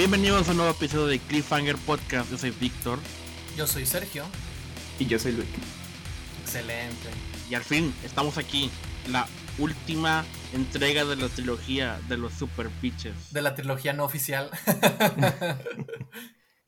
Bienvenidos a un nuevo episodio de Cliffhanger Podcast. Yo soy Víctor. Yo soy Sergio. Y yo soy Luis. Excelente. Y al fin estamos aquí. La última entrega de la trilogía de los Super Pitches. De la trilogía no oficial.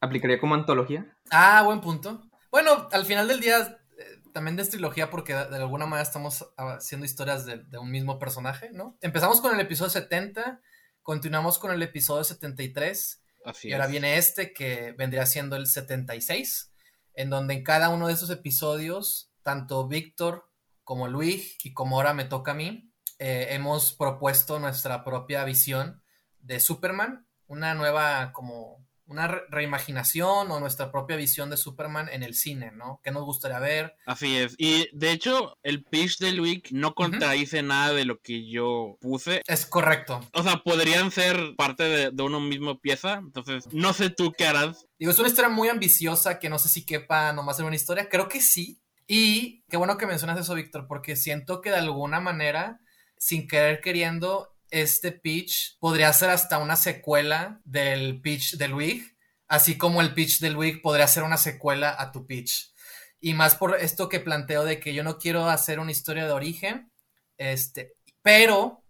¿Aplicaría como antología? Ah, buen punto. Bueno, al final del día eh, también de trilogía porque de, alguna manera estamos haciendo historias de, de, un mismo personaje, ¿no? Empezamos con el episodio 70, continuamos con el episodio 73 y ahora viene este que vendría siendo el 76, en donde en cada uno de esos episodios, tanto Víctor como Luis y como ahora me toca a mí, eh, hemos propuesto nuestra propia visión de Superman, una nueva como una reimaginación o nuestra propia visión de Superman en el cine, ¿no? ¿Qué nos gustaría ver? Así es. Y de hecho, el pitch de Luis no contradice nada de lo que yo puse. Es correcto. O sea, podrían ser parte de, de una misma pieza. Entonces, no sé tú qué harás. Digo, es una historia muy ambiciosa que no sé si quepa nomás en una historia. Creo que sí. Y qué bueno que mencionas eso, Víctor, porque siento que de alguna manera, sin querer queriendo, este pitch podría ser hasta una secuela del pitch de Luig, así como el pitch de Luig podría ser una secuela a tu pitch. Y más por esto que planteo de que yo no quiero hacer una historia de origen, este, pero,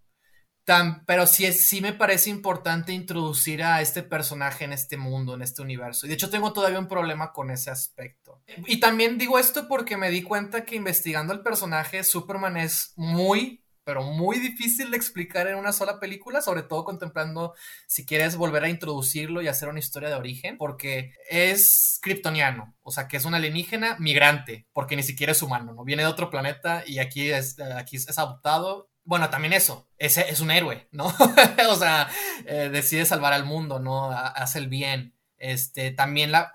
tan, pero sí, sí me parece importante introducir a este personaje en este mundo, en este universo. Y de hecho tengo todavía un problema con ese aspecto. Y también digo esto porque me di cuenta que investigando el personaje, Superman es muy pero muy difícil de explicar en una sola película, sobre todo contemplando si quieres volver a introducirlo y hacer una historia de origen, porque es kryptoniano, o sea, que es un alienígena migrante, porque ni siquiera es humano, ¿no? Viene de otro planeta y aquí es, aquí es adoptado. Bueno, también eso, ese es un héroe, ¿no? o sea, eh, decide salvar al mundo, ¿no? Hace el bien. Este, también la,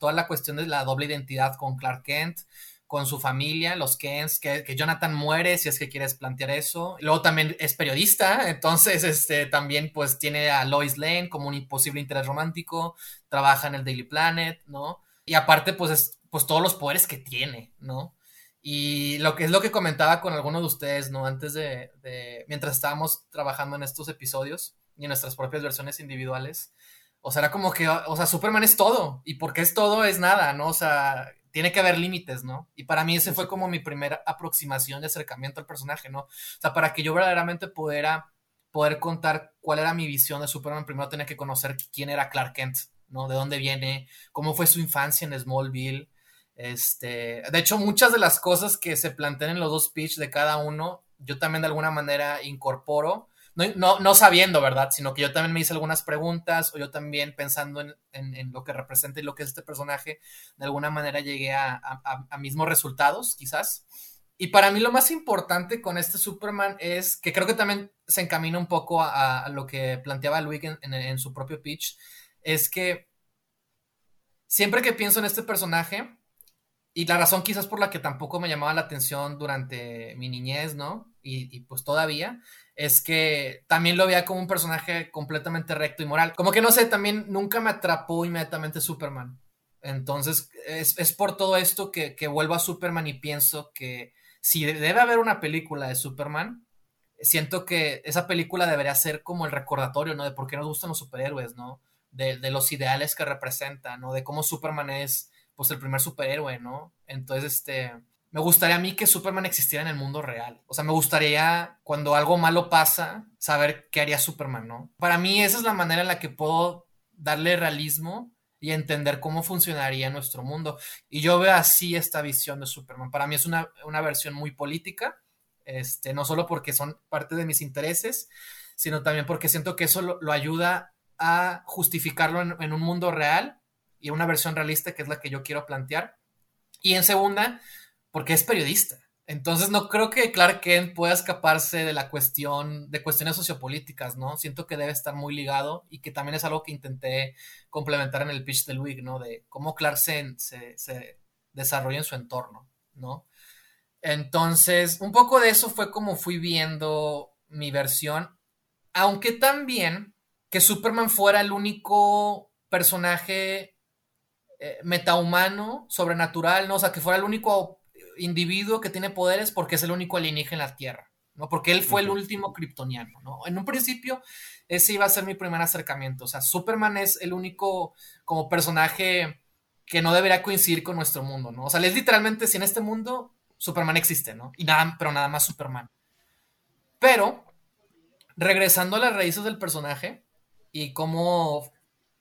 toda la cuestión de la doble identidad con Clark Kent, con su familia, los Kens, que, que, Jonathan muere, si es que quieres plantear eso. Luego también es periodista, entonces este, también pues tiene a Lois Lane como un posible interés romántico, trabaja en el Daily Planet, ¿no? Y aparte pues es pues todos los poderes que tiene, ¿no? Y lo que es lo que comentaba con alguno de ustedes, ¿no? Antes de, de, mientras estábamos trabajando en estos episodios y en nuestras propias versiones individuales, o sea, era como que, o sea, Superman es todo, y porque es todo es nada, ¿no? O sea, tiene que haber límites, ¿no? Y para mí ese fue como mi primera aproximación de acercamiento al personaje, ¿no? O sea, para que yo verdaderamente pudiera poder contar cuál era mi visión de Superman, primero tenía que conocer quién era Clark Kent, ¿no? De dónde viene, cómo fue su infancia en Smallville. Este, de hecho, muchas de las cosas que se plantean en los dos pitch de cada uno, yo también de alguna manera incorporo no, no, sabiendo, ¿verdad? Sino que yo también me hice algunas preguntas o yo también pensando en, lo que representa y lo que es este personaje, de alguna manera llegué a, mismos resultados, quizás. Y para mí lo más importante con este Superman es que creo que también se encamina un poco a, lo que planteaba Luis en, en, su propio pitch, es que siempre que pienso en este personaje, y la razón quizás por la que tampoco me llamaba la atención durante mi niñez, ¿no? Y, y pues todavía, es que también lo veía como un personaje completamente recto y moral. Como que no sé, también nunca me atrapó inmediatamente Superman. Entonces, es, por todo esto que, que, vuelvo a Superman y pienso que si debe haber una película de Superman, siento que esa película debería ser como el recordatorio, ¿no? De por qué nos gustan los superhéroes, ¿no? De, de los ideales que representan, ¿no? De cómo Superman es, pues, el primer superhéroe, ¿no? Entonces, este me gustaría a mí que Superman existiera en el mundo real. O sea, me gustaría cuando algo malo pasa, saber qué haría Superman, ¿no? Para mí esa es la manera en la que puedo darle realismo y entender cómo funcionaría nuestro mundo. Y yo veo así esta visión de Superman. Para mí es una, versión muy política, este, no solo porque son parte de mis intereses, sino también porque siento que eso lo, ayuda a justificarlo en, en un mundo real y una versión realista que es la que yo quiero plantear. Y en segunda, porque es periodista. Entonces no creo que Clark Kent pueda escaparse de la cuestión, de cuestiones sociopolíticas, ¿no? Siento que debe estar muy ligado y que también es algo que intenté complementar en el pitch del week, ¿no? De cómo Clark se, se desarrolla en su entorno, ¿no? Entonces, un poco de eso fue como fui viendo mi versión, aunque también que Superman fuera el único personaje eh, metahumano, sobrenatural, ¿no? O sea, que fuera el único individuo que tiene poderes porque es el único alienígena en la Tierra. ¿no? Porque él fue el último kryptoniano, ¿no? En un principio, ese iba a ser mi primer acercamiento. O sea, Superman es el único como personaje que no debería coincidir con nuestro mundo, ¿no? O sea, es literalmente si en este mundo Superman existe, ¿no? Y nada, pero nada más Superman. Pero, regresando a las raíces del personaje y cómo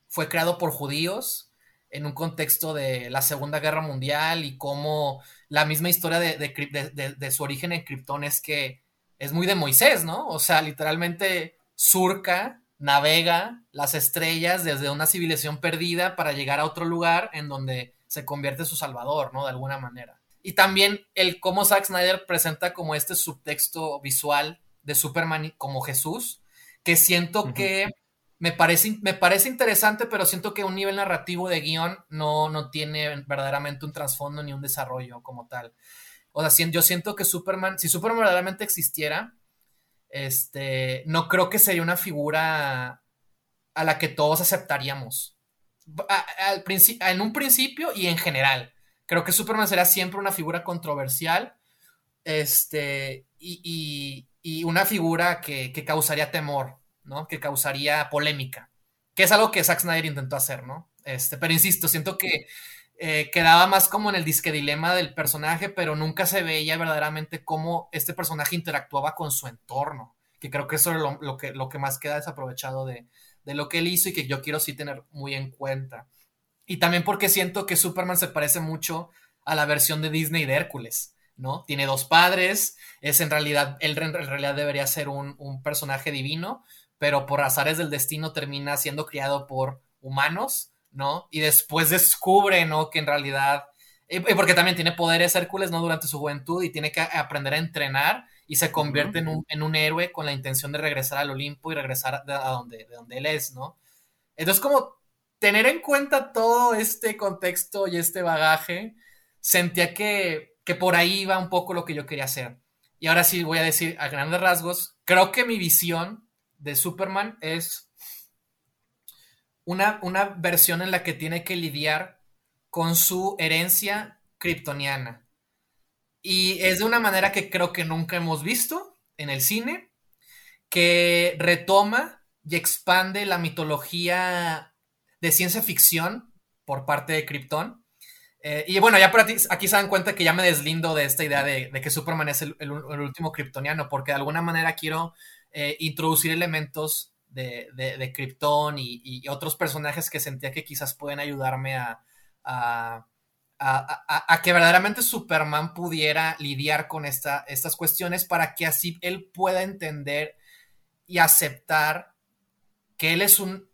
fue creado por judíos en un contexto de la Segunda Guerra Mundial y cómo la misma historia de, de su origen en Krypton es que es muy de Moisés, ¿no? O sea, literalmente surca, navega las estrellas desde una civilización perdida para llegar a otro lugar en donde se convierte su salvador, ¿no? De alguna manera. Y también el cómo Zack Snyder presenta como este subtexto visual de Superman como Jesús, que siento que me parece, me parece interesante, pero siento que un nivel narrativo de guion no, no tiene verdaderamente un trasfondo ni un desarrollo como tal. O sea, yo siento que Superman, si Superman verdaderamente existiera, este, no creo que sería una figura a la que todos aceptaríamos. en un principio y en general. Creo que Superman sería siempre una figura controversial. Este, y, una figura que, que, causaría temor, ¿no? Que causaría polémica. Que es algo que Zack Snyder intentó hacer, ¿no? Este, pero insisto, siento que eh, quedaba más como en el disque dilema del personaje, pero nunca se veía verdaderamente cómo este personaje interactuaba con su entorno, que creo que eso es lo, que, lo que más queda desaprovechado de, de lo que él hizo y que yo quiero sí tener muy en cuenta. Y también porque siento que Superman se parece mucho a la versión de Disney de Hércules, ¿no? Tiene dos padres, es en realidad, él en realidad debería ser un, un personaje divino, pero por azares del destino termina siendo criado por humanos ¿no? Y después descubre, ¿no? Que en realidad, y porque también tiene poderes Hércules, ¿no? Durante su juventud y tiene que aprender a entrenar y se convierte en, un, en, un, héroe con la intención de regresar al Olimpo y regresar a donde, de donde él es, ¿no? Entonces, como tener en cuenta todo este contexto y este bagaje, sentía que, que por ahí iba un poco lo que yo quería hacer. Y ahora sí voy a decir a grandes rasgos, creo que mi visión de Superman es una, versión en la que tiene que lidiar con su herencia kryptoniana. Y es de una manera que creo que nunca hemos visto en el cine, que retoma y expande la mitología de ciencia ficción por parte de Krypton. Eh, y bueno, ya aquí, se dan cuenta que ya me deslindo de esta idea de, que Superman es el, último kryptoniano, porque de alguna manera quiero eh, introducir elementos de, de, Krypton y, otros personajes que sentía que quizás pueden ayudarme a, a, a, que verdaderamente Superman pudiera lidiar con esta, estas cuestiones para que así él pueda entender y aceptar que él es un,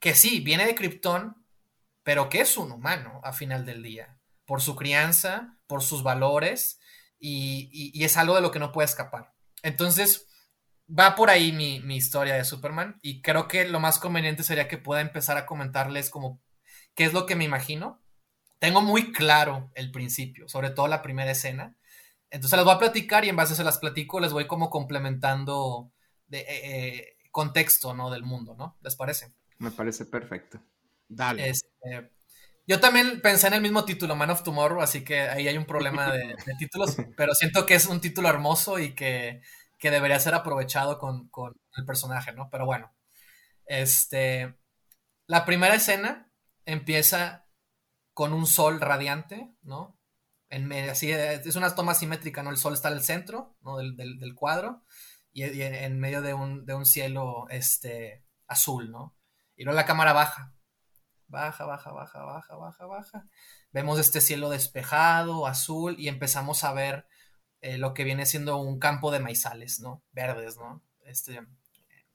que sí, viene de Krypton, pero que es un humano a final del día, por su crianza, por sus valores, y, y es algo de lo que no puede escapar. Entonces, va por ahí mi, historia de Superman y creo que lo más conveniente sería que pueda empezar a comentarles como qué es lo que me imagino. Tengo muy claro el principio, sobre todo la primera escena. Entonces las voy a platicar y en base a se las platico les voy como complementando de, eh, eh, contexto, ¿no? Del mundo, ¿no? ¿Les parece? Me parece perfecto. Dale. Este, yo también pensé en el mismo título, Man of Tomorrow, así que ahí hay un problema de títulos, pero siento que es un título hermoso y que que debería ser aprovechado con, el personaje, ¿no? Pero bueno, este, la primera escena empieza con un sol radiante, ¿no? En medio, así, es una toma simétrica, ¿no? El sol está en el centro, ¿no? Del, cuadro y, en, medio de un, de un, cielo, este, azul, ¿no? Y luego la cámara baja, baja, baja, baja, baja, baja, baja. Vemos este cielo despejado, azul, y empezamos a ver eh, lo que viene siendo un campo de maizales, ¿no? Verdes, ¿no? Este,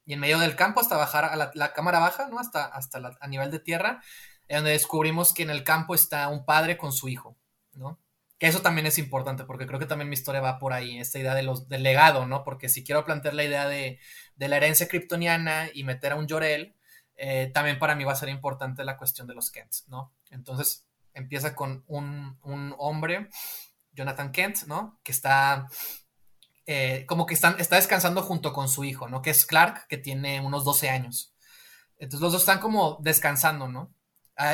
y en medio del campo hasta bajar a la, cámara baja, ¿no? Hasta, hasta a nivel de tierra, donde descubrimos que en el campo está un padre con su hijo, ¿no? Que eso también es importante, porque creo que también mi historia va por ahí, esta idea de los, del legado, ¿no? Porque si quiero plantear la idea de, la herencia kryptoniana y meter a un Llorel, eh, también para mí va a ser importante la cuestión de los Kents, ¿no? Entonces empieza con un, un hombre Jonathan Kent, ¿no? Que está eh, como que está descansando junto con su hijo, ¿no? Que es Clark, que tiene unos 12 años. Entonces los dos están como descansando, ¿no?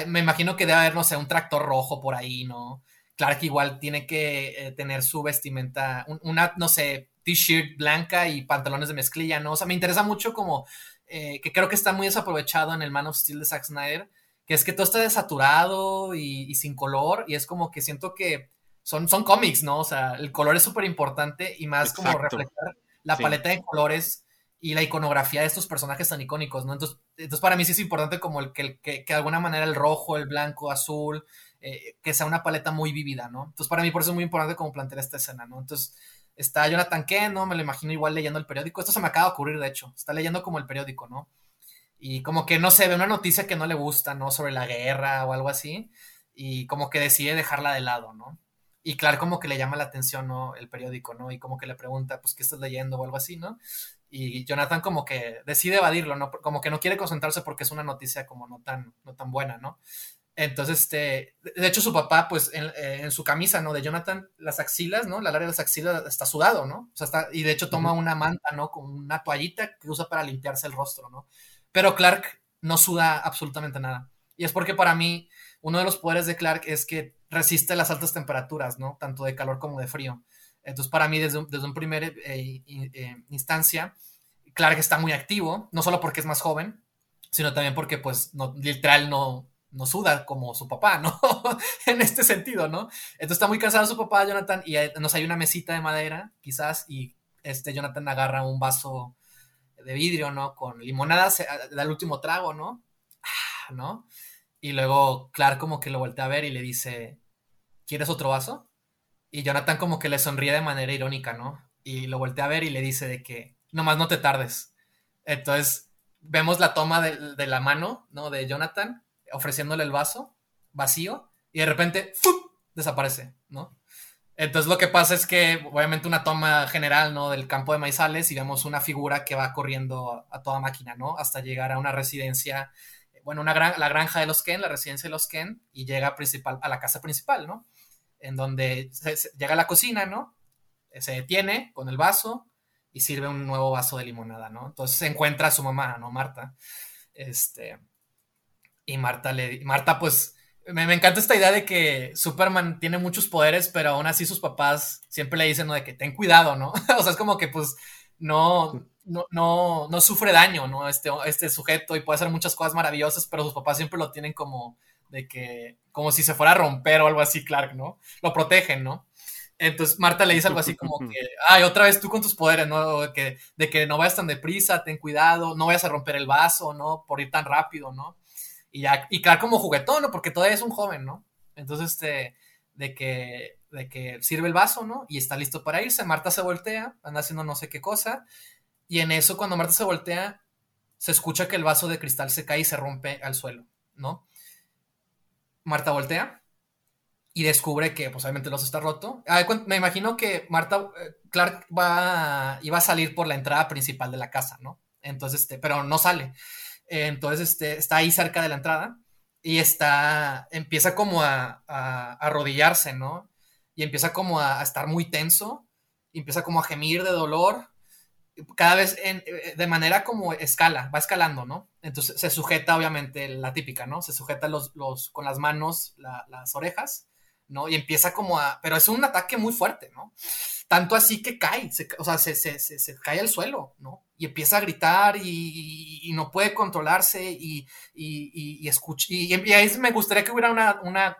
Me imagino que debe haber, no sé, un tractor rojo por ahí, ¿no? Clark igual tiene que eh, tener su vestimenta, una, no sé, t-shirt blanca y pantalones de mezclilla, ¿no? O sea, me interesa mucho como eh, que creo que está muy desaprovechado en el Man of Steel de Zack Snyder, que es que todo está desaturado y, sin color, y es como que siento que son, son cómics, ¿no? O sea, el color es súper importante y más como reflejar la paleta de colores y la iconografía de estos personajes tan icónicos, ¿no? Entonces, entonces para mí sí es importante como el que, que, que de alguna manera el rojo, el blanco, azul, eh, que sea una paleta muy vívida, ¿no? Entonces para mí por eso es muy importante como plantear esta escena, ¿no? Entonces está Jonathan Kent, ¿no? Me lo imagino igual leyendo el periódico. Esto se me acaba de ocurrir, de hecho. Está leyendo como el periódico, ¿no? Y como que no sé, ve una noticia que no le gusta, ¿no? Sobre la guerra o algo así. Y como que decide dejarla de lado, ¿no? Y claro, como que le llama la atención, ¿no? El periódico, ¿no? Y como que le pregunta, pues, ¿qué estás leyendo o algo así, ¿no? Y Jonathan como que decide evadirlo, ¿no? Como que no quiere concentrarse porque es una noticia como no tan, no tan buena, ¿no? Entonces, este, de hecho, su papá, pues, eh, en, su camisa, ¿no? De Jonathan, las axilas, ¿no? La área de las axilas está sudado, ¿no? O sea, está, y de hecho toma una manta, ¿no? Con una toallita que usa para limpiarse el rostro, ¿no? Pero Clark no suda absolutamente nada. Y es porque para mí, uno de los poderes de Clark es que resiste las altas temperaturas, ¿no? Tanto de calor como de frío. Entonces, para mí, desde, desde un primer eh, eh, instancia, Clark está muy activo, no solo porque es más joven, sino también porque, pues, no, literal no, no suda como su papá, ¿no? en este sentido, ¿no? Entonces está muy cansado su papá, Jonathan, y nos hay una mesita de madera, quizás, y este Jonathan agarra un vaso de vidrio, ¿no? Con limonada, da el último trago, ¿no? Ah, ¿No? Y luego Clark como que lo voltea a ver y le dice, ¿quieres otro vaso? Y Jonathan como que le sonríe de manera irónica, ¿no? Y lo voltea a ver y le dice de que, nomás no te tardes. Entonces, vemos la toma de, la mano, ¿no? De Jonathan ofreciéndole el vaso vacío y de repente desaparece, ¿no? Entonces lo que pasa es que obviamente una toma general, ¿no? Del campo de maizales y vemos una figura que va corriendo a, toda máquina, ¿no? Hasta llegar a una residencia, bueno, una gran, la granja de los Ken, la residencia de los Ken, y llega principal, a la casa principal, ¿no? En donde llega a la cocina, ¿no? Se detiene con el vaso y sirve un nuevo vaso de limonada, ¿no? Entonces se encuentra a su mamá, ¿no? Marta. Este, y Marta le. Marta, pues. Me, encanta esta idea de que Superman tiene muchos poderes, pero aún así sus papás siempre le dicen, ¿no? De que ten cuidado, ¿no? o sea, es como que, pues, no, no, no, no sufre daño, ¿no? Este, este sujeto y puede hacer muchas cosas maravillosas, pero sus papás siempre lo tienen como de que, como si se fuera a romper o algo así, Clark, ¿no? Lo protegen, ¿no? Entonces Marta le dice algo así como que, ay, otra vez tú con tus poderes, ¿no? De que, de que no vayas tan deprisa, ten cuidado, no vayas a romper el vaso, ¿no? Por ir tan rápido, ¿no? y ya, y quedar como juguetón, ¿no? Porque todavía es un joven, ¿no? Entonces, este, de que, de que sirve el vaso, ¿no? Y está listo para irse. Marta se voltea, anda haciendo no sé qué cosa. Y en eso, cuando Marta se voltea, se escucha que el vaso de cristal se cae y se rompe al suelo, ¿no? Marta voltea y descubre que, pues, el vaso está roto. Ah, me imagino que Marta, eh, Clark va, iba a salir por la entrada principal de la casa, ¿no? Entonces, este, pero no sale entonces este, está ahí cerca de la entrada y está, empieza como a, arrodillarse, ¿no? Y empieza como a, estar muy tenso, y empieza como a gemir de dolor, cada vez de manera como escala, va escalando, ¿no? Entonces se sujeta, obviamente, la típica, ¿no? Se sujeta los, con las manos las orejas, ¿no? Y empieza como a, pero es un ataque muy fuerte, ¿no? Tanto así que cae, o sea, se, se, cae al suelo, ¿no? Y empieza a gritar y, no puede controlarse y, y, escucha. Y, ahí me gustaría que hubiera una, una,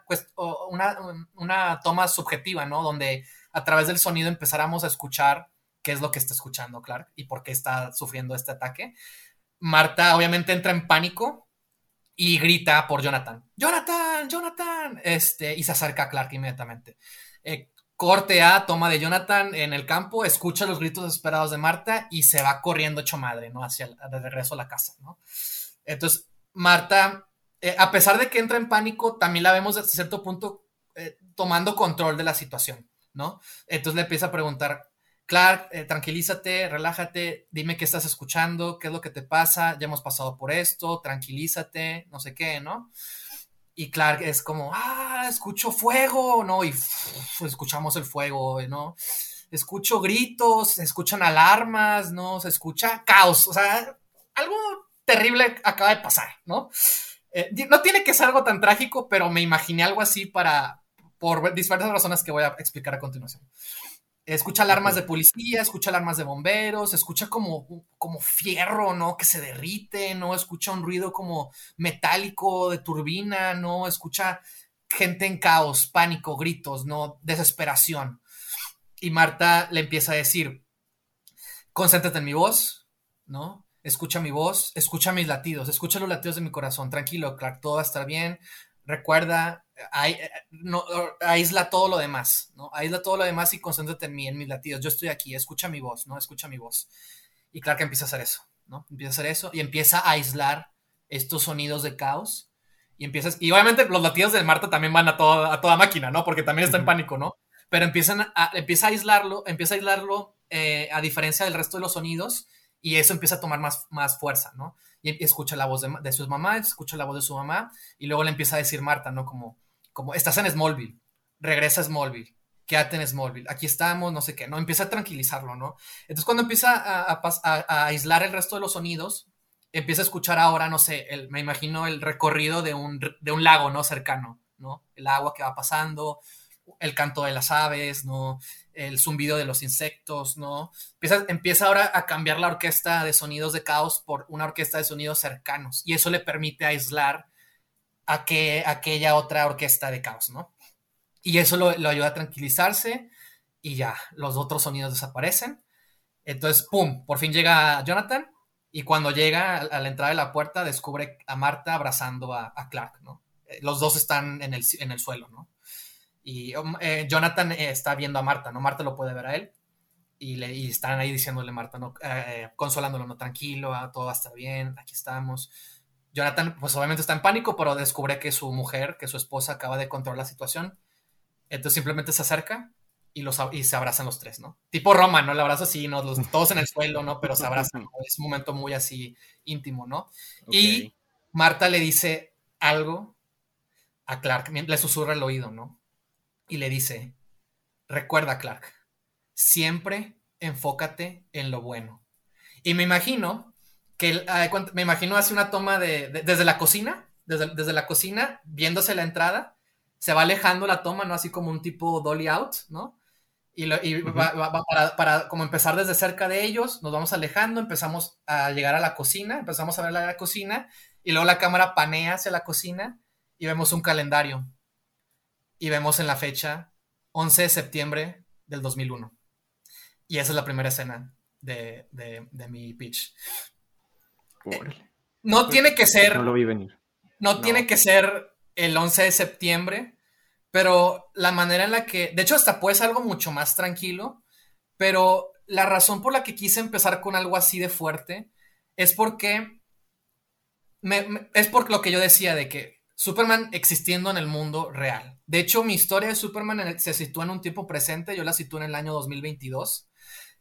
una, una toma subjetiva, ¿no? Donde a través del sonido empezáramos a escuchar qué es lo que está escuchando Clark y por qué está sufriendo este ataque. Marta obviamente entra en pánico y grita por Jonathan. Jonathan, Jonathan, este, y se acerca a Clark inmediatamente. Eh, Corte A, toma de Jonathan en el campo, escucha los gritos desesperados de Marta y se va corriendo hecho madre, ¿no? Hacia el, de regreso a la casa, ¿no? Entonces, Marta, eh, a pesar de que entra en pánico, también la vemos hasta cierto punto eh, tomando control de la situación, ¿no? Entonces le empieza a preguntar, Clark, eh, tranquilízate, relájate, dime qué estás escuchando, qué es lo que te pasa, ya hemos pasado por esto, tranquilízate, no sé qué, ¿no? Y Clark es como, ah, escucho fuego, ¿no? Y escuchamos el fuego, ¿no? Escucho gritos, se escuchan alarmas, ¿no? Se escucha caos, o sea, algo terrible acaba de pasar, ¿no? Eh, no tiene que ser algo tan trágico, pero me imaginé algo así para, por diversas razones que voy a explicar a continuación. Escucha alarmas de policía, escucha alarmas de bomberos, escucha como, como fierro, ¿no? Que se derrite, ¿no? Escucha un ruido como metálico de turbina, ¿no? Escucha gente en caos, pánico, gritos, ¿no? Desesperación. Y Marta le empieza a decir, concéntrate en mi voz, ¿no? Escucha mi voz, escucha mis latidos, escucha los latidos de mi corazón. Tranquilo, Clark, todo va a estar bien. Recuerda, no, aísla todo lo demás, ¿no? Aísla todo lo demás y concéntrate en mí, en mis latidos. Yo estoy aquí, escucha mi voz, ¿no? Escucha mi voz. Y Clark empieza a hacer eso, ¿no? Empieza a hacer eso y empieza a aislar estos sonidos de caos. Y empiezas, y obviamente los latidos de Marta también van a toda, a toda máquina, ¿no? Porque también está en pánico, ¿no? Pero empiezan a, empieza a aislarlo, empieza a aislarlo eh, a diferencia del resto de los sonidos y eso empieza a tomar más, más fuerza, ¿no? y escucha la voz de, su mamá, escucha la voz de su mamá, y luego le empieza a decir Marta, ¿no? Como, como estás en Smallville, regresa a Smallville, quédate en Smallville, aquí estamos, no sé qué, ¿no? Empieza a tranquilizarlo, ¿no? Entonces cuando empieza a, a, aislar el resto de los sonidos, empieza a escuchar ahora, no sé, el, me imagino el recorrido de un, de un lago, ¿no? Cercano, ¿no? El agua que va pasando, el canto de las aves, ¿no? El zumbido de los insectos, ¿no? Empieza, empieza, ahora a cambiar la orquesta de sonidos de caos por una orquesta de sonidos cercanos y eso le permite aislar a que, aquella otra orquesta de caos, ¿no? Y eso lo, ayuda a tranquilizarse y ya, los otros sonidos desaparecen. Entonces, ¡pum! Por fin llega Jonathan y cuando llega a la entrada de la puerta descubre a Marta abrazando a, Clark, ¿no? Eh, los dos están en el, en el suelo, ¿no? Y um, eh, Jonathan eh, está viendo a Marta, ¿no? Marta lo puede ver a él. Y, le, y están ahí diciéndole a Marta, ¿no? Eh, consolándolo, ¿no? Tranquilo, ah, todo va a estar bien, aquí estamos. Jonathan, pues obviamente está en pánico, pero descubre que su mujer, que su esposa acaba de controlar la situación. Entonces simplemente se acerca y, los, y se abrazan los tres, ¿no? Tipo Roma, ¿no? El abrazo así, ¿no? Los, todos en el suelo, ¿no? Pero se abrazan, Es un momento muy así íntimo, ¿no? Y Marta le dice algo a Clark, le susurra el oído, ¿no? Y le dice, recuerda Clark, siempre enfócate en lo bueno. Y me imagino que, me imagino hace una toma de, desde la cocina, desde, la cocina, viéndose la entrada, se va alejando la toma, ¿no? Así como un tipo dolly out, ¿no? Y, va, para, para, como empezar desde cerca de ellos, nos vamos alejando, empezamos a llegar a la cocina, empezamos a ver la cocina, y luego la cámara panea hacia la cocina y vemos un calendario y vemos en la fecha 11 de septiembre del 2001. Y esa es la primera escena de, mi pitch. no tiene que ser. No lo vi venir. No, tiene que ser el 11 de septiembre, pero la manera en la que. De hecho, hasta puede ser algo mucho más tranquilo, pero la razón por la que quise empezar con algo así de fuerte es porque. es por lo que yo decía de que Superman existiendo en el mundo real. De hecho, mi historia de Superman se sitúa en un tiempo presente, yo la sitúo en el año 2022.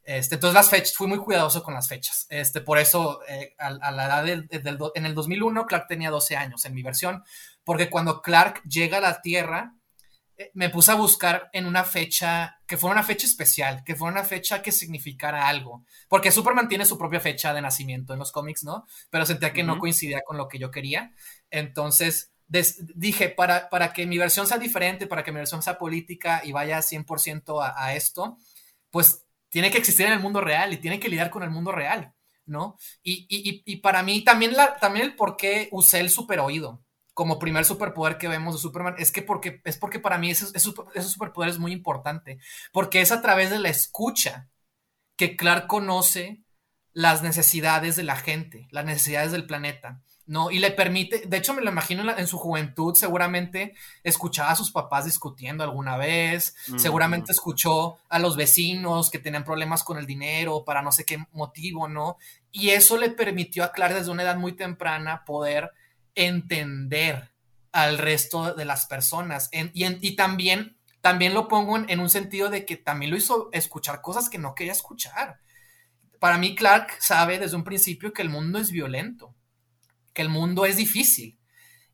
Este, entonces las fechas, fui muy cuidadoso con las fechas. Este, por eso, eh, a, la edad del, en el 2001, Clark tenía 12 años en mi versión, porque cuando Clark llega a la Tierra, eh, me puse a buscar en una fecha, que fuera una fecha especial, que fuera una fecha que significara algo, porque Superman tiene su propia fecha de nacimiento en los cómics, ¿no? Pero sentía que no coincidía con lo que yo quería. Entonces, dije, para, para que mi versión sea diferente, para que mi versión sea política y vaya 100% a, a esto, pues tiene que existir en el mundo real y tiene que lidiar con el mundo real, ¿no? Y, y, y para mí también, la, también el por qué usé el super oído como primer superpoder que vemos de Superman es que porque, es porque para mí ese, ese, ese superpoder es muy importante, porque es a través de la escucha que Clark conoce las necesidades de la gente, las necesidades del planeta. ¿No? Y le permite, de hecho me lo imagino en, su juventud, seguramente escuchaba a sus papás discutiendo alguna vez, seguramente escuchó a los vecinos que tenían problemas con el dinero para no sé qué motivo, ¿no? Y eso le permitió a Clark desde una edad muy temprana poder entender al resto de las personas. y, también, también lo pongo en, en un sentido de que también lo hizo escuchar cosas que no quería escuchar. Para mí, Clark sabe desde un principio que el mundo es violento que el mundo es difícil.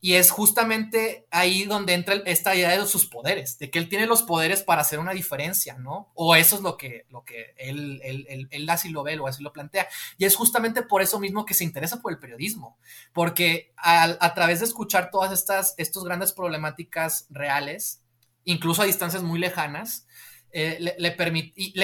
Y es justamente ahí donde entra esta idea de sus poderes, de que él tiene los poderes para hacer una diferencia, ¿no? O eso es lo que, lo que él, él, él, así lo ve o así lo plantea. Y es justamente por eso mismo que se interesa por el periodismo, porque a, través de escuchar todas estas estos grandes problemáticas reales, incluso a distancias muy lejanas, eh, le, le,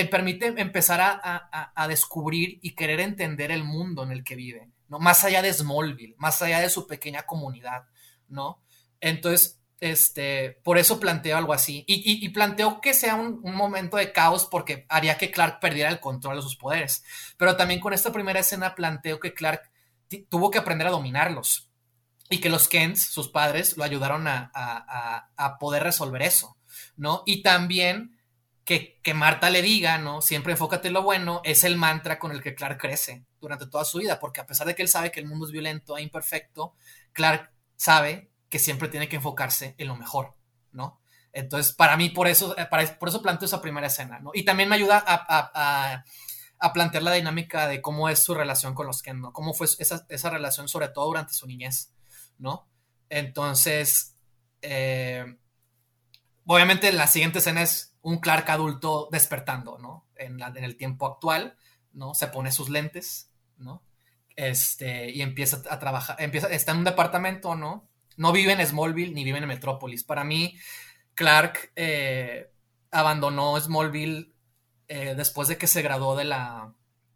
permite empezar a, descubrir y querer entender el mundo en el que vive, ¿no? Más allá de Smallville, más allá de su pequeña comunidad, ¿no? Entonces, este, por eso planteo algo así. Y, planteo que sea un, momento de caos porque haría que Clark perdiera el control de sus poderes. Pero también con esta primera escena planteo que Clark tuvo que aprender a dominarlos. Y que los Kents, sus padres, lo ayudaron a, a poder resolver eso, ¿no? Y también que, Marta le diga, ¿no? Siempre enfócate en lo bueno, es el mantra con el que Clark crece durante toda su vida, porque a pesar de que él sabe que el mundo es violento e imperfecto, Clark sabe que siempre tiene que enfocarse en lo mejor, ¿no? Entonces, para mí, por eso, eh, por eso planteo esa primera escena, ¿no? Y también me ayuda a, plantear la dinámica de cómo es su relación con los Ken, ¿no? Cómo fue esa, esa relación, sobre todo durante su niñez, ¿no? Entonces, eh, obviamente la siguiente escena es un Clark adulto despertando, ¿no? En, el tiempo actual, ¿no? Se pone sus lentes, ¿no? Este, y empieza a trabajar, empieza, está en un departamento, ¿no? No vive en Smallville ni vive en Metrópolis. Para mí, Clark eh, abandonó Smallville eh, después de que se graduó de la,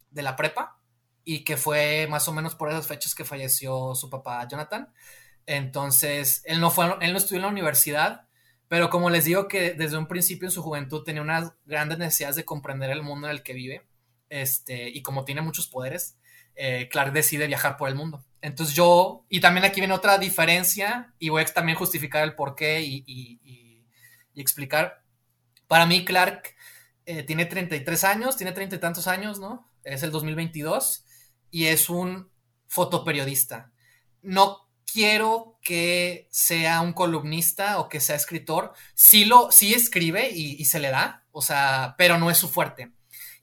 de la prepa y que fue más o menos por esas fechas que falleció su papá Jonathan. Entonces, él no, fue, él no estudió en la universidad, pero como les digo que desde un principio en su juventud tenía unas grandes necesidades de comprender el mundo en el que vive, este, y como tiene muchos poderes, eh, Clark decide viajar por el mundo. Entonces yo, y también aquí viene otra diferencia, y voy a también justificar el por qué y, explicar. Para mí, Clark eh, tiene 33 años, tiene treinta y tantos años, ¿no? Es el 2022, y es un fotoperiodista. No quiero que sea un columnista o que sea escritor. Sí, lo, sí escribe y, se le da, o sea, pero no es su fuerte.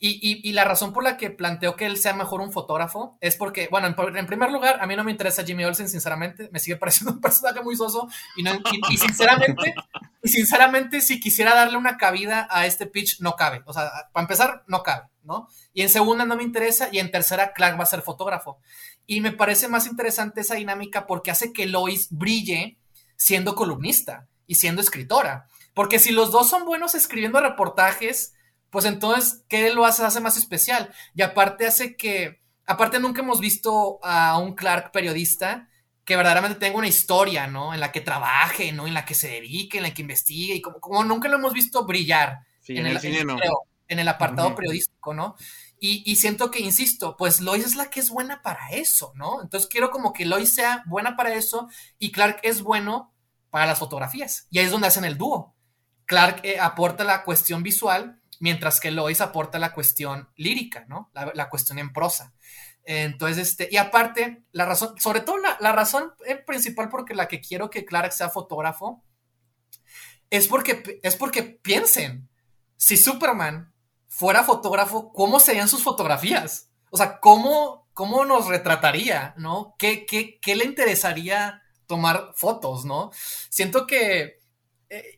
Y, la razón por la que planteo que él sea mejor un fotógrafo es porque, bueno, en, primer lugar, a mí no me interesa Jimmy Olsen, sinceramente, me sigue pareciendo un personaje muy soso y, y, sinceramente, y sinceramente, si quisiera darle una cabida a este pitch, no cabe. O sea, para empezar, no cabe, ¿no? Y en segunda no me interesa y en tercera, Clark va a ser fotógrafo. Y me parece más interesante esa dinámica porque hace que Lois brille siendo columnista y siendo escritora. Porque si los dos son buenos escribiendo reportajes, pues entonces, ¿qué lo hace, hace más especial? Y aparte hace que, aparte nunca hemos visto a un Clark periodista que verdaderamente tenga una historia, ¿no? En la que trabaje, ¿no? En la que se dedique, en la que investigue, y como, nunca lo hemos visto brillar en, el, en, el, apartado periodístico, ¿no? Y, siento que, insisto, pues Lois es la que es buena para eso, ¿no? Entonces quiero como que Lois sea buena para eso y Clark es bueno para las fotografías. Y ahí es donde hacen el dúo. Clark eh, aporta la cuestión visual, mientras que Lois aporta la cuestión lírica, ¿no? La, cuestión en prosa. Entonces, este, y aparte, la razón, sobre todo la, la razón eh, principal porque la que quiero que Clark sea fotógrafo, es porque, es porque piensen, si Superman fuera fotógrafo, ¿cómo serían sus fotografías? O sea, ¿cómo, cómo nos retrataría, no? ¿Qué, qué, le interesaría tomar fotos, no? Siento que... Eh,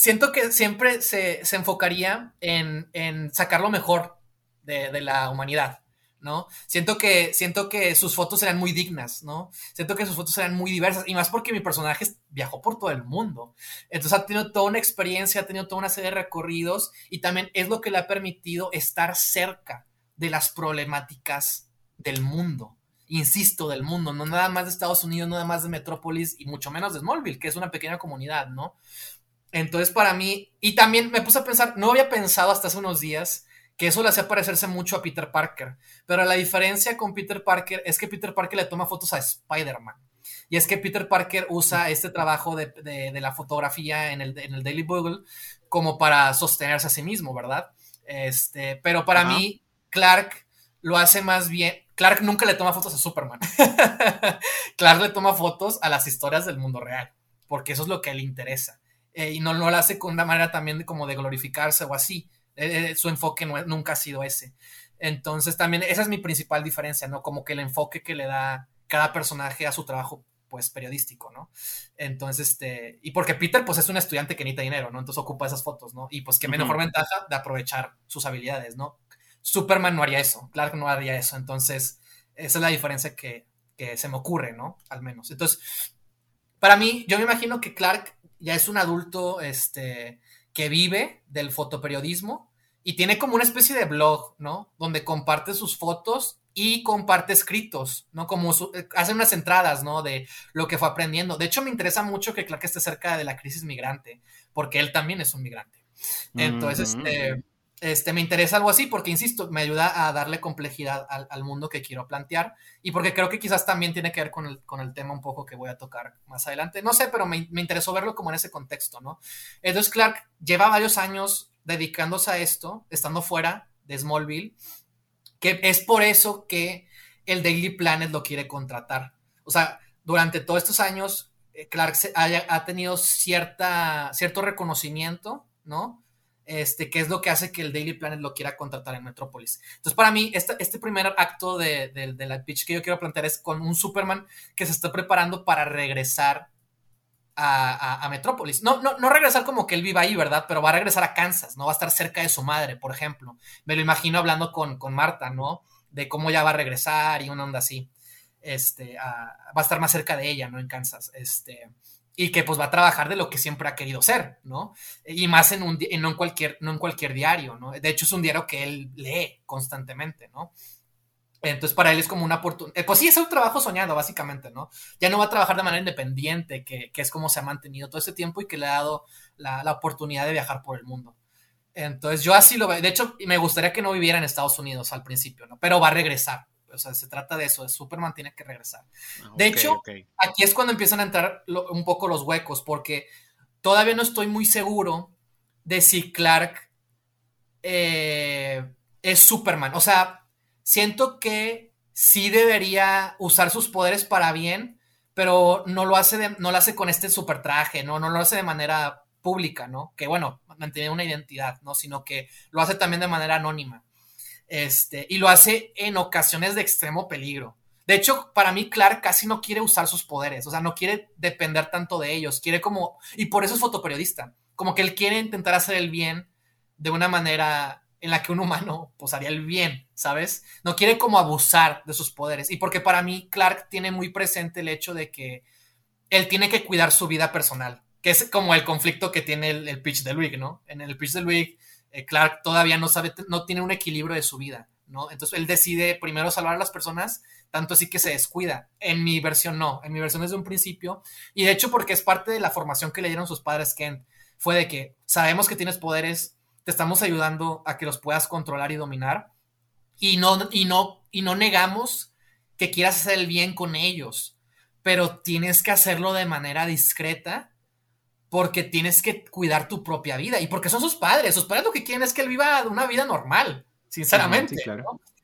siento que siempre se, enfocaría en, en, sacar lo mejor de, de la humanidad. ¿no? Siento que, siento que sus fotos eran muy dignas, ¿no? Siento que sus fotos eran muy diversas, y más porque mi personaje viajó por todo el mundo. Entonces ha tenido toda una experiencia, ha tenido toda una serie de recorridos, y también es lo que le ha permitido estar cerca de las problemáticas del mundo. Insisto, del mundo, no nada más de Estados Unidos, nada más de Metrópolis, y mucho menos de Smallville, que es una pequeña comunidad, ¿no? Entonces, para mí, y también me puse a pensar, no había pensado hasta hace unos días que eso le hacía parecerse mucho a Peter Parker. Pero la diferencia con Peter Parker es que Peter Parker le toma fotos a Spider-Man. Y es que Peter Parker usa este trabajo de, la fotografía en el, Daily Bugle como para sostenerse a sí mismo, ¿verdad? Este, pero para mí, Clark lo hace más bien. Clark nunca le toma fotos a Superman. Clark le toma fotos a las historias del mundo real, porque eso es lo que le interesa. Eh, y no, no lo hace con una manera también como de glorificarse o así eh, eh, su enfoque nunca ha sido ese. Entonces también esa es mi principal diferencia, ¿no? Como que el enfoque que le da cada personaje a su trabajo pues periodístico, ¿no? Entonces, este, y porque Peter pues es un estudiante que necesita dinero, ¿no? Entonces ocupa esas fotos, ¿no? Y pues qué mejor ventaja de aprovechar sus habilidades, ¿no? Superman no haría eso, Clark no haría eso, entonces esa es la diferencia que, que se me ocurre, ¿no? Al menos. Entonces, para mí, yo me imagino que Clark ya es un adulto, este, que vive del fotoperiodismo y tiene como una especie de blog, ¿no? Donde comparte sus fotos y comparte escritos, ¿no? Como eh, hace unas entradas, ¿no? De lo que fue aprendiendo. De hecho, me interesa mucho que Clark esté cerca de la crisis migrante, porque él también es un migrante. Entonces, este, este, me interesa algo así porque, insisto, me ayuda a darle complejidad al, mundo que quiero plantear y porque creo que quizás también tiene que ver con el, con el tema un poco que voy a tocar más adelante. No sé, pero me, me interesó verlo como en ese contexto, ¿no? Entonces, Clark lleva varios años dedicándose a eto, estando fuera de Smallville, que es por eso que el Daily Planet lo quiere contratar. O sea, durante todos estos años, eh, Clark ha, tenido cierta, cierto reconocimiento, ¿no? Este, que es lo que hace que el Daily Planet lo quiera contratar en Metrópolis. Entonces, para mí, este, este primer acto de, de, la pitch que yo quiero plantear es con un Superman que se está preparando para regresar a, Metrópolis. No, no, no regresar como que él viva ahí, ¿verdad? Pero va a regresar a Kansas, ¿no? Va a estar cerca de su madre, por ejemplo. Me lo imagino hablando con, con Marta, ¿no? De cómo ya va a regresar y una onda así. Este, va a estar más cerca de ella, ¿no? En Kansas. Este, y que pues va a trabajar de lo que siempre ha querido ser, ¿no? Y más en un, no, en cualquier, no en cualquier diario, ¿no? De hecho, es un diario que él lee constantemente, ¿no? Entonces, para él es como una oportunidad. Eh, pues sí, es un trabajo soñado, básicamente, ¿no? Ya no va a trabajar de manera independiente, que, es como se ha mantenido todo ese tiempo y que le ha dado la, oportunidad de viajar por el mundo. Entonces, yo así lo veo. De hecho, me gustaría que no viviera en Estados Unidos al principio, ¿no? Pero va a regresar. O sea, se trata de eso. Superman tiene que regresar. Ah, de hecho, aquí es cuando empiezan a entrar un poco los huecos, porque todavía no estoy muy seguro de si Clark eh, es Superman. O sea, siento que sí debería usar sus poderes para bien, pero no lo hace, no lo hace con este super traje, ¿no? No lo hace de manera pública, ¿no? Que bueno, mantiene una identidad, ¿no? Sino que lo hace también de manera anónima. Este, y lo hace en ocasiones de extremo peligro. De hecho, para mí, Clark casi no quiere usar sus poderes, o sea, no quiere depender tanto de ellos, quiere como, y por eso es fotoperiodista, como que él quiere intentar hacer el bien de una manera en la que un humano pues haría el bien, ¿sabes? No quiere como abusar de sus poderes. Y porque para mí Clark tiene muy presente el hecho de que él tiene que cuidar su vida personal, que es como el conflicto que tiene el, pitch de Luig, ¿no? En el pitch de Luig, eh, Clark todavía no sabe, no tiene un equilibrio de su vida, ¿no? Entonces él decide primero salvar a las personas, tanto así que se descuida. En mi versión no, en mi versión es de un principio. Y de hecho porque es parte de la formación que le dieron sus padres Kent, fue de que sabemos que tienes poderes, te estamos ayudando a que los puedas controlar y dominar. Y no, y no, y no negamos que quieras hacer el bien con ellos, pero tienes que hacerlo de manera discreta porque tienes que cuidar tu propia vida y porque son sus padres. Sus padres lo que quieren es que él viva una vida normal, sinceramente.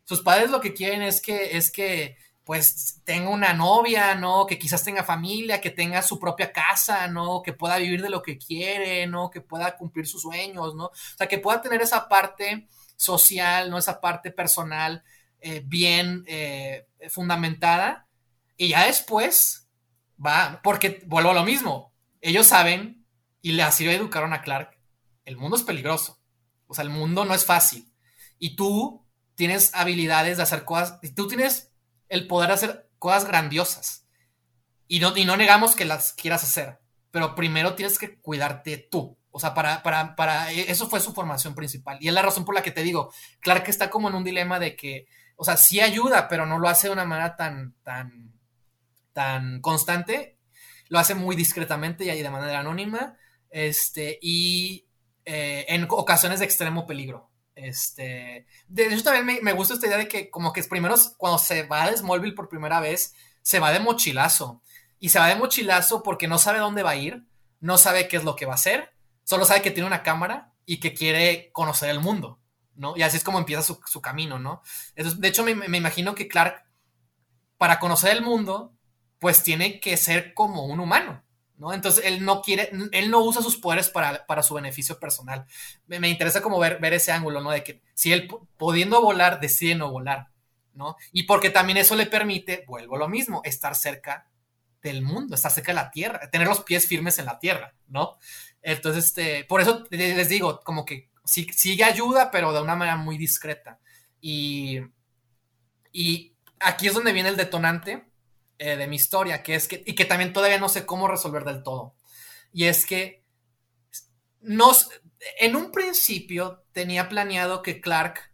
Sus padres lo que quieren es que, es que pues tenga una novia, ¿no? Que quizás tenga familia, que tenga su propia casa, ¿no? Que pueda vivir de lo que quiere, ¿no? Que pueda cumplir sus sueños, ¿no? O sea, que pueda tener esa parte social, ¿no? Esa parte personal eh, bien eh, fundamentada. Y ya después va, porque vuelvo a lo mismo, ellos saben, y así lo educaron a Clark, el mundo es peligroso. O sea, el mundo no es fácil. Y tú tienes habilidades de hacer cosas, y tú tienes el poder hacer cosas grandiosas. Y no, y no negamos que las quieras hacer, pero primero tienes que cuidarte tú. O sea, para, para, para, e, eso fue su formación principal. Y es la razón por la que te digo, claro que está como en un dilema de que, o sea, sí ayuda, pero no lo hace de una manera tan, tan, tan constante. Lo hace muy discretamente y de manera anónima. Este, y eh, en ocasiones de extremo peligro. Este, de hecho también me, gusta esta idea de que como que primero cuando se va de Smallville por primera vez, se va de mochilazo. Y se va de mochilazo porque no sabe dónde va a ir, no sabe qué es lo que va a hacer, solo sabe que tiene una cámara y que quiere conocer el mundo, ¿no? Y así es como empieza su, camino, ¿no? de hecho, me, me imagino que Clark, para conocer el mundo, pues tiene que ser como un humano, ¿no? Entonces él no quiere, él no usa sus poderes para, su beneficio personal. Me, interesa como ver, ver ese ángulo, ¿no? De que si él pudiendo volar, decide no volar, ¿no? Y porque también eso le permite, vuelvo a lo mismo, estar cerca del mundo, estar cerca de la tierra, tener los pies firmes en la tierra, ¿no? Entonces, este, por eso les digo, como que sí, sigue ayuda, pero de una manera muy discreta. Y, y aquí es donde viene el detonante eh, de mi historia, que es que, y que también todavía no sé cómo resolver del todo. Y es que nos, en un principio tenía planeado que Clark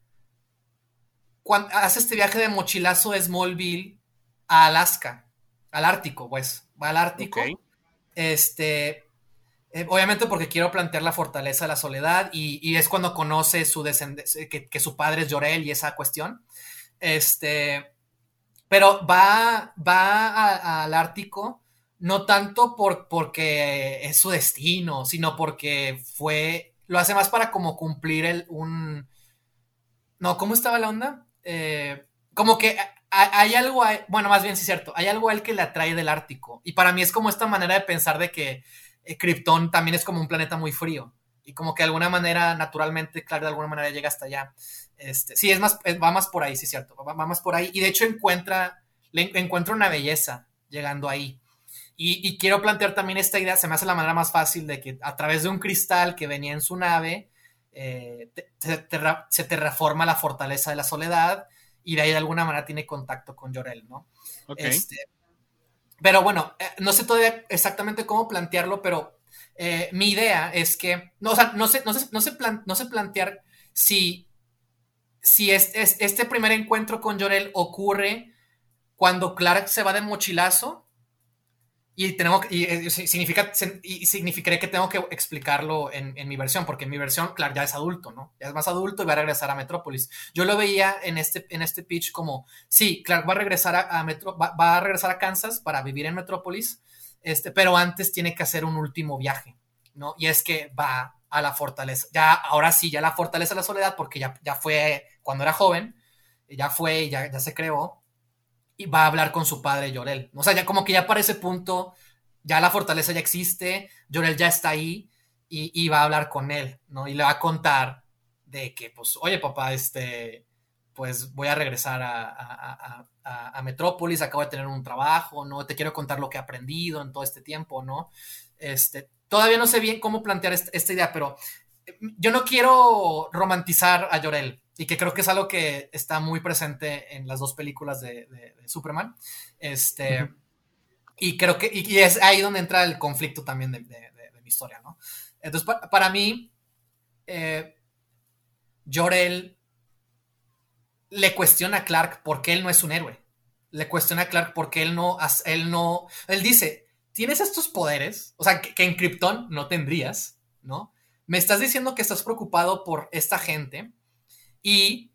cuando hace este viaje de mochilazo de Smallville a Alaska, al Ártico, pues, va al Ártico. Este, eh, obviamente porque quiero plantear la fortaleza de la soledad y, es cuando conoce su descendencia, que, su padre es Llorel y esa cuestión. Este, pero va, va al Ártico no tanto por, porque es su destino, sino porque fue, lo hace más para como cumplir el, un... No, ¿cómo estaba la onda? Eh, como que hay algo, bueno, más bien sí es cierto, hay algo a él que le atrae del Ártico. Y para mí es como esta manera de pensar de que eh, Krypton también es como un planeta muy frío. Y como que de alguna manera, naturalmente, claro, de alguna manera llega hasta allá. Este, sí, es más, va más por ahí, sí es cierto, va, más por ahí. Y de hecho encuentra, le encuentra una belleza llegando ahí. Y, quiero plantear también esta idea, se me hace la manera más fácil de que a través de un cristal que venía en su nave, eh, se terraforma la fortaleza de la soledad y de ahí de alguna manera tiene contacto con Llorel, ¿no? Este, pero bueno, eh, no sé todavía exactamente cómo plantearlo, pero eh, mi idea es que, no, o sea, no sé, no sé, no sé, no sé plantear si, si es, este primer encuentro con Llorel ocurre cuando Clark se va de mochilazo y tenemos y, eh, significa y significaría que tengo que explicarlo en, mi versión, porque en mi versión, claro, ya es adulto, ¿no? Ya es más adulto y va a regresar a Metrópolis. Yo lo veía en este, en este pitch como, sí, Clark va a regresar a, Metro, va, a regresar a Kansas para vivir en Metrópolis, este, pero antes tiene que hacer un último viaje, ¿no? Y es que va a la fortaleza. Ya, ahora sí, ya la fortaleza la soledad, porque ya, ya fue cuando era joven, ya fue, ya, ya se creó, y va a hablar con su padre Llorel. O sea, ya como que ya para ese punto, ya la fortaleza ya existe, Llorel ya está ahí y, va a hablar con él, ¿no? Y le va a contar de que, pues, oye, papá, este, pues voy a regresar a, a, Metrópolis, acabo de tener un trabajo, ¿no? Te quiero contar lo que he aprendido en todo este tiempo, ¿no? Este, todavía no sé bien cómo plantear esta idea, pero yo no quiero romantizar a Llorel, y que creo que es algo que está muy presente en las dos películas de, Superman. Este, Y creo que y, es ahí donde entra el conflicto también de, mi historia, ¿no? Entonces, para mí, eh, Jor-El le cuestiona a Clark por qué él no es un héroe. Le cuestiona a Clark por qué él no, él no, él dice, tienes estos poderes, o sea, que, que en Krypton no tendrías, ¿no? Me estás diciendo que estás preocupado por esta gente, y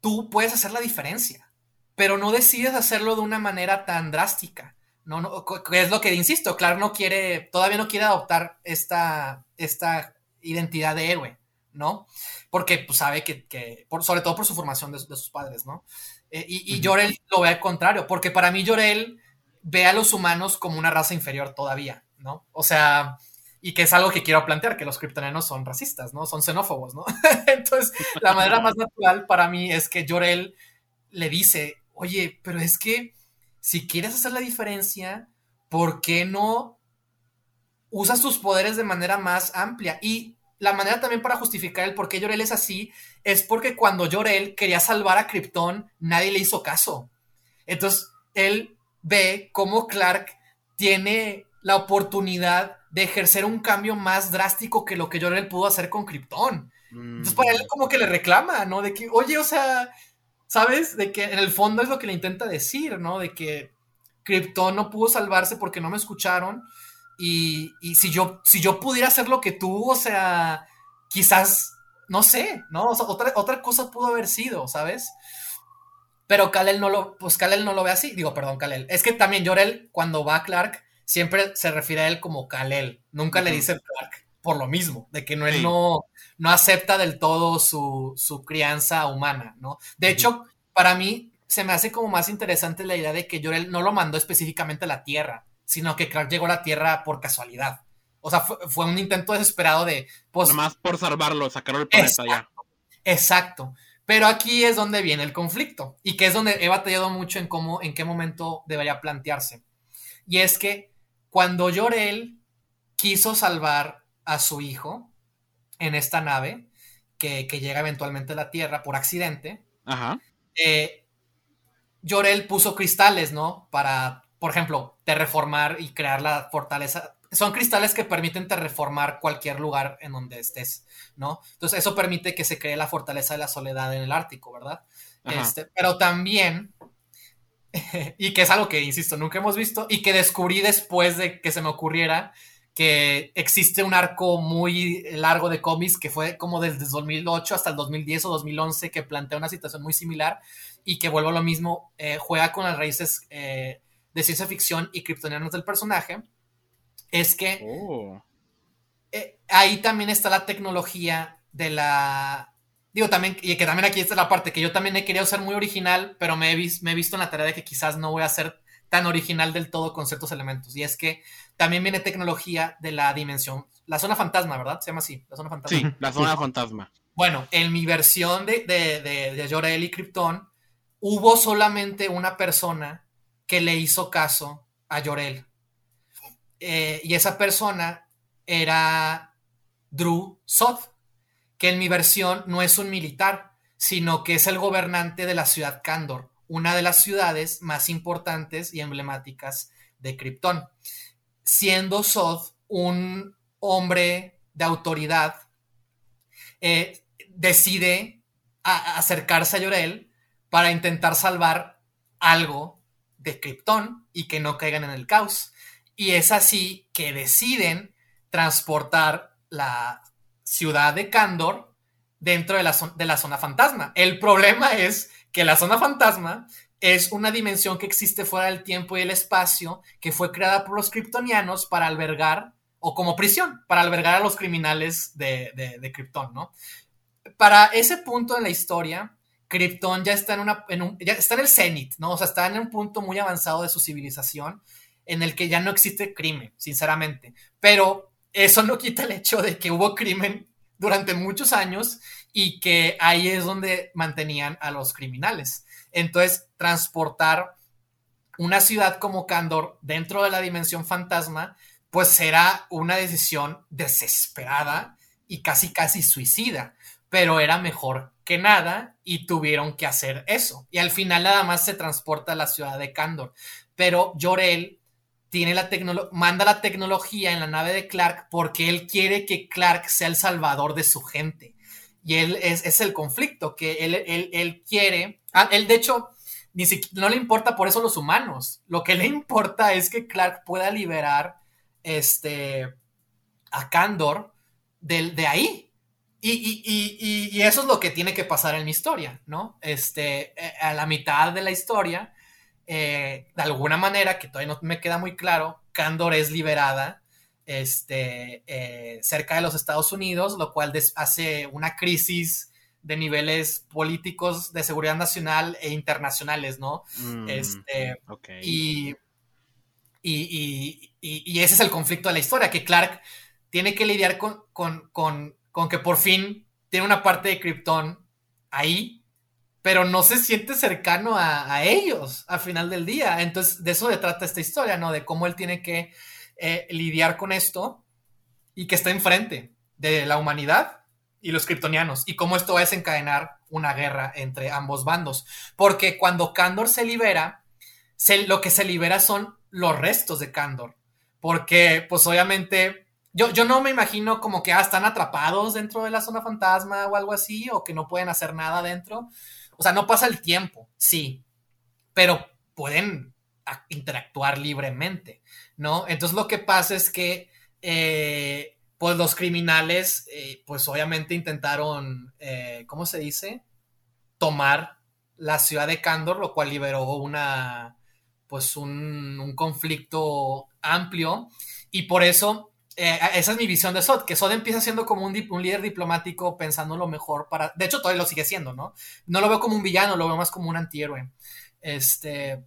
tú puedes hacer la diferencia, pero no decides hacerlo de una manera tan drástica. No, no, es lo que insisto, Clark no quiere, todavía no quiere adoptar esta, esta identidad de héroe, ¿no? Porque pues, sabe que, por, sobre todo por su formación de, sus padres, ¿no? Eh, y, y Jorel lo ve al contrario, porque para mí Jorel ve a los humanos como una raza inferior todavía, ¿no? O sea, y que es algo que quiero plantear, que los kryptonianos son racistas, ¿no? Son xenófobos, ¿no? Entonces, la manera más natural para mí es que Jorel le dice, oye, pero es que si quieres hacer la diferencia, ¿por qué no usas tus poderes de manera más amplia? Y la manera también para justificar el por qué Jorel es así es porque cuando Jorel quería salvar a Krypton, nadie le hizo caso. Entonces, él ve cómo Clark tiene la oportunidad de ejercer un cambio más drástico que lo que Jorel pudo hacer con Krypton. Entonces, para él como que le reclama, ¿no? De que, oye, o sea, ¿sabes? De que en el fondo es lo que le intenta decir, ¿no? De que Krypton no pudo salvarse porque no me escucharon. Y, si, yo, si yo pudiera hacer lo que tú, o sea, quizás, no sé, ¿no? otra, otra cosa pudo haber sido, ¿sabes? Pero Kalel no lo, pues Kalel no lo ve así. Digo, perdón, Kalel. Es que también Jorel, cuando va a Clark, siempre se refiere a él como Kalel. Nunca le dice Clark por lo mismo, de que no, él no, no acepta del todo su, crianza humana, ¿no? De hecho, para mí se me hace como más interesante la idea de que Jorel no lo mandó específicamente a la Tierra, sino que Clark llegó a la Tierra por casualidad. O sea, fue, un intento desesperado de... Pues, más por salvarlo, sacarlo del planeta ya. Exacto. Pero aquí es donde viene el conflicto y que es donde he batallado mucho en cómo, en qué momento debería plantearse. Y es que cuando Llorel quiso salvar a su hijo en esta nave, que, llega eventualmente a la Tierra por accidente, Ajá. Eh, puso cristales, ¿no? Para, por ejemplo, terreformar y crear la fortaleza, son cristales que permiten reformar cualquier lugar en donde estés, ¿no? Entonces eso permite que se cree la fortaleza de la soledad en el Ártico, ¿verdad? Este, pero también, y que es algo que, insisto, nunca hemos visto y que descubrí después de que se me ocurriera que existe un arco muy largo de cómics que fue como desde 2008 hasta el 2010 o 2011 que plantea una situación muy similar y que vuelvo a lo mismo, eh, juega con las raíces eh, de ciencia ficción y kryptonianos del personaje, es que Oh. eh, ahí también está la tecnología de la... Digo también, y que también aquí está la parte que yo también he querido ser muy original, pero me he, vis- me he visto en la tarea de que quizás no voy a ser tan original del todo con ciertos elementos. Y es que también viene tecnología de la dimensión, la zona fantasma, ¿verdad? Se llama así, la zona fantasma. Sí, la zona fantasma. Bueno, en mi versión de, de, de, de Jor-El y Krypton, hubo solamente una persona que le hizo caso a Jor-El. Eh, y esa persona era Drew Soth, que en mi versión no es un militar, sino que es el gobernante de la ciudad Kandor, una de las ciudades más importantes y emblemáticas de Krypton. Siendo Soth un hombre de autoridad, eh, decide acercarse a Llorel para intentar salvar algo de Krypton y que no caigan en el caos. Y es así que deciden transportar la ciudad de Kandor dentro de la, de la zona fantasma. El problema es que la zona fantasma es una dimensión que existe fuera del tiempo y el espacio que fue creada por los kryptonianos para albergar, o como prisión, para albergar a los criminales de, Krypton, ¿no? Para ese punto en la historia, Krypton ya está en, una, ya está en el cenit, ¿no? O sea, está en un punto muy avanzado de su civilización en el que ya no existe crimen, sinceramente. Pero eso no quita el hecho de que hubo crimen durante muchos años y que ahí es donde mantenían a los criminales. Entonces, transportar una ciudad como Kandor dentro de la dimensión fantasma, pues será una decisión desesperada y casi casi suicida, pero era mejor que nada y tuvieron que hacer eso. Y al final nada más se transporta a la ciudad de Kandor, pero Jorel tiene la manda la tecnología en la nave de Clark porque él quiere que Clark sea el salvador de su gente. Y él es, es el conflicto, que él, él, él quiere, ah, él de hecho, ni siquiera, no le importa por eso los humanos, lo que le importa es que Clark pueda liberar este, a Kandor de, de ahí. Y, y, y, y, eso es lo que tiene que pasar en mi historia, ¿no? Este, a la mitad de la historia, eh, de alguna manera, que todavía no me queda muy claro, Kandor es liberada este, eh, cerca de los Estados Unidos, lo cual hace una crisis de niveles políticos de seguridad nacional e internacionales, ¿no? Mm, este, okay. y, y, y, ese es el conflicto de la historia, que Clark tiene que lidiar con, con, con, con que por fin tiene una parte de Krypton ahí, pero no se siente cercano a, a, ellos al final del día. Entonces, de eso se trata esta historia, ¿no? De cómo él tiene que eh, lidiar con esto y que está enfrente de la humanidad y los kryptonianos y cómo esto va a desencadenar una guerra entre ambos bandos. Porque cuando Kandor se libera, lo que se libera son los restos de Kandor. Porque, pues obviamente, yo, yo no me imagino como que ah, están atrapados dentro de la zona fantasma o algo así, o que no pueden hacer nada dentro. O sea, no pasa el tiempo, sí, pero pueden interactuar libremente, ¿no? Entonces lo que pasa es que, eh, pues los criminales, eh, pues obviamente intentaron, eh, ¿cómo se dice? Tomar la ciudad de Kandor, lo cual liberó una, pues un, un conflicto amplio y por eso eh, esa es mi visión de Sod, que Sod empieza siendo como un, un, líder diplomático pensando lo mejor para... De hecho, todavía lo sigue siendo, ¿no? No lo veo como un villano, lo veo más como un antihéroe. Este,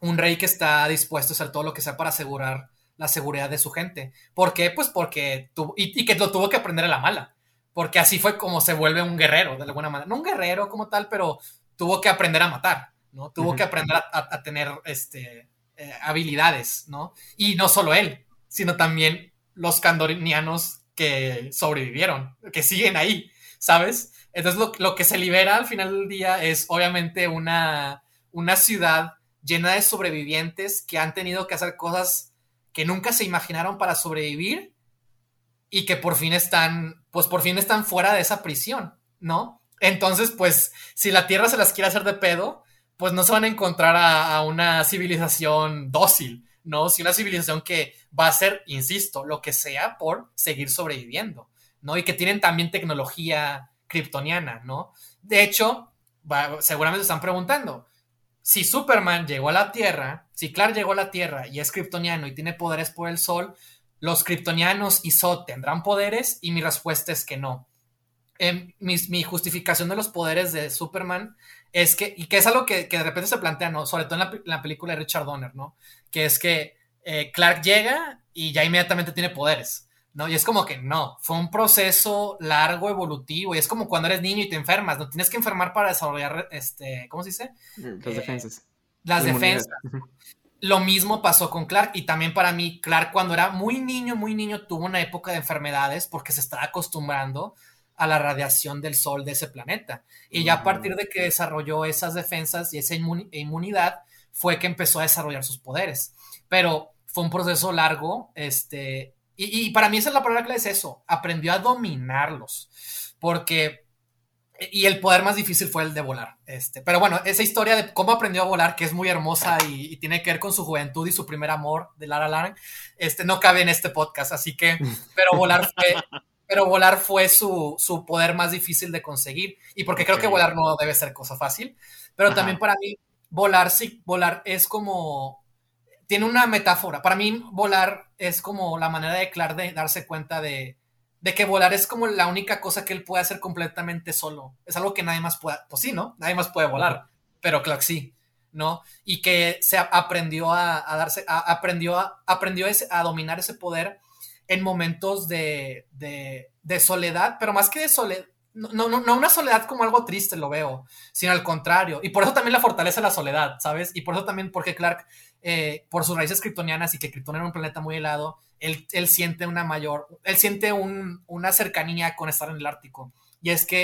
un rey que está dispuesto a hacer todo lo que sea para asegurar la seguridad de su gente. ¿Por qué? Pues porque tuvo... Y, y que lo tuvo que aprender a la mala. Porque así fue como se vuelve un guerrero, de alguna manera. No un guerrero como tal, pero tuvo que aprender a matar, ¿no? Tuvo uh -huh. que aprender a, a, a tener, este... Eh, habilidades, ¿no? Y no solo él, sino también los candorianos que sobrevivieron, que siguen ahí, ¿sabes? Entonces lo, lo, que se libera al final del día es obviamente una, una ciudad llena de sobrevivientes que han tenido que hacer cosas que nunca se imaginaron para sobrevivir y que por fin están, pues por fin están fuera de esa prisión, ¿no? Entonces, pues, si la Tierra se las quiere hacer de pedo, pues no se van a encontrar a, a una civilización dócil, ¿no? Si una civilización que va a hacer, insisto, lo que sea por seguir sobreviviendo, ¿no? Y que tienen también tecnología kryptoniana, ¿no? De hecho, seguramente se están preguntando, si Superman llegó a la Tierra, si Clark llegó a la Tierra y es kryptoniano y tiene poderes por el Sol, ¿los kryptonianos y Zod tendrán poderes? Y mi respuesta es que no. Eh, mi, justificación de los poderes de Superman es que, y que es algo que, de repente se plantea, ¿no? Sobre todo en la, película de Richard Donner, ¿no? Que es que eh, Clark llega y ya inmediatamente tiene poderes. ¿no? Y es como que no, fue un proceso largo, evolutivo, y es como cuando eres niño y te enfermas, no tienes que enfermar para desarrollar, este, ¿cómo se dice? Las eh, defensas. Las defensas. Lo mismo pasó con Clark, y también para mí, Clark cuando era muy niño, muy niño, tuvo una época de enfermedades porque se estaba acostumbrando a la radiación del sol de ese planeta. Y ya a partir de que desarrolló esas defensas y esa inmunidad, fue que empezó a desarrollar sus poderes. Pero fue un proceso largo, este, y, para mí esa es la palabra clave, es eso, aprendió a dominarlos, porque, y el poder más difícil fue el de volar, este, pero bueno, esa historia de cómo aprendió a volar, que es muy hermosa y, tiene que ver con su juventud y su primer amor de Lara Lang, este, no cabe en este podcast, así que, pero volar fue... pero volar fue su, su, poder más difícil de conseguir. Y porque creo que volar no debe ser cosa fácil. Pero también para mí, volar sí, volar es como tiene una metáfora. Para mí, volar es como la manera de Clark de darse cuenta de, que volar es como la única cosa que él puede hacer completamente solo. Es algo que nadie más puede, pues sí, ¿no? Nadie más puede volar, pero Clark sí, ¿no? Y que se aprendió a, darse, aprendió, a, aprendió a dominar ese poder en momentos de, de, soledad, pero más que de soledad, no, no, no una soledad como algo triste, lo veo, sino al contrario. Y por eso también la fortalece la soledad, ¿sabes? Y por eso también, porque Clark eh, por sus raíces kryptonianas y que Krypton era un planeta muy helado, él, siente una mayor, él siente una cercanía con estar en el Ártico. Y es que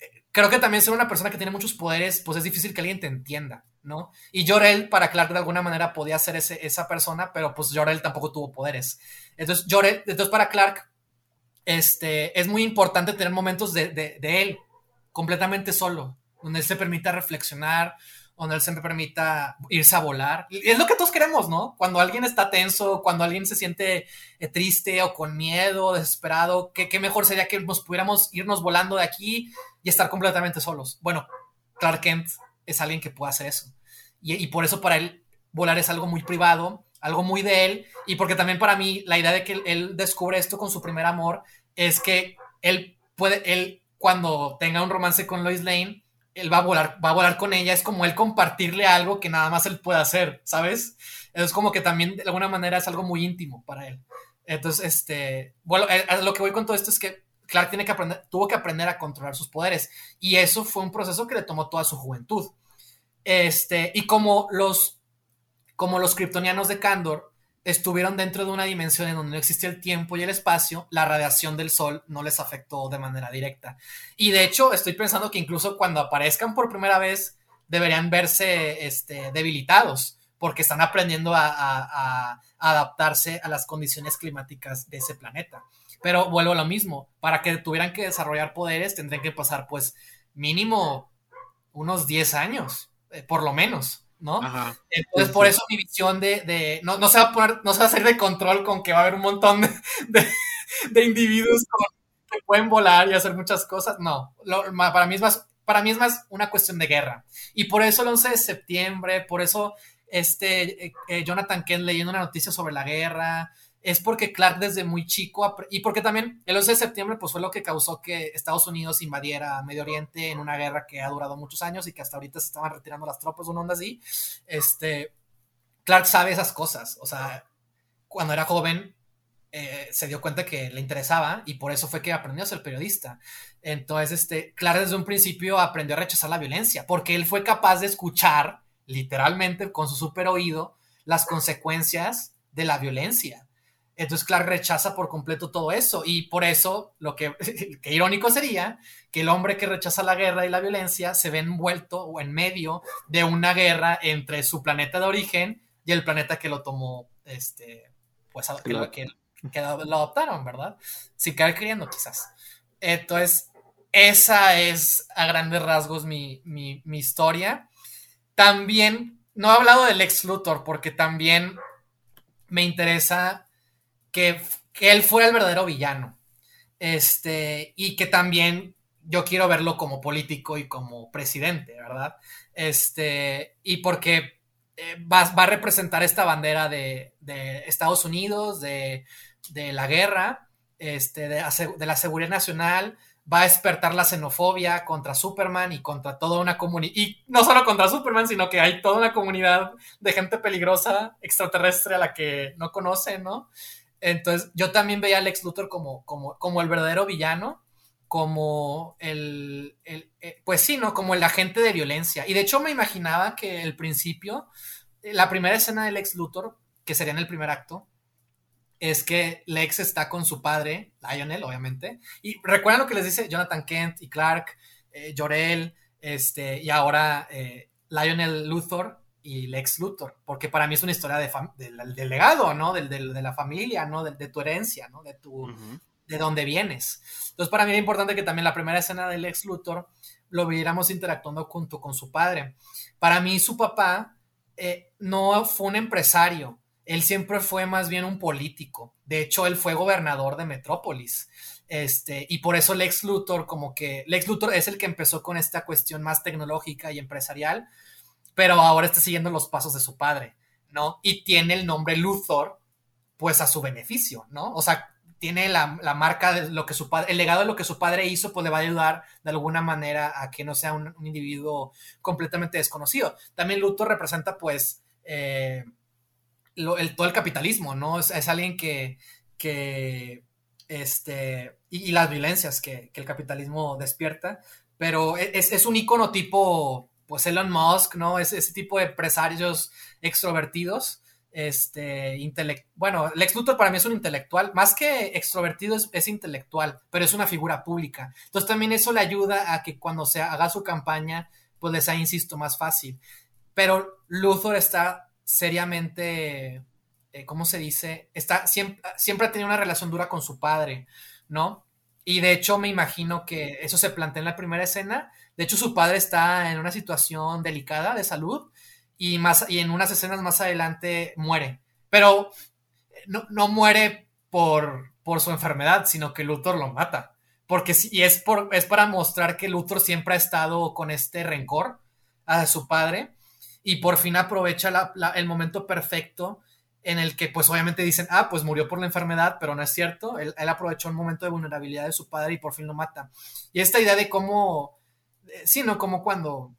eh, creo que también ser una persona que tiene muchos poderes, pues es difícil que alguien te entienda, ¿no? Y Jorel, para Clark de alguna manera podía ser esa persona, pero pues Jorel tampoco tuvo poderes. Entonces, Jorel, entonces para Clark, este, es muy importante tener momentos de, él completamente solo, donde él se permita reflexionar, donde él se permita irse a volar. es lo que todos queremos, ¿no? Cuando alguien está tenso, cuando alguien se siente eh, triste o con miedo, desesperado, ¿qué, ¿qué, mejor sería que nos pudiéramos irnos volando de aquí y estar completamente solos. Bueno, Clark Kent es alguien que puede hacer eso. Y, por eso para él volar es algo muy privado, algo muy de él, y porque también para mí la idea de que él descubre esto con su primer amor es que él puede, él cuando tenga un romance con Lois Lane, él va a volar, va a volar con ella, es como él compartirle algo que nada más él puede hacer, ¿sabes? Es como que también de alguna manera es algo muy íntimo para él. Entonces, este, bueno, eh, lo que voy con todo esto es que Clark tiene que aprender, tuvo que aprender a controlar sus poderes y eso fue un proceso que le tomó toda su juventud. Este, y como los, como los kryptonianos de Kandor estuvieron dentro de una dimensión en donde no existía el tiempo y el espacio, la radiación del sol no les afectó de manera directa. Y de hecho, estoy pensando que incluso cuando aparezcan por primera vez, deberían verse este, debilitados, porque están aprendiendo a, adaptarse a las condiciones climáticas de ese planeta. Pero vuelvo a lo mismo, para que tuvieran que desarrollar poderes, tendrían que pasar pues mínimo unos 10 años, eh, por lo menos. ¿No? Entonces, por eso mi visión de, no, no, se va a poner, no se va a hacer de control con que va a haber un montón de, individuos que pueden volar y hacer muchas cosas. No, para, mí es más, para mí es más una cuestión de guerra. Y por eso el 11 de septiembre, por eso este, eh, eh, Jonathan Kent leyendo una noticia sobre la guerra, es porque Clark desde muy chico, y porque también el 11 de septiembre pues fue lo que causó que Estados Unidos invadiera Medio Oriente en una guerra que ha durado muchos años y que hasta ahorita se estaban retirando las tropas, una onda así. Este, Clark sabe esas cosas, o sea, cuando era joven eh, se dio cuenta que le interesaba y por eso fue que aprendió a ser periodista. Entonces, este, Clark desde un principio aprendió a rechazar la violencia, porque él fue capaz de escuchar literalmente con su super oído las consecuencias de la violencia entonces Clark rechaza por completo todo eso y por eso lo que, que, irónico sería que el hombre que rechaza la guerra y la violencia se ve envuelto o en medio de una guerra entre su planeta de origen y el planeta que lo tomó este, pues que, lo, que, lo adoptaron, ¿verdad? Sin querer queriendo, quizás. Entonces, esa es a grandes rasgos mi, mi, mi historia. También, no he hablado del ex Luthor, porque también me interesa que, él fuera el verdadero villano. Este, y que también yo quiero verlo como político y como presidente, ¿verdad? Este, y porque eh, va, a representar esta bandera de, Estados Unidos, de, la guerra, este, de, la seguridad nacional, va a despertar la xenofobia contra Superman y contra toda una comunidad, y no solo contra Superman, sino que hay toda una comunidad de gente peligrosa, extraterrestre a la que no conocen, ¿no? Entonces, yo también veía a Lex Luthor como, como, como el verdadero villano, como el, el, eh, pues sí, ¿no? Como el agente de violencia. Y de hecho me imaginaba que el principio, eh, la primera escena del Lex Luthor, que sería en el primer acto, es que Lex está con su padre, Lionel, obviamente. Y recuerdan lo que les dice Jonathan Kent y Clark, eh, Jorel, este, y ahora Lionel Luthor y Lex Luthor, porque para mí es una historia de del, legado, ¿no? Del, de la familia, ¿no? De, tu herencia, ¿no? De tu, de dónde vienes. Entonces, para mí era importante que también la primera escena del ex Luthor lo viéramos interactuando junto con su padre. Para mí, su papá eh, no fue un empresario, él siempre fue más bien un político. De hecho, él fue gobernador de Metrópolis. Este, y por eso Lex Luthor, como que Lex Luthor es el que empezó con esta cuestión más tecnológica y empresarial, pero ahora está siguiendo los pasos de su padre, ¿no? Y tiene el nombre Luthor, pues a su beneficio, ¿no? O sea, tiene la, marca de lo que su padre, el legado de lo que su padre hizo, pues le va a ayudar de alguna manera a que no sea un, individuo completamente desconocido. También Luthor representa, pues, eh, el, todo el capitalismo, ¿no? Es, alguien que, que este, y, las violencias que, el capitalismo despierta, pero e, es, es, un icono tipo, pues, Elon Musk, ¿no? Es ese tipo de empresarios extrovertidos este, intelect bueno, Lex Luthor para mí es un intelectual, más que extrovertido es, intelectual, pero es una figura pública. Entonces también eso le ayuda a que cuando se haga su campaña, pues les sea, insisto, más fácil. Pero Luthor está seriamente, eh, ¿cómo se dice? Está, siempre, siempre ha tenido una relación dura con su padre, ¿no? Y de hecho me imagino que eso se plantea en la primera escena. De hecho su padre está en una situación delicada de salud y, más, y en unas escenas más adelante muere. Pero no, no muere por, por su enfermedad, sino que Luthor lo mata. Porque y es, por, es para mostrar que Luthor siempre ha estado con este rencor a su padre y por fin aprovecha el momento perfecto en el que pues obviamente dicen, ah, pues murió por la enfermedad, pero no es cierto, él, él aprovechó un momento de vulnerabilidad de su padre y por fin lo mata. Y esta idea de cómo, eh, sí, ¿no? Como cuando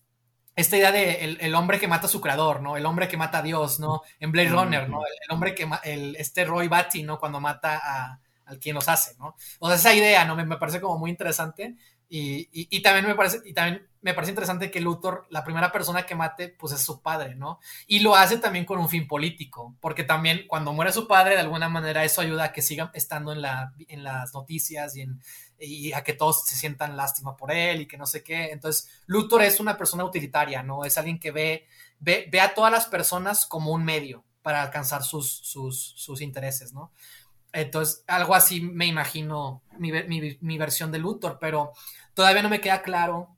esta idea de el, hombre que mata a su creador, ¿no? El hombre que mata a Dios, ¿no? En Blade Runner, ¿no? El, hombre que, el, este Roy Batty, ¿no? Cuando mata a, al quien los hace, ¿no? O sea, esa idea, ¿no? Me, parece como muy interesante y, y, también me parece, y también me parece interesante que Luthor, la primera persona que mate, pues es su padre, ¿no? Y lo hace también con un fin político, porque también cuando muere su padre, de alguna manera eso ayuda a que siga estando en, la, en las noticias y en, y a que todos se sientan lástima por él y que no sé qué. Entonces, Luthor es una persona utilitaria, ¿no? Es alguien que ve, ve, ve a todas las personas como un medio para alcanzar sus, sus, intereses, ¿no? Entonces, algo así me imagino mi, mi, mi, versión de Luthor, pero todavía no me queda claro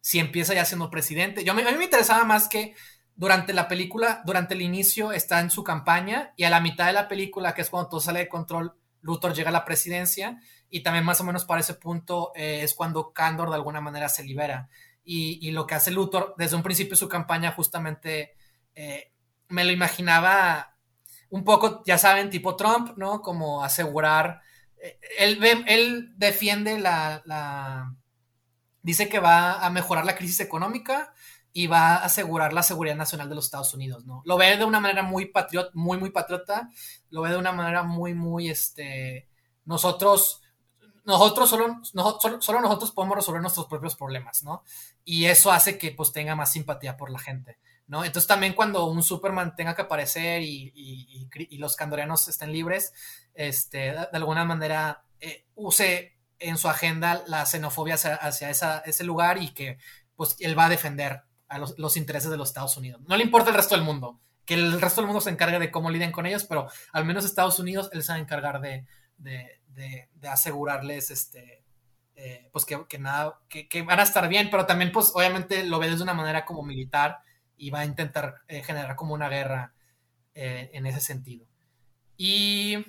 si empieza ya siendo presidente. Yo, a mí me interesaba más que durante la película, durante el inicio está en su campaña y a la mitad de la película, que es cuando todo sale de control, Luthor llega a la presidencia y también más o menos para ese punto eh, es cuando Candor de alguna manera se libera. Y, lo que hace Luthor desde un principio su campaña justamente eh, me lo imaginaba un poco, ya saben, tipo Trump, ¿no? Como asegurar, eh, él, él defiende la, la, dice que va a mejorar la crisis económica y va a asegurar la seguridad nacional de los Estados Unidos, ¿no? Lo ve de una manera muy patriota, muy, muy patriota, lo ve de una manera muy, muy, este, nosotros nosotros solo, solo, nosotros podemos resolver nuestros propios problemas, ¿no? Y eso hace que pues tenga más simpatía por la gente, ¿no? Entonces también cuando un Superman tenga que aparecer y, los candorianos estén libres, este, de alguna manera eh, use en su agenda la xenofobia hacia, ese lugar y que pues él va a defender a los, intereses de los Estados Unidos. No le importa el resto del mundo, que el resto del mundo se encargue de cómo lidian con ellos, pero al menos Estados Unidos él se va a encargar de, asegurarles este, eh, pues que, nada, que, van a estar bien, pero también pues obviamente lo ve de una manera como militar y va a intentar eh, generar como una guerra eh, en ese sentido. Y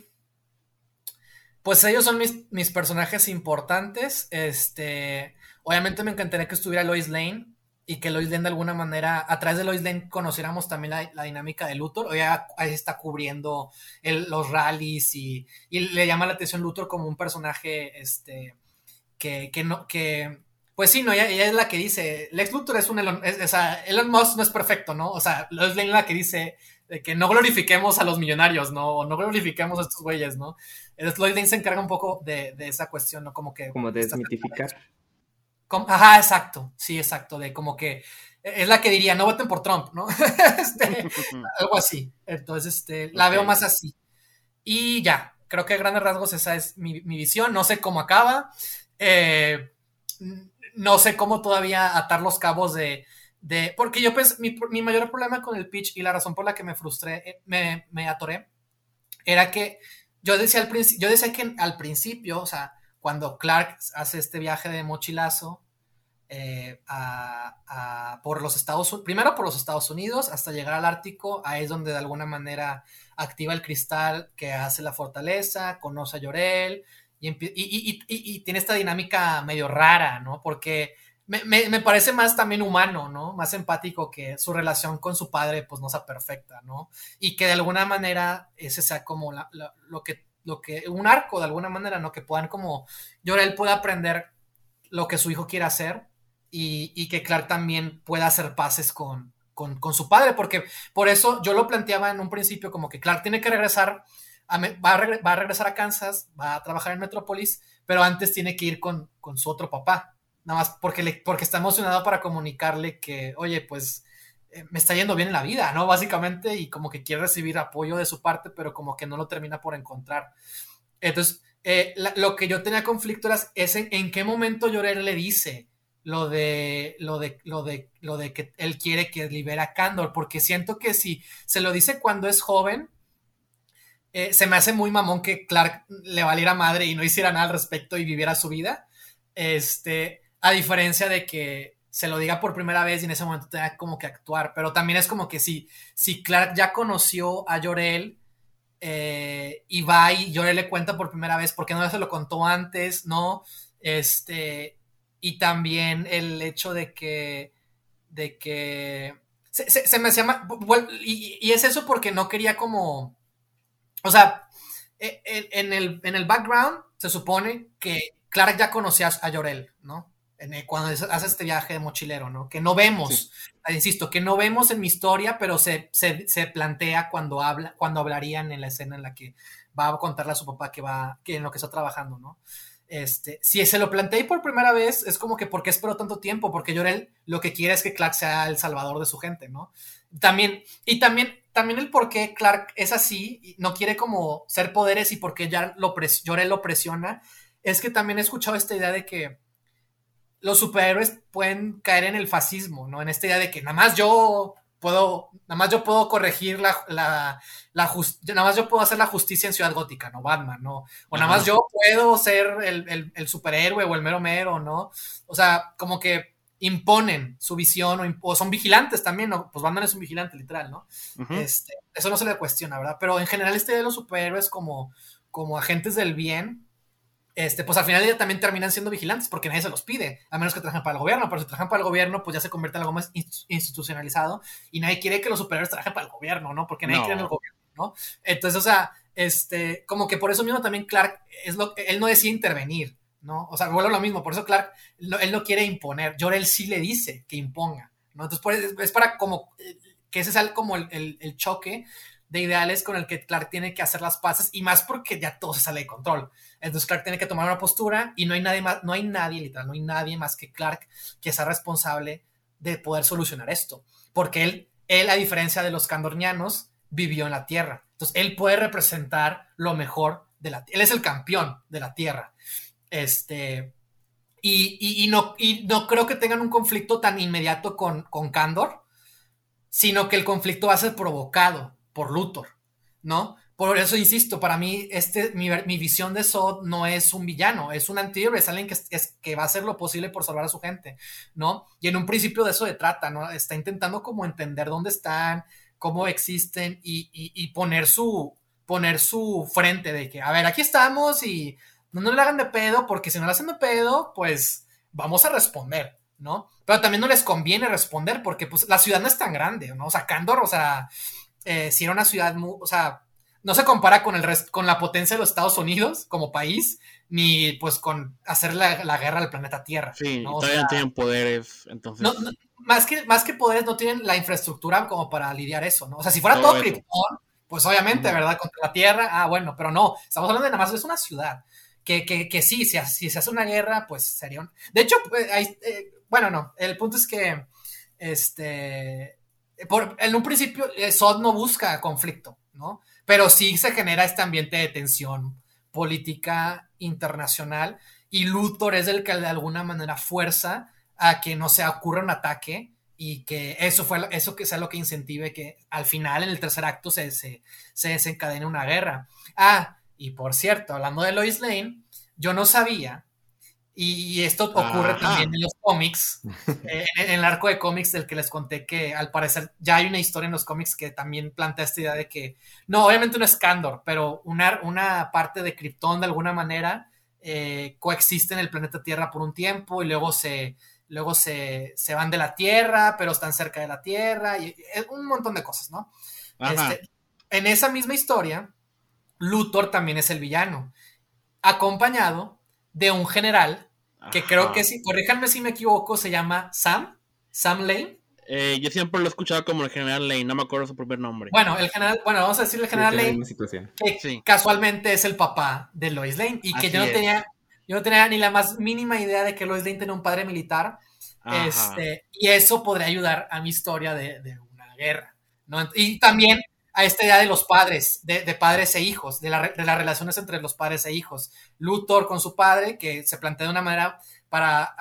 pues ellos son mis, personajes importantes. Este, obviamente me encantaría que estuviera Lois Lane y que Lois Lane de alguna manera, a través de Lois Lane conociéramos también la, dinámica de Luthor. O ya ahí está cubriendo los rallies y, le llama la atención Luthor como un personaje este, que, no, que, pues sí, no, ella, es la que dice, Lex Luthor es un Elon, o sea, Elon Musk no es perfecto, ¿no? O sea, Lois Lane es la que dice de que no glorifiquemos a los millonarios, ¿no? O no glorifiquemos a estos güeyes, ¿no? Lloyd Lane se encarga un poco de, esa cuestión, ¿no? Como que... Como de Ajá, exacto, sí, exacto, de como que es la que diría, no voten por Trump, ¿no? Este, algo así. Entonces, este, la veo más así. Y ya, creo que a grandes rasgos esa es mi, visión. No sé cómo acaba. Eh, no sé cómo todavía atar los cabos de, de, porque yo pues, mi, mi, mayor problema con el pitch y la razón por la que me frustré, eh, me, me atoré, era que yo decía, al yo decía que al principio, o sea, cuando Clark hace este viaje de mochilazo eh, a, por los Estados primero por los Estados Unidos hasta llegar al Ártico, ahí es donde de alguna manera activa el cristal que hace la fortaleza, conoce a Llorel y, y, y tiene esta dinámica medio rara, ¿no? Porque me, parece más también humano, ¿no? Más empático que su relación con su padre, pues no sea perfecta, ¿no? Y que de alguna manera ese sea como lo, que, lo que, un arco de alguna manera, ¿no? Que puedan como, él pueda aprender lo que su hijo quiere hacer y, que Clark también pueda hacer paces con, con, su padre, porque por eso yo lo planteaba en un principio como que Clark tiene que regresar, a, va, a va, a regresar a Kansas, va a trabajar en Metrópolis, pero antes tiene que ir con, con su otro papá, nada más porque, le, porque está emocionado para comunicarle que, oye, pues me está yendo bien en la vida, ¿no? Básicamente, y como que quiere recibir apoyo de su parte, pero como que no lo termina por encontrar. Entonces, eh, lo que yo tenía conflicto era es en, qué momento Llorer le dice lo de, lo de, lo de, lo de que él quiere que libera a Candor, porque siento que si se lo dice cuando es joven, eh, se me hace muy mamón que Clark le valiera madre y no hiciera nada al respecto y viviera su vida. Este, a diferencia de que se lo diga por primera vez y en ese momento tenga como que actuar. Pero también es como que si, si Clark ya conoció a Llorel eh, y va y Llorel le cuenta por primera vez, porque no se lo contó antes, ¿no? Este. Y también el hecho de que. de que. Se, me llama. Y, y, es eso porque no quería como. O sea, e, e, en el, en el background se supone que Clark ya conocía a Llorel, ¿no? Cuando hace este viaje de mochilero, ¿no? Que no vemos, insisto, que no vemos en mi historia, pero se, plantea cuando, habla, cuando hablarían en la escena en la que va a contarle a su papá que va, que en lo que está trabajando, ¿no? Este, si se lo planteé por primera vez, es como que ¿por qué esperó tanto tiempo? Porque Llorel lo que quiere es que Clark sea el salvador de su gente, ¿no? También, y también, también el por qué Clark es así, no quiere como ser poderes y porque ya lo Llorel lo presiona, es que también he escuchado esta idea de que los superhéroes pueden caer en el fascismo, ¿no? En esta idea de que nada más yo puedo, nada más yo puedo corregir la, la, la nada más yo puedo hacer la justicia en Ciudad Gótica, ¿no? Batman, ¿no? O nada más yo puedo ser el, el, superhéroe o el mero mero, ¿no? O sea, como que imponen su visión o, son vigilantes también, ¿no? Pues Batman es un vigilante, literal, ¿no? este, eso no se le cuestiona, ¿verdad? Pero en general este de los superhéroes como, como agentes del bien, este, pues al final ya también terminan siendo vigilantes porque nadie se los pide, a menos que trabajen para el gobierno, pero si trabajan para el gobierno, pues ya se convierte en algo más institucionalizado y nadie quiere que los superiores trabajen para el gobierno, ¿no? Porque nadie quiere en el gobierno, ¿no? Entonces, o sea, este, como que por eso mismo también Clark, es lo, él no decide intervenir, ¿no? O sea, vuelvo a lo mismo, por eso Clark, él no quiere imponer, Jor-El sí le dice que imponga, ¿no? Entonces, es para como, eh, que ese es como el, el choque de ideales con el que Clark tiene que hacer las paces y más porque ya todo se sale de control. Entonces Clark tiene que tomar una postura y no hay nadie más, no hay nadie, literal, no hay nadie más que Clark que sea responsable de poder solucionar esto. Porque él, él, a diferencia de los candornianos, vivió en la Tierra. Entonces él puede representar lo mejor de la Él es el campeón de la Tierra. Este. Y, y, no, y no creo que tengan un conflicto tan inmediato con, con Candor, sino que el conflicto va a ser provocado por Luthor, ¿no? Por eso insisto, para mí este, mi, visión de Sod no es un villano, es un antihéroe, es alguien que, es, que va a hacer lo posible por salvar a su gente, ¿no? Y en un principio de eso se trata, ¿no? Está intentando como entender dónde están, cómo existen y, poner, su, poner su frente de que, a ver, aquí estamos y no nos le hagan de pedo, porque si no le hacen de pedo, pues vamos a responder, ¿no? Pero también no les conviene responder porque pues la ciudad no es tan grande, ¿no? O sea, Candor, o sea, eh, si era una ciudad, muy, o sea, no se compara con, el con la potencia de los Estados Unidos como país, ni pues con hacer la, guerra al planeta Tierra. Sí, todavía no tienen poderes, entonces... más, que, más que poderes, no tienen la infraestructura como para lidiar eso, ¿no? O sea, si fuera todo, Krypton, pues obviamente, ¿verdad? Contra la Tierra, ah, bueno, pero no, estamos hablando de nada más, es una ciudad. Que, que, que sí, si, si, se hace una guerra, pues sería un... De hecho, pues, eh, bueno, no, el punto es que, este, en un principio, eh, Sod no busca conflicto, ¿no? pero sí se genera este ambiente de tensión política internacional y Luthor es el que de alguna manera fuerza a que no se ocurra un ataque y que eso fue eso que sea lo que incentive que al final en el tercer acto se, se, se desencadene una guerra. Ah, y por cierto, hablando de Lois Lane, yo no sabía y, esto ocurre también en los cómics, eh, en, el arco de cómics del que les conté que al parecer ya hay una historia en los cómics que también plantea esta idea de que, no, obviamente no es Candor, pero una, una parte de Krypton de alguna manera eh, coexiste en el planeta Tierra por un tiempo y luego se, luego se, se, van de la Tierra, pero están cerca de la Tierra y, un montón de cosas, ¿no? Este, en esa misma historia, Luthor también es el villano, acompañado de un general que creo que sí, corríjanme si me equivoco, se llama Sam, Sam Lane. Eh, yo siempre lo he escuchado como el general Lane, no me acuerdo su primer nombre. Bueno, el general, bueno, vamos a decirle el general Lane, que casualmente es el papá de Lois Lane y que yo no tenía, yo no tenía ni la más mínima idea de que Lois Lane tenía un padre militar. Este, y eso podría ayudar a mi historia de, de una guerra. ¿no? Y también a esta idea de los padres, de, padres e hijos, de, las relaciones entre los padres e hijos. Luthor con su padre, que se plantea de una manera para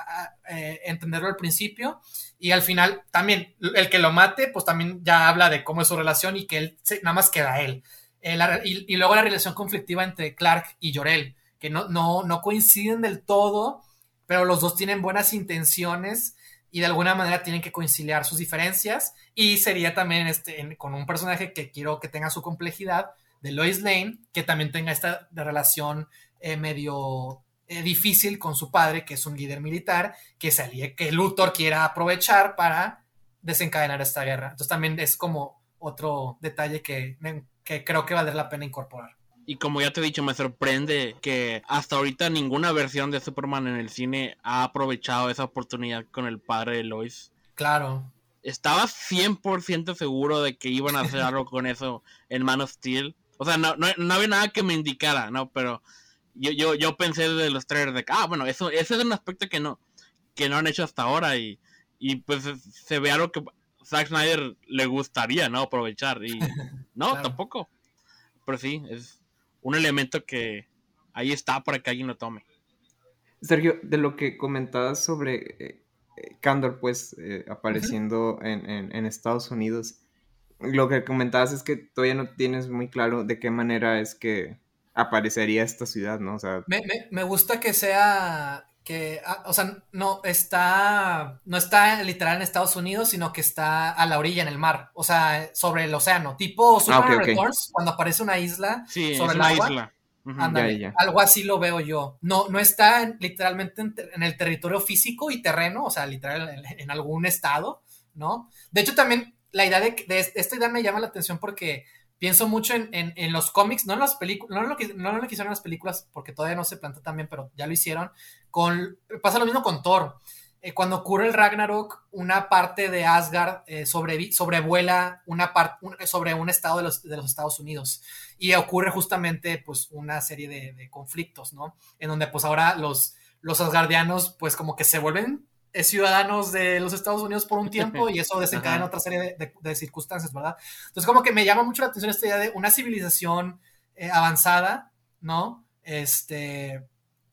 eh, entenderlo al principio, y al final también el que lo mate, pues también ya habla de cómo es su relación y que él nada más queda él. Eh, y, luego la relación conflictiva entre Clark y Jorel, que no, no, no coinciden del todo, pero los dos tienen buenas intenciones y de alguna manera tienen que conciliar sus diferencias y sería también este, con un personaje que quiero que tenga su complejidad de Lois Lane, que también tenga esta relación eh, medio eh, difícil con su padre, que es un líder militar, que, se que Luthor quiera aprovechar para desencadenar esta guerra. Entonces también es como otro detalle que, que creo que vale la pena incorporar. Y como ya te he dicho, me sorprende que hasta ahorita ninguna versión de Superman en el cine ha aprovechado esa oportunidad con el padre de Lois. Claro. Estaba 100% seguro de que iban a hacer algo con eso en Man of Steel. O sea, no, no, había nada que me indicara, ¿no? Pero yo, yo, yo pensé de los trailers de que, ah, bueno, eso, ese es un aspecto que no, que no han hecho hasta ahora y, y pues se ve algo que Zack Snyder le gustaría, ¿no? Aprovechar y no, tampoco. Pero sí, es, un elemento que ahí está para que alguien lo tome. Sergio, de lo que comentabas sobre eh, Candor, pues eh, apareciendo en, Estados Unidos, lo que comentabas es que todavía no tienes muy claro de qué manera es que aparecería esta ciudad, ¿no? O sea, me gusta que sea que, ah, o sea, no está, no está literal en Estados Unidos, sino que está a la orilla en el mar, o sea, sobre el océano, tipo ah, Superman Returns, cuando aparece una isla sobre el agua. Isla. Algo así lo veo yo. No, no está literalmente en, el territorio físico y terreno, o sea, literal en, algún estado, ¿no? De hecho, también la idea de, de, esta idea me llama la atención porque pienso mucho en, los cómics, no en las películas, no, en lo que, no en lo que hicieron las películas, porque todavía no se plantea también, pero ya lo hicieron. Con, pasa lo mismo con Thor. Eh, cuando ocurre el Ragnarok, una parte de Asgard eh, sobrevuela una parte sobre un estado de los, Estados Unidos y ocurre justamente pues una serie de, conflictos, ¿no? En donde pues ahora los, los asgardianos pues como que se vuelven ciudadanos de los Estados Unidos por un tiempo y eso desencadena otra serie de, circunstancias, ¿verdad? Entonces como que me llama mucho la atención esta idea de una civilización eh, avanzada, ¿no? Este,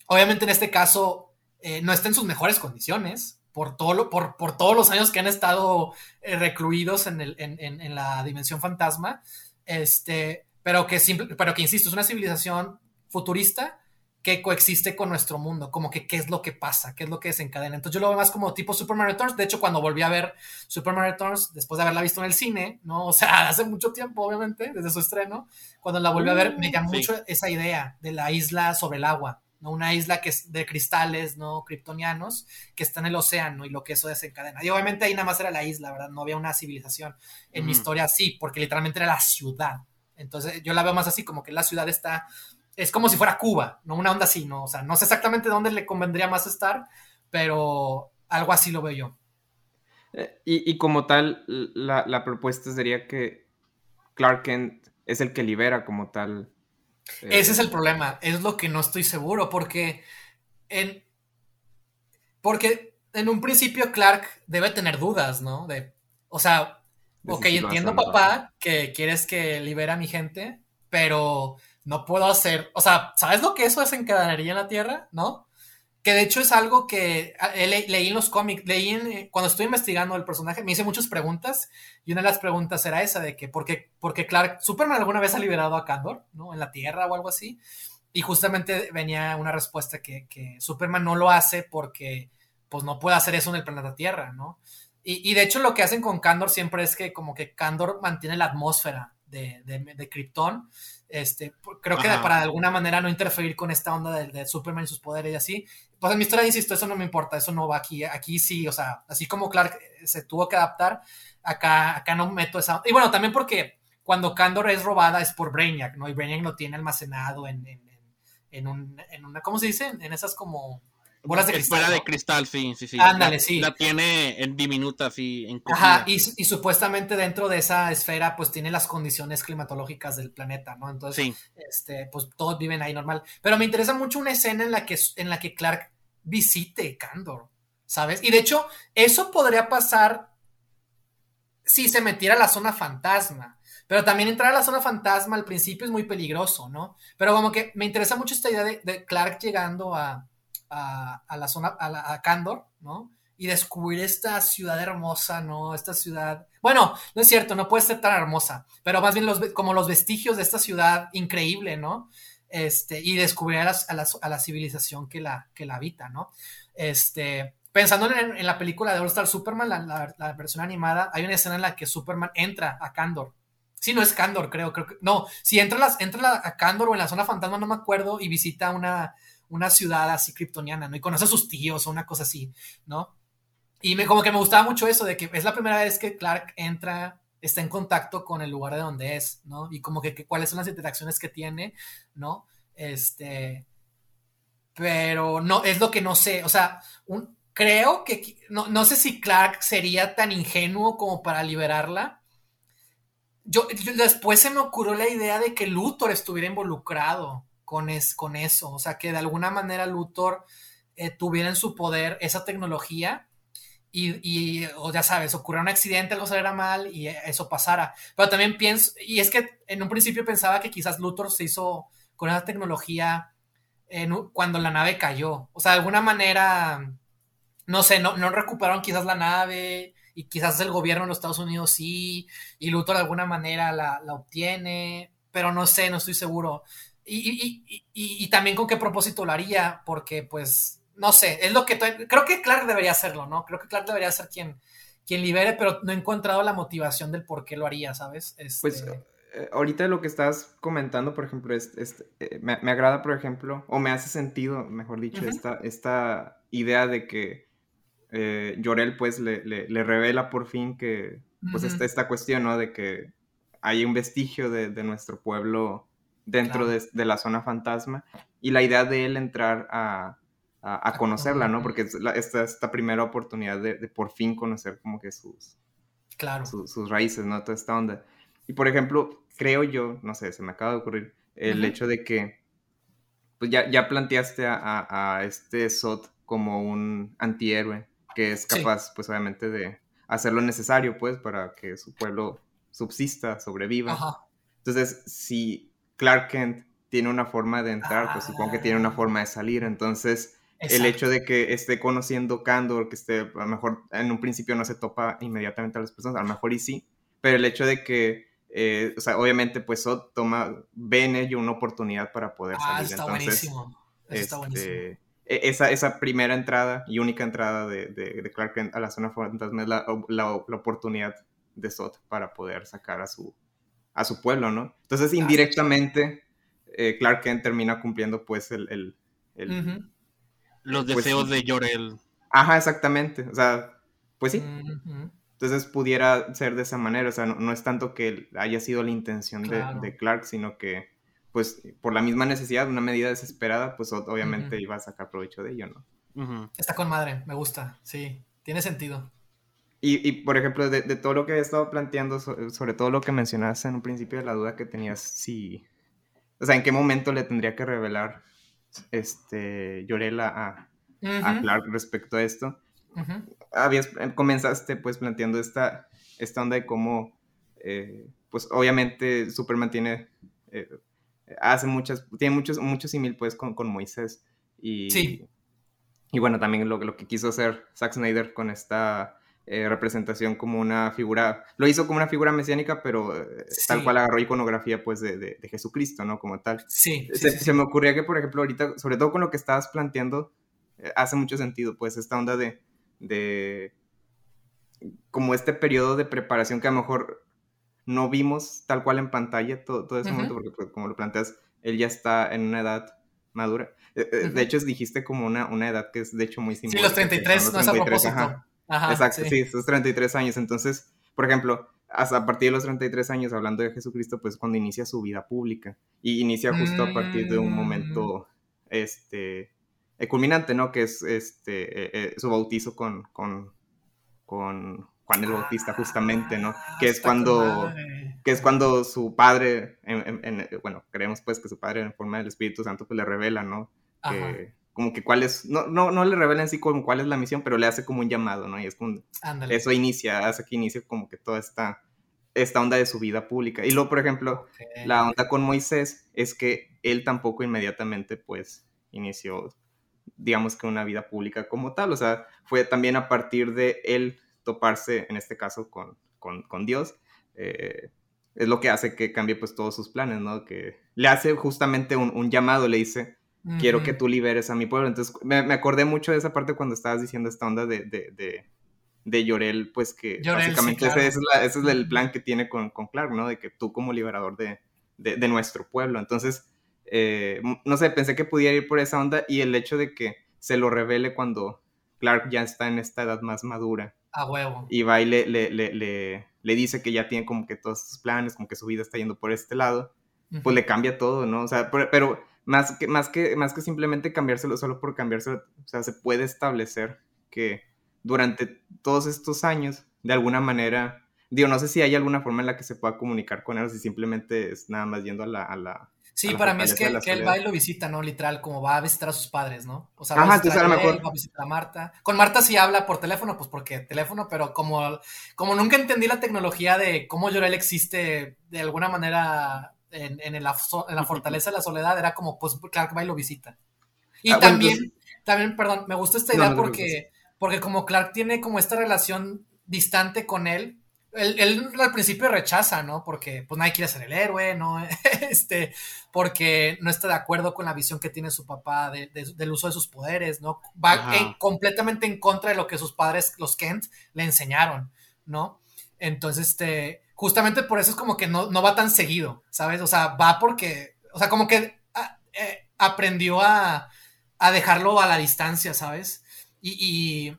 obviamente en este caso eh, no está en sus mejores condiciones, por, todo por, por todos los años que han estado eh, recluidos en, el, en, en, la dimensión fantasma, este, pero que, simple, pero que, insisto, es una civilización futurista que coexiste con nuestro mundo, como que qué es lo que pasa, qué es lo que desencadena. Entonces yo lo veo más como tipo Superman Returns. De hecho, cuando volví a ver Superman Returns, después de haberla visto en el cine, ¿no? O sea, hace mucho tiempo, obviamente, desde su estreno, cuando la volví a ver, me llamó mucho esa idea de la isla sobre el agua, ¿no? Una isla que es de cristales, ¿no? Kryptonianos, que está en el océano y lo que eso desencadena. Y obviamente ahí nada más era la isla, ¿verdad? No había una civilización. En mi historia sí, porque literalmente era la ciudad. Entonces yo la veo más así, como que la ciudad está es como si fuera Cuba, no una onda así, ¿no? O sea, no sé exactamente dónde le convendría más estar, pero algo así lo veo yo. Eh, y, como tal, la, propuesta sería que Clark Kent es el que libera como tal. Ese es el problema, es lo que no estoy seguro, porque en, porque en un principio Clark debe tener dudas, ¿no? De, o sea, ok, entiendo papá que quieres que libera a mi gente, pero no puedo hacer, o sea, ¿sabes lo que eso desencadenaría en la Tierra? ¿No? Que de hecho es algo que ah, leí en los cómics, leí en, cuando estoy investigando el personaje, me hice muchas preguntas y una de las preguntas era esa de que, ¿por qué, porque Clark, Superman alguna vez ha liberado a Kandor, ¿no? En la Tierra o algo así. Y justamente venía una respuesta que, Superman no lo hace porque pues no puede hacer eso en el planeta Tierra, ¿no? Y, y, de hecho lo que hacen con Kandor siempre es que como que Kandor mantiene la atmósfera de, de, de Krypton este, creo que para de alguna manera no interferir con esta onda de, Superman y sus poderes y así. Pues en mi historia, insisto, eso no me importa, eso no va aquí. Aquí sí, o sea, así como Clark eh, se tuvo que adaptar, acá, acá no meto esa. Y bueno, también porque cuando Candor es robada es por Brainiac, ¿no? Y Brainiac lo tiene almacenado en, en, en, un, en una, ¿cómo se dice? En esas como Bolas de cristal. Esfera de cristal, sí, sí, sí. Ándale, sí. La tiene en diminuta, sí. En Ajá, y, y, supuestamente dentro de esa esfera, pues tiene las condiciones climatológicas del planeta, ¿no? Entonces, este, pues todos viven ahí normal. Pero me interesa mucho una escena en la que, en la que Clark visite Kandor, ¿sabes? Y de hecho, eso podría pasar si se metiera a la zona fantasma. Pero también entrar a la zona fantasma al principio es muy peligroso, ¿no? Pero como que me interesa mucho esta idea de Clark llegando a, a, la zona, a, la, ¿no? Y descubrir esta ciudad hermosa, ¿no? Esta ciudad. Bueno, no es cierto, no puede ser tan hermosa, pero más bien los, como los vestigios de esta ciudad increíble, ¿no? Este, y descubrir a, la, civilización que la, que la habita, ¿no? Este, pensando en, la película de All Star Superman, la, versión animada, hay una escena en la que Superman entra a Candor. Sí, no es Candor, creo, creo que. No, si entra, las, entra a Candor o en la zona fantasma, no me acuerdo, y visita una, una ciudad así kryptoniana, ¿no? Y conoce a sus tíos o una cosa así, ¿no? Y me, como que me gustaba mucho eso, de que es la primera vez que Clark entra, está en contacto con el lugar de donde es, ¿no? Y como que, cuáles son las interacciones que tiene, ¿no? Este, pero no, es lo que no sé, o sea, un, creo que, no, no sé si Clark sería tan ingenuo como para liberarla. Yo, después se me ocurrió la idea de que Luthor estuviera involucrado, con, es, con eso, o sea, que de alguna manera Luthor eh, tuviera en su poder esa tecnología y, y, o ya sabes, ocurriera un accidente, algo saliera mal y eso pasara. Pero también pienso, y es que en un principio pensaba que quizás Luthor se hizo con esa tecnología cuando la nave cayó, o sea, de alguna manera, no sé, no, no recuperaron quizás la nave y quizás el gobierno de los Estados Unidos sí, y Luthor de alguna manera la, la obtiene, pero no sé, no estoy seguro. Y, también con qué propósito lo haría, porque pues, no sé, es lo que creo que Clark debería hacerlo, ¿no? Creo que Clark debería ser quien, quien libere, pero no he encontrado la motivación del por qué lo haría, ¿sabes? Este... Pues eh, ahorita lo que estás comentando, por ejemplo, es, eh, me, agrada, por ejemplo, o me hace sentido, mejor dicho, esta, esta idea de que eh, Llorel pues le, revela por fin que, pues está esta cuestión, ¿no? De que hay un vestigio de, de nuestro pueblo dentro de, la zona fantasma y la idea de él entrar a, conocerla, ¿no? Porque es esta, esta primera oportunidad de, por fin conocer como que sus, claro. sus raíces, ¿no? Toda esta onda. Y por ejemplo, creo yo, no sé, se me acaba de ocurrir el hecho de que pues ya, ya planteaste a, este Sot como un antihéroe que es capaz, pues obviamente, de hacer lo necesario, pues, para que su pueblo subsista, sobreviva. Entonces, si Clark Kent tiene una forma de entrar, pues supongo que tiene una forma de salir. Entonces, el hecho de que esté conociendo Candor, que esté, a lo mejor en un principio no se topa inmediatamente a las personas, a lo mejor y sí, pero el hecho de que, eh, o sea, obviamente, pues Sot toma, ve en ello una oportunidad para poder ah, salir. Está buenísimo. está buenísimo. Este, e, esa, esa primera entrada y única entrada de, de, Clark Kent a la zona fantasma es la, la, oportunidad de Sot para poder sacar a su, a su pueblo, ¿no? Entonces, ah, indirectamente, eh, Clark Kent termina cumpliendo, pues, el... el, Los pues, deseos de Jorel. Ajá, exactamente. O sea, pues sí. Entonces pudiera ser de esa manera, o sea, no, es tanto que haya sido la intención de, Clark, sino que pues por la misma necesidad, una medida desesperada, pues obviamente iba a sacar provecho de ello, ¿no? Está con madre, me gusta, sí, tiene sentido. Y, por ejemplo, de, todo lo que he estado planteando, sobre, todo lo que mencionaste en un principio de la duda que tenías, si, o sea, en qué momento le tendría que revelar este Llorela a, a Clark respecto a esto habías, eh, comenzaste pues planteando esta, esta onda de cómo, eh, pues obviamente Superman tiene, eh, hace muchas, tiene muchos, muchos simil pues con, con Moisés. Y, sí. Y bueno, también lo, lo que quiso hacer Zack Snyder con esta representación como una figura, lo hizo como una figura mesiánica, pero tal cual agarró iconografía pues de, de, Jesucristo, ¿no? Como tal. Sí. Se, me ocurría que, por ejemplo, ahorita, sobre todo con lo que estabas planteando, hace mucho sentido, pues esta onda de, de como este periodo de preparación que a lo mejor no vimos tal cual en pantalla todo, todo ese momento, porque pues, como lo planteas, él ya está en una edad madura. Eh, eh, de hecho, dijiste como una, una edad que es de hecho muy similar. Sí, los 33, no es a propósito. Exacto, sí. esos 33 años. Entonces, por ejemplo, hasta a partir de los 33 años, hablando de Jesucristo, pues cuando inicia su vida pública. Y inicia justo a partir de un momento, mm. este, eh, culminante, ¿no? Que es este, eh, eh, su bautizo con, con, con, Juan el Bautista, justamente, ¿no? Ah, que es cuando, que es cuando su padre, bueno, creemos pues que su padre en forma del Espíritu Santo pues le revela, ¿no? Que, como que cuál es, no, no, no le revela en sí como cuál es la misión, pero le hace como un llamado, ¿no? Y es como, eso inicia, hace que inicie como que toda esta, esta onda de su vida pública. Y luego, por ejemplo, la onda con Moisés es que él tampoco inmediatamente pues inició digamos que una vida pública como tal, o sea, fue también a partir de él toparse, en este caso, con, con, Dios, eh, es lo que hace que cambie pues todos sus planes, ¿no? Que le hace justamente un, llamado, le dice, quiero que tú liberes a mi pueblo. Entonces, me, acordé mucho de esa parte cuando estabas diciendo esta onda de, de, de, Llorel, pues que básicamente ese, es ese, es el plan que tiene con, con, Clark, ¿no? De que tú como liberador de, nuestro pueblo. Entonces, eh, no sé, pensé que pudiera ir por esa onda y el hecho de que se lo revele cuando Clark ya está en esta edad más madura. A huevo. Y va y le, le, le, le, dice que ya tiene como que todos sus planes, como que su vida está yendo por este lado, pues le cambia todo, ¿no? O sea, pero, más, que, más, que, más que simplemente cambiárselo solo por cambiárselo, o sea, se puede establecer que durante todos estos años, de alguna manera, digo, no sé si hay alguna forma en la que se pueda comunicar con él, si simplemente es nada más yendo a la, a la Sí, para mí es que, que él va y lo visita, ¿no? Literal, como va a visitar a sus padres, ¿no? O sea, va, a, visitar a, mejor... va a visitar a Marta. Con Marta sí habla por teléfono, pues porque teléfono, pero como, como nunca entendí la tecnología de cómo Llorel existe de alguna manera en, en, la, en la fortaleza de la soledad, era como, pues Clark va y lo visita. Y ah, también, también, perdón, me gusta esta idea porque, porque como Clark tiene como esta relación distante con él, él, al principio rechaza, ¿no? Porque pues nadie quiere ser el héroe, ¿no? este, porque no está de acuerdo con la visión que tiene su papá del uso de sus poderes, ¿no? Va completamente en contra de lo que sus padres, los Kent, le enseñaron, ¿no? Entonces, este, justamente por eso es como que no, va tan seguido, ¿sabes? O sea, va porque, o sea, como que ah, eh, aprendió a, a, dejarlo a la distancia, ¿sabes? y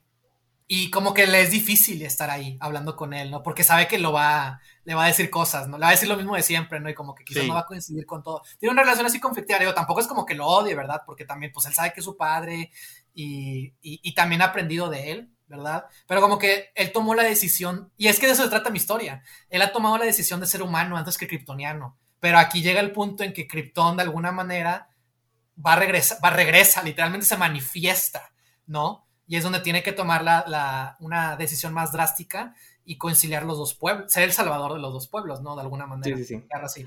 y como que le es difícil estar ahí hablando con él, ¿no? Porque sabe que lo va, le va a decir cosas, ¿no? Le va a decir lo mismo de siempre, ¿no? Y como que quizás no va a coincidir con todo. Tiene una relación así conflictiva, digo, tampoco es como que lo odie, ¿verdad? Porque también, pues él sabe que es su padre y, y, también ha aprendido de él, ¿verdad? Pero como que él tomó la decisión, y es que de eso se trata mi historia, él ha tomado la decisión de ser humano antes que kryptoniano, pero aquí llega el punto en que Krypton de alguna manera va a regresar, va a regresa, literalmente se manifiesta, ¿no? y es donde tiene que tomar la, una decisión más drástica y conciliar los dos pueblos, ser el salvador de los dos pueblos, ¿no? De alguna manera. Sí, sí, sí.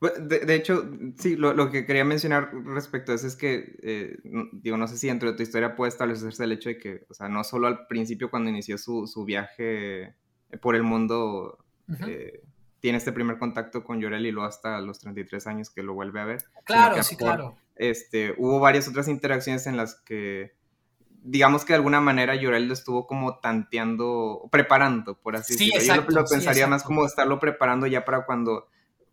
De, hecho, sí, lo, que quería mencionar respecto a eso es que, eh, digo, no sé si dentro de tu historia puede establecerse el hecho de que, o sea, no solo al principio cuando inició su, su viaje eh, por el mundo, eh, tiene este primer contacto con Llorel y luego hasta los 33 años que lo vuelve a ver. Claro, sí, claro. Este, hubo varias otras interacciones en las que, digamos que de alguna manera Llorel lo estuvo como tanteando, preparando, por así decirlo. Yo lo, pensaría más como estarlo preparando ya para cuando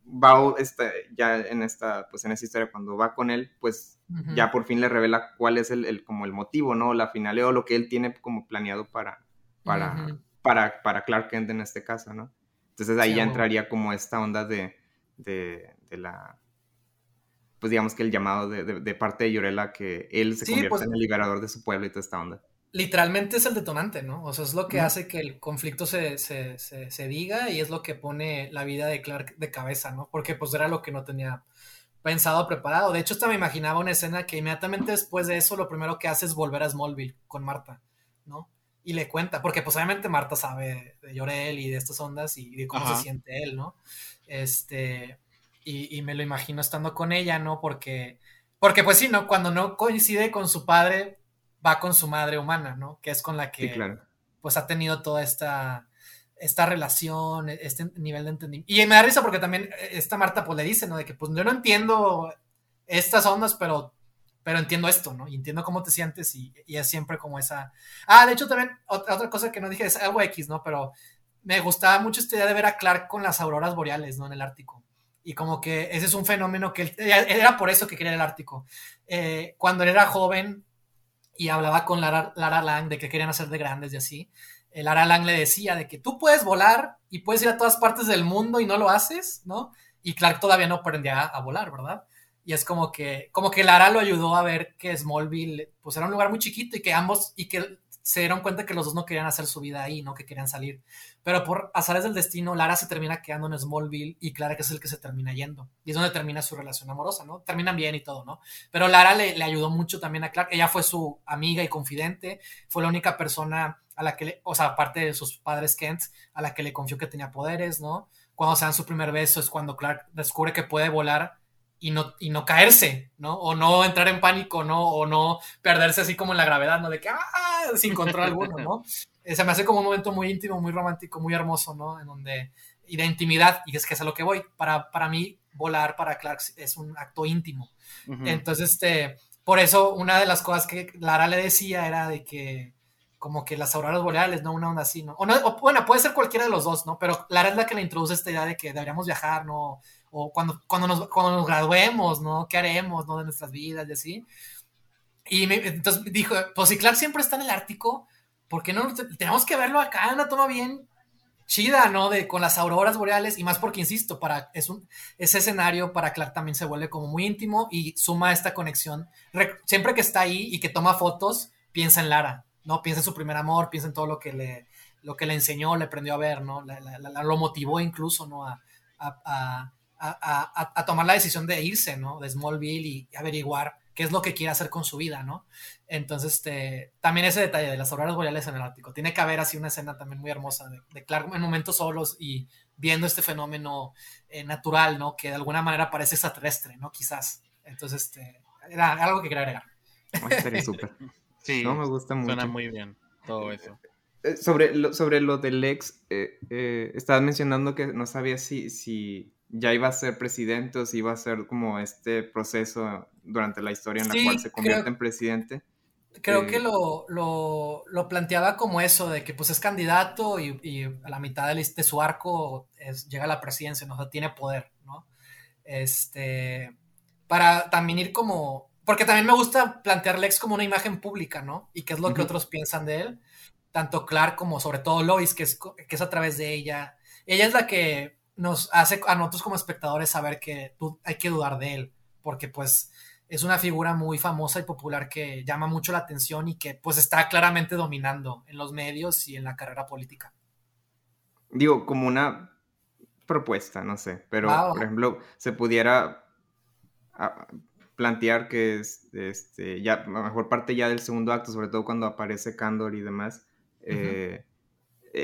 va este, ya en esta, pues en esta historia, cuando va con él, pues ya por fin le revela cuál es el, como el motivo, ¿no? La finalidad o lo que él tiene como planeado para, para, para, para Clark Kent en este caso, ¿no? Entonces ahí ya entraría como esta onda de, de, de, la, pues digamos que el llamado de, de parte de Llorela que él se convierta pues en el liberador de su pueblo y toda esta onda literalmente es el detonante, ¿no? O sea, es lo que hace que el conflicto se, se, se, diga y es lo que pone la vida de Clark de cabeza, ¿no? Porque pues era lo que no tenía pensado, preparado. De hecho, hasta me imaginaba una escena que inmediatamente después de eso lo primero que hace es volver a Smallville con Marta, ¿no? Y le cuenta, porque pues obviamente Marta sabe de Llorel y de estas ondas y de cómo se siente él, ¿no? Este, y, y, me lo imagino estando con ella, ¿no? Porque, porque pues sí, ¿no? Cuando no coincide con su padre, va con su madre humana, ¿no? Que es con la que pues ha tenido toda esta, esta relación, este nivel de entendimiento. Y me da risa porque también eh, esta Marta pues le dice, ¿no? De que pues yo no entiendo estas ondas, pero, pero entiendo esto, ¿no? Y entiendo cómo te sientes y, es siempre como esa... Ah, de hecho también otra, cosa que no dije es algo X, ¿no? Pero me gustaba mucho esta idea de ver a Clark con las auroras boreales, ¿no? En el Ártico. Y como que ese es un fenómeno que él, era por eso que quería el Ártico. Eh, cuando él era joven, y hablaba con Lara, Lang de que querían hacer de grandes y así. Eh, Lara Lang le decía de que tú puedes volar y puedes ir a todas partes del mundo y no lo haces, ¿no? Y Clark todavía no aprendía a, volar, ¿verdad? Y es como que, como que Lara lo ayudó a ver que Smallville, pues era un lugar muy chiquito y que ambos, y que se dieron cuenta que los dos no querían hacer su vida ahí, ¿no? Que querían salir. Pero por azares del destino, Lara se termina quedando en Smallville y Clara que es el que se termina yendo. Y es donde termina su relación amorosa, ¿no? Terminan bien y todo, ¿no? Pero Lara le, ayudó mucho también a Clara. Ella fue su amiga y confidente. Fue la única persona a la que, le, o sea, aparte de sus padres Kent, a la que le confió que tenía poderes, ¿no? Cuando se dan su primer beso es cuando Clark descubre que puede volar y no, y no caerse, ¿no? O no entrar en pánico, ¿no? O no perderse así como en la gravedad, ¿no? De que, ¡ah! Sin control alguno, ¿no? Eh, se me hace como un momento muy íntimo, muy romántico, muy hermoso, ¿no? En donde, y de intimidad, y es que es a lo que voy. Para, para mí, volar para Clark es un acto íntimo. Entonces, este, por eso, una de las cosas que Lara le decía era de que, como que las auroras boreales, ¿no? Una onda así, ¿no? O, no, o, bueno, puede ser cualquiera de los dos, ¿no? Pero Lara es la que le introduce esta idea de que deberíamos viajar, ¿no? O cuando, cuando, nos, cuando nos graduemos, ¿no? ¿Qué haremos, ¿no? De nuestras vidas y así. Y entonces dijo, pues si Clark siempre está en el Ártico, ¿por qué no? Tenemos que verlo acá, una toma bien chida, ¿no? De, con las auroras boreales y más porque, insisto, para, es un, ese escenario para Clark también se vuelve como muy íntimo y suma esta conexión. siempre que está ahí y que toma fotos, piensa en Lara, ¿no? Piensa en su primer amor, piensa en todo lo que le, lo que le enseñó, le aprendió a ver, ¿no? lo motivó incluso, ¿no? a, a, tomar la decisión de irse, ¿no? De Smallville y averiguar qué es lo que quiere hacer con su vida, ¿no? Entonces, este, también ese detalle de las auroras boreales en el Ártico. Tiene que haber así una escena también muy hermosa de, Clark en momentos solos y viendo este fenómeno eh, natural, ¿no? Que de alguna manera parece extraterrestre, ¿no? Quizás. Entonces, este, era algo que quería agregar. Sería súper. Sí, no me gusta mucho. Suena muy bien todo eso. Eh, sobre lo, sobre lo del ex, eh, eh, estabas mencionando que no sabía si, si ya iba a ser presidente o si iba a ser como este proceso durante la historia en la cual se convierte en presidente. Creo que lo, lo, lo, planteaba como eso, de que pues es candidato y, y a la mitad de, de su arco es, llega a la presidencia, ¿no? O sea, tiene poder, ¿no? Este, para también ir como, porque también me gusta plantear Lex como una imagen pública, ¿no? Y qué es lo que otros piensan de él, tanto Clark como sobre todo Lois, que es, que es a través de ella. Ella es la que nos hace a nosotros como espectadores saber que hay que dudar de él, porque pues es una figura muy famosa y popular que llama mucho la atención y que pues está claramente dominando en los medios y en la carrera política. Digo, como una propuesta, no sé, pero por ejemplo, se pudiera ah, plantear que es, este, ya, a lo mejor parte ya del segundo acto, sobre todo cuando aparece Candor y demás, eh,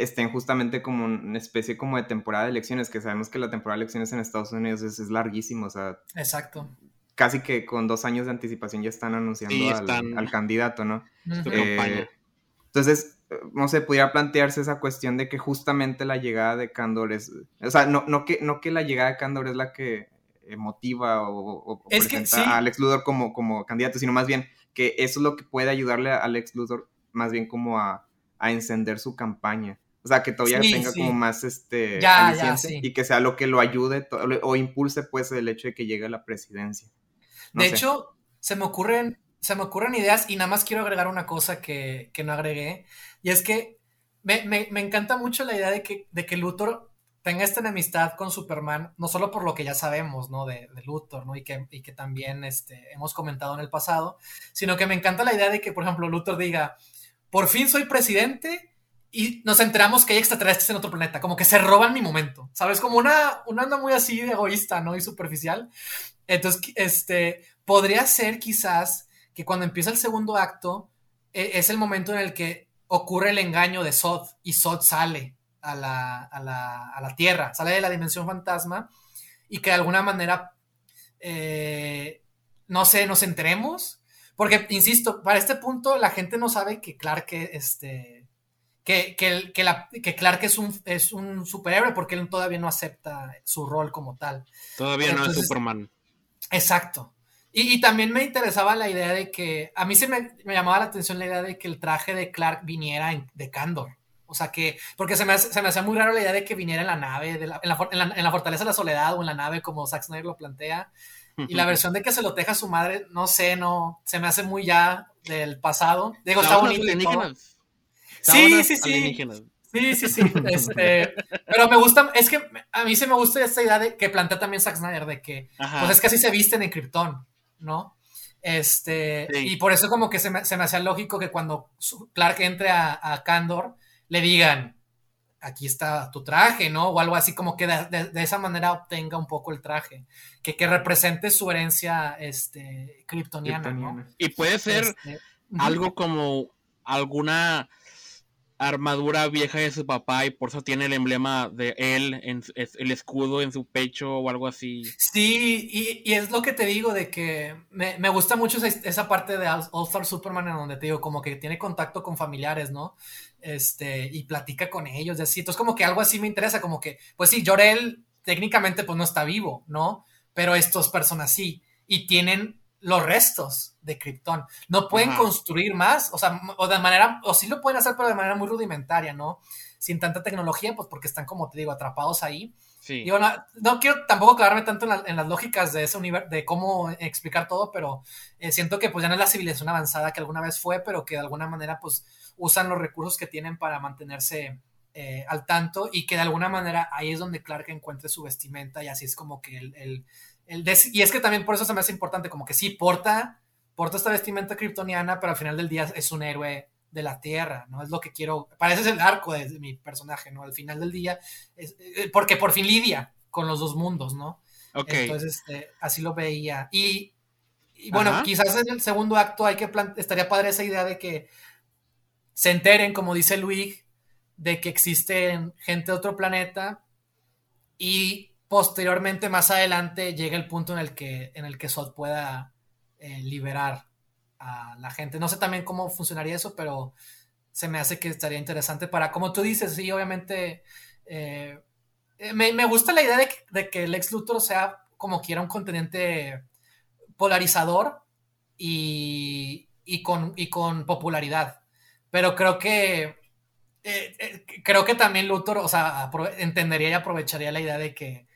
estén justamente como una especie como de temporada de elecciones, que sabemos que la temporada de elecciones en Estados Unidos es, es larguísimo, o sea... Exacto. Casi que con dos años de anticipación ya están anunciando al, candidato, ¿no? Eh, entonces, no sé, pudiera plantearse esa cuestión de que justamente la llegada de Candor es, o sea, no, no, que, no que la llegada de Candor es la que motiva o, presenta a Alex Luthor como, como candidato, sino más bien que eso es lo que puede ayudarle a Alex Luthor más bien como a, a encender su campaña. O sea, que todavía tenga como más este y que sea lo que lo ayude o impulse pues el hecho de que llegue a la presidencia. de hecho, se me ocurren se me ocurren ideas y nada más quiero agregar una cosa que, que no agregué y es que me, me, me, encanta mucho la idea de que, de que Luthor tenga esta enemistad con Superman, no solo por lo que ya sabemos, ¿no? De, de Luthor, ¿no? Y que, y que también este, hemos comentado en el pasado, sino que me encanta la idea de que, por ejemplo, Luthor diga, por fin soy presidente y nos enteramos que hay extraterrestres en otro planeta, como que se roban mi momento, ¿sabes? Como una, una onda muy así de egoísta, ¿no? Y superficial. Entonces, este, podría ser quizás que cuando empieza el segundo acto, e, es el momento en el que ocurre el engaño de Sod y Sod sale a la, a la, a la Tierra, sale de la dimensión fantasma y que de alguna manera, eh, no sé, nos enteremos porque, insisto, para este punto la gente no sabe que Clark, este, que, que, que, la, que Clark es un, es un superhéroe porque él todavía no acepta su rol como tal. Todavía no es Superman. Exacto. Y, y, también me interesaba la idea de que, a mí se me, me, llamaba la atención la idea de que el traje de Clark viniera en, de Candor. O sea que, porque se me, se me hacía muy raro la idea de que viniera en la nave, de la, en, la, en, la, en, la, Fortaleza de la Soledad o en la nave como Zack Snyder lo plantea. Y la versión de que se lo teja su madre, no sé, no, se me hace muy ya del pasado. Digo, está bonito. Sí, sí, sí. Sí, sí, sí. Este, pero me gusta, es que a mí sí me gusta esta idea de que plantea también Zack Snyder, de que, pues es que así se visten en Krypton, ¿no? Este, y por eso como que se me, se me hacía lógico que cuando Clark entre a, a Candor, le digan, aquí está tu traje, ¿no? O algo así como que de, de, esa manera obtenga un poco el traje, que, que represente su herencia este, kryptoniana, ¿no? Y puede ser este, algo como alguna armadura vieja de su papá y por eso tiene el emblema de él, en, el escudo en su pecho o algo así. Sí, y, es lo que te digo de que me, me gusta mucho esa, parte de All Star Superman en donde te digo como que tiene contacto con familiares, ¿no? Este, y platica con ellos, y así. Entonces como que algo así me interesa, como que, pues sí, Jorel técnicamente pues no está vivo, ¿no? Pero estos personas sí, y tienen los restos de Krypton. No pueden Ajá. construir más, o sea, o de manera, o sí lo pueden hacer, pero de manera muy rudimentaria, ¿no? Sin tanta tecnología, pues porque están, como te digo, atrapados ahí. Sí. Digo, no, no, quiero tampoco clavarme tanto en, la, en, las lógicas de ese universo, de cómo explicar todo, pero eh, siento que pues ya no es la civilización avanzada que alguna vez fue, pero que de alguna manera pues usan los recursos que tienen para mantenerse eh, al tanto y que de alguna manera ahí es donde Clark encuentre su vestimenta y así es como que el, el el y es que también por eso se me hace importante, como que sí, porta, porta esta vestimenta kryptoniana, pero al final del día es un héroe de la Tierra, ¿no? Es lo que quiero, es el arco de, mi personaje, ¿no? Al final del día, es, eh, porque por fin lidia con los dos mundos, ¿no? Ok. Entonces, este, así lo veía. Y, y bueno, Ajá. quizás en el segundo acto hay que estaría padre esa idea de que se enteren, como dice Luis, de que existen gente de otro planeta y posteriormente, más adelante, llega el punto en el que, en el que Sod pueda eh, liberar a la gente. No sé también cómo funcionaría eso, pero se me hace que estaría interesante para, como tú dices, sí, obviamente, eh, me, me, gusta la idea de que, el ex Luthor sea como quiera un continente polarizador y, y, con, y con popularidad. Pero creo que eh, creo que también Luthor, o sea, entendería y aprovecharía la idea de que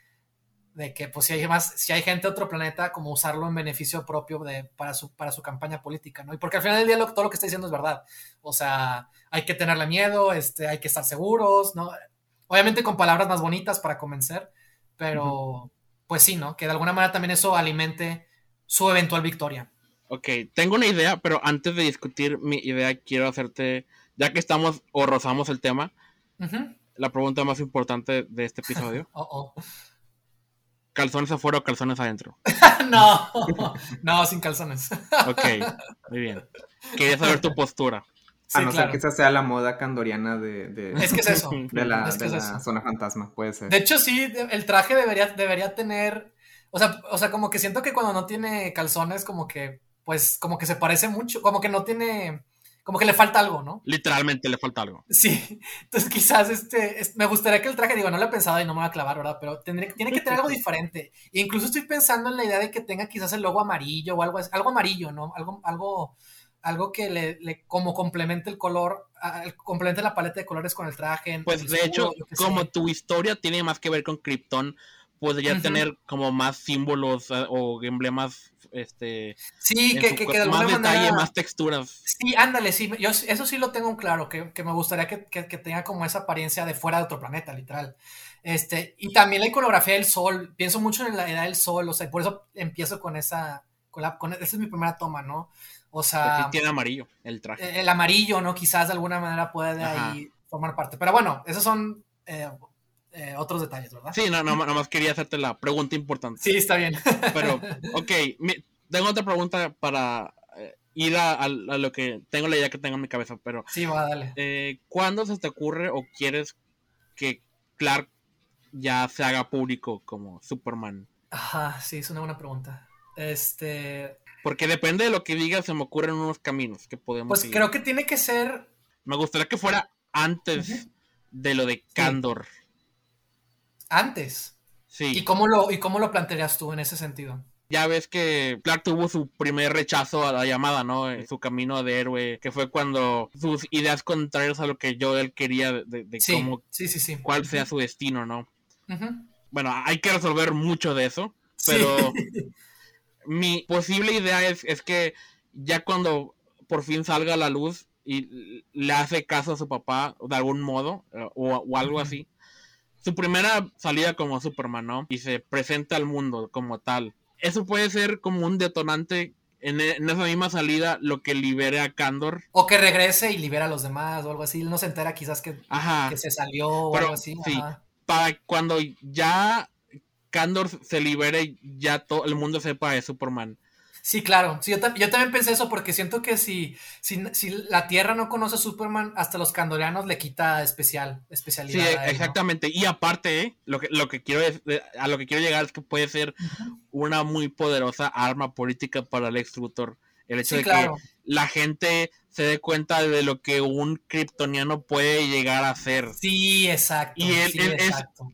de que pues si hay más, si hay gente de otro planeta, como usarlo en beneficio propio de, para, su, para su campaña política, ¿no? Y porque al final del día lo, todo lo que está diciendo es verdad. O sea, hay que tenerle miedo, este, hay que estar seguros, ¿no? Obviamente con palabras más bonitas para convencer, pero uh -huh. pues sí, ¿no? Que de alguna manera también eso alimente su eventual victoria. Ok, tengo una idea, pero antes de discutir mi idea, quiero hacerte, ya que estamos o rozamos el tema, uh -huh. la pregunta más importante de este episodio. oh, oh. ¿Calzones afuera o calzones adentro? no, no, sin calzones. ok, muy bien. Quería saber tu postura. a no ser que esa sea la moda candoriana de, de es que es eso. de la, zona fantasma, puede ser. De hecho, sí, el traje debería, debería tener, o sea, o sea, como que siento que cuando no tiene calzones, como que, pues, como que se parece mucho, como que no tiene como que le falta algo, ¿no? Literalmente le falta algo. Sí, entonces quizás este, me gustaría que el traje, digo, no lo he pensado y no me va a clavar, ¿verdad? Pero tendría, tiene que tener algo diferente. E incluso estoy pensando en la idea de que tenga quizás el logo amarillo o algo, algo amarillo, ¿no? Algo, algo, algo que le, como complemente el color, complemente la paleta de colores con el traje. Pues de hecho, como tu historia tiene más que ver con Krypton, podría tener como más símbolos eh, o emblemas este sí que, que, de alguna más detalle más texturas sí ándale sí yo eso sí lo tengo claro que, me gustaría que, tenga como esa apariencia de fuera de otro planeta literal. Este y también la iconografía del sol pienso mucho en la edad del sol o sea por eso empiezo con esa con la con, esa es mi primera toma no o sea tiene amarillo el traje. eh, el amarillo no quizás de alguna manera puede ahí formar parte. Pero bueno esos son eh, eh, otros detalles, ¿verdad? Sí, no, no, más quería hacerte la pregunta importante. Sí, está bien. Pero, ok, tengo otra pregunta para eh, ir a, lo que tengo la idea que tengo en mi cabeza, pero... Sí, va, dale. Eh, ¿Cuándo se te ocurre o quieres que Clark ya se haga público como Superman? Ajá, sí, es una buena pregunta. Este... Porque depende de lo que digas, se me ocurren unos caminos que podemos Pues creo que tiene que ser... Me gustaría que fuera antes de lo de Candor antes. Sí. ¿Y cómo, lo, ¿Y cómo lo plantearías tú en ese sentido? Ya ves que Clark tuvo su primer rechazo a la llamada, ¿no? En su camino de héroe, que fue cuando sus ideas contrarias a lo que yo él quería de, cómo, sí, sí, sí. cuál sea su destino, ¿no? Bueno, hay que resolver mucho de eso, pero mi posible idea es, es que ya cuando por fin salga a la luz y le hace caso a su papá de algún modo eh, o, algo así, su primera salida como Superman, ¿no? Y se presenta al mundo como tal. Eso puede ser como un detonante en, e, esa misma salida lo que libere a Candor. O que regrese y libera a los demás o algo así. Él no se entera quizás que, que se salió o algo así. Sí, para cuando ya Candor se libere, ya todo el mundo sepa de Superman. Sí, claro. Sí, yo, también pensé eso porque siento que si, si, la Tierra no conoce a Superman, hasta los candorianos le quita especial, especialidad. Sí, exactamente. Y aparte, ¿eh? lo, que, lo que quiero a lo que quiero llegar es que puede ser una muy poderosa arma política para el Luthor. El hecho de que la gente se dé cuenta de lo que un kryptoniano puede llegar a ser. Sí, exacto. Y es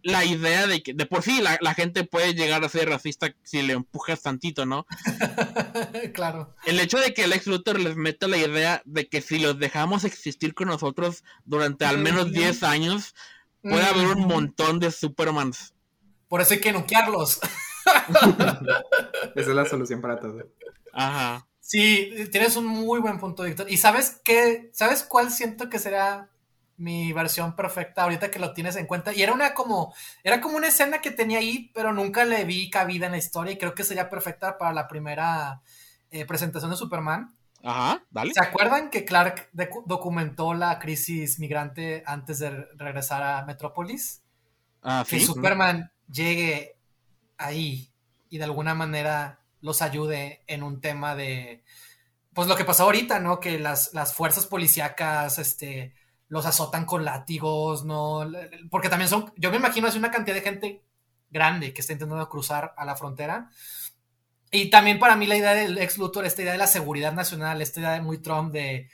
la idea de que de por sí la, gente puede llegar a ser racista si le empujas tantito, ¿no? claro. El hecho de que el ex Luthor les meta la idea de que si los dejamos existir con nosotros durante al menos 10 años, puede haber un montón de Supermans. Por eso hay que noquearlos. Esa es la solución para todo. Ajá. Sí, tienes un muy buen punto, Víctor. ¿Y sabes qué? ¿Sabes cuál siento que será mi versión perfecta ahorita que lo tienes en cuenta? Y era una como, era como una escena que tenía ahí, pero nunca le vi cabida en la historia y creo que sería perfecta para la primera eh, presentación de Superman. Ajá, dale. ¿Se acuerdan que Clark documentó la crisis migrante antes de regresar a Metrópolis? Ah, que Superman llegue ahí y de alguna manera los ayude en un tema de, pues lo que pasó ahorita, ¿no? Que las, las fuerzas policíacas, este, los azotan con látigos, ¿no? Porque también son, yo me imagino es una cantidad de gente grande que está intentando cruzar a la frontera. Y también para mí la idea del ex Luthor, esta idea de la seguridad nacional, esta idea de muy Trump de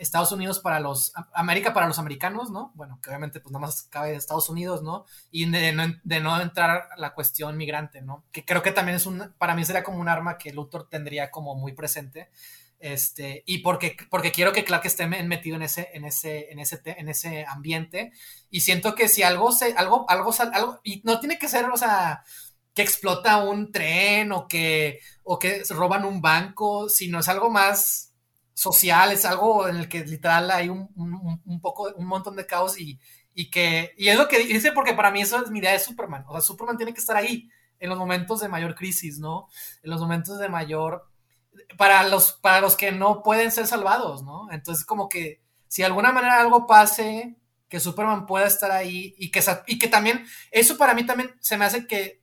Estados Unidos para los, América para los americanos, ¿no? Bueno, que obviamente pues nada más cabe Estados Unidos, ¿no? Y de no, de no entrar la cuestión migrante, ¿no? Que creo que también es un, para mí sería como un arma que Luthor tendría como muy presente. Este, y porque, porque quiero que Clark esté metido en ese, en ese, en ese, en ese ambiente. Y siento que si algo se, algo, algo, algo, y no tiene que ser, o sea, que explota un tren o que, o que roban un banco, sino es algo más, social, es algo en el que literal hay un, un, poco, un montón de caos y, y, que, y es lo que dice porque para mí eso es mi idea de Superman, o sea, Superman tiene que estar ahí en los momentos de mayor crisis, ¿no? En los momentos de mayor, para los, para los que no pueden ser salvados, ¿no? Entonces como que si de alguna manera algo pase, que Superman pueda estar ahí y que, y que también, eso para mí también se me hace que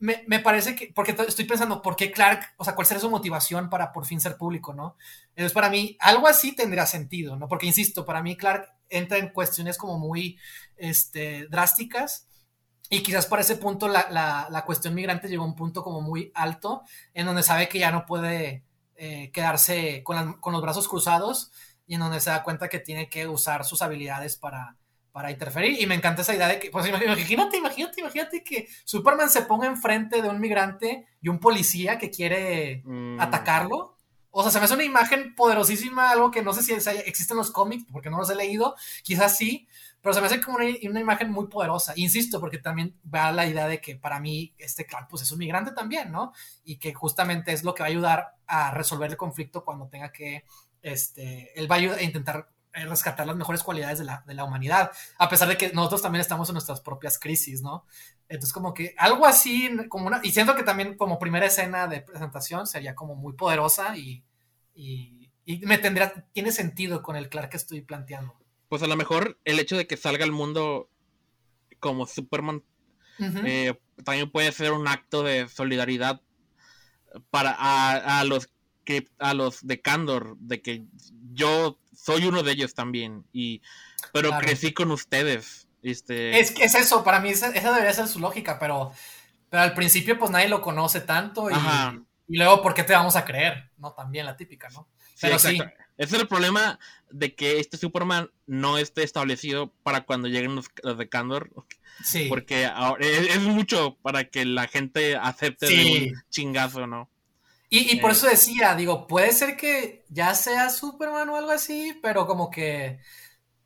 me, me, parece que, porque estoy pensando, ¿por qué Clark, o sea, cuál sería su motivación para por fin ser público, ¿no? Entonces, para mí, algo así tendría sentido, ¿no? Porque, insisto, para mí Clark entra en cuestiones como muy este, drásticas y quizás por ese punto la, la, la, cuestión migrante llegó a un punto como muy alto, en donde sabe que ya no puede eh, quedarse con, con los brazos cruzados y en donde se da cuenta que tiene que usar sus habilidades para para interferir. Y me encanta esa idea de que, pues imagínate, imagínate, imagínate que Superman se ponga enfrente de un migrante y un policía que quiere mm. atacarlo. O sea, se me hace una imagen poderosísima, algo que no sé si existe en los cómics, porque no los he leído, quizás sí, pero se me hace como una, una, imagen muy poderosa. Insisto, porque también va la idea de que para mí este Clark pues es un migrante también, ¿no? Y que justamente es lo que va a ayudar a resolver el conflicto cuando tenga que, este, él va a intentar rescatar las mejores cualidades de la, de la, humanidad, a pesar de que nosotros también estamos en nuestras propias crisis, ¿no? Entonces, como que algo así, como una, y siento que también como primera escena de presentación sería como muy poderosa y, y, y me tendría, tiene sentido con el Clark que estoy planteando. Pues a lo mejor el hecho de que salga al mundo como Superman eh, también puede ser un acto de solidaridad para a, a los que a los de Candor, de que yo soy uno de ellos también. Y, pero crecí con ustedes. Este... Es que es eso, para mí esa, debería ser su lógica, pero, pero al principio pues nadie lo conoce tanto y, y, luego ¿por qué te vamos a creer? No, también la típica, ¿no? Pero sí. Ese es el problema de que este Superman no esté establecido para cuando lleguen los, de Candor. Sí. Porque ahora es, mucho para que la gente acepte de un chingazo, ¿no? Y, por eso decía, digo, puede ser que ya sea Superman o algo así, pero como que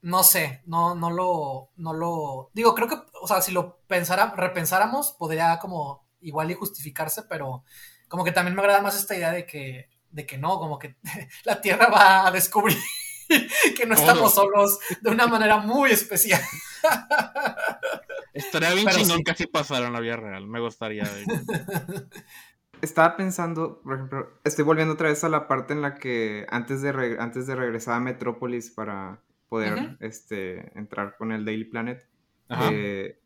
no sé, no, no lo, no lo, digo, creo que, o sea, si lo pensara, repensáramos, podría como igual y justificarse, pero como que también me agrada más esta idea de que, de que no, como que la Tierra va a descubrir que no estamos solos de una manera muy especial. Estaría bien chingón que así pasara en la vida real, me gustaría estaba pensando, por ejemplo, estoy volviendo otra vez a la parte en la que antes de, antes de regresar a Metrópolis para poder este, entrar con el Daily Planet, eh,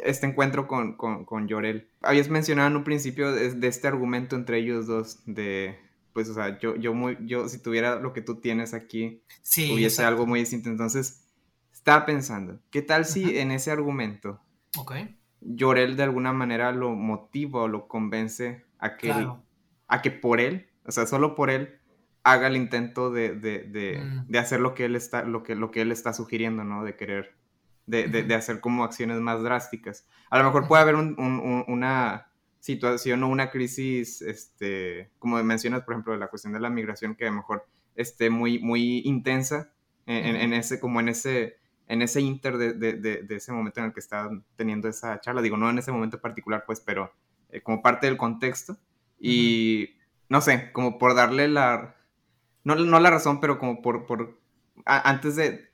este encuentro con, con, con, Llorel. Habías mencionado en un principio de, este argumento entre ellos dos de, pues, o sea, yo, yo, muy, yo si tuviera lo que tú tienes aquí, sí, hubiese algo muy distinto. Entonces, estaba pensando, ¿qué tal si en ese argumento okay. De alguna manera lo motiva o lo convence a que, a que por él, o sea, solo por él, haga el intento de, de, de, mm. de, hacer lo que él está, lo que, lo que él está sugiriendo, ¿no? De querer, de, de, hacer como acciones más drásticas. A lo mejor puede haber un, un, una situación o una crisis, este, como mencionas, por ejemplo, la cuestión de la migración, que a lo mejor esté muy, muy intensa en, en, ese, como en ese, en ese inter de, de, de, ese momento en el que está teniendo esa charla. Digo, no en ese momento particular, pues, pero eh, como parte del contexto. Y no sé, como por darle la... No, no la razón, pero como por... por antes de...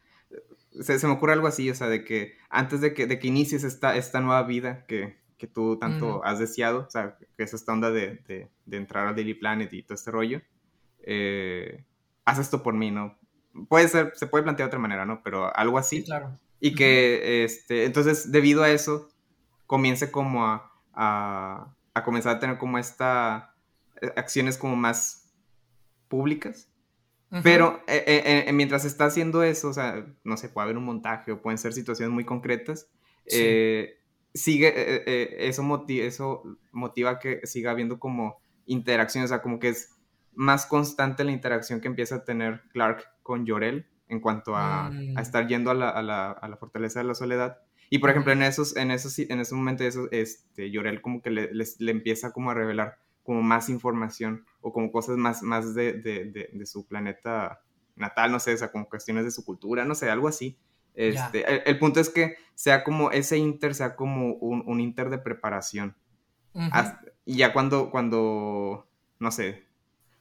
Se, me ocurre algo así, o sea, de que antes de que, de que inicies esta, esta nueva vida que, que tú tanto has deseado, o sea, que es esta onda de, de, de, entrar al Daily Planet y todo este rollo, eh, haz esto por mí, ¿no? Puede ser, se puede plantear de otra manera, ¿no? Pero algo así. claro. Y que, este, entonces, debido a eso, comience como a, a, comenzar a tener como esta eh, acciones como más públicas. Pero eh, eh, mientras está haciendo eso, o sea, no sé, puede haber un montaje o pueden ser situaciones muy concretas, sigue, eso, motiva, eso motiva que siga habiendo como interacción, o sea, como que es más constante la interacción que empieza a tener Clark con Llorel en cuanto a, mm. estar yendo a la, a, la, a la, fortaleza de la soledad. Y por ejemplo, en esos, en esos, en ese momento, eso, este, Llorel como que le, le, empieza como a revelar como más información o como cosas más, más de, de, de, su planeta natal, no sé, o sea, como cuestiones de su cultura, no sé, algo así. Este, el, punto es que sea como ese inter, sea como un, un inter de preparación. y ya cuando, cuando, no sé,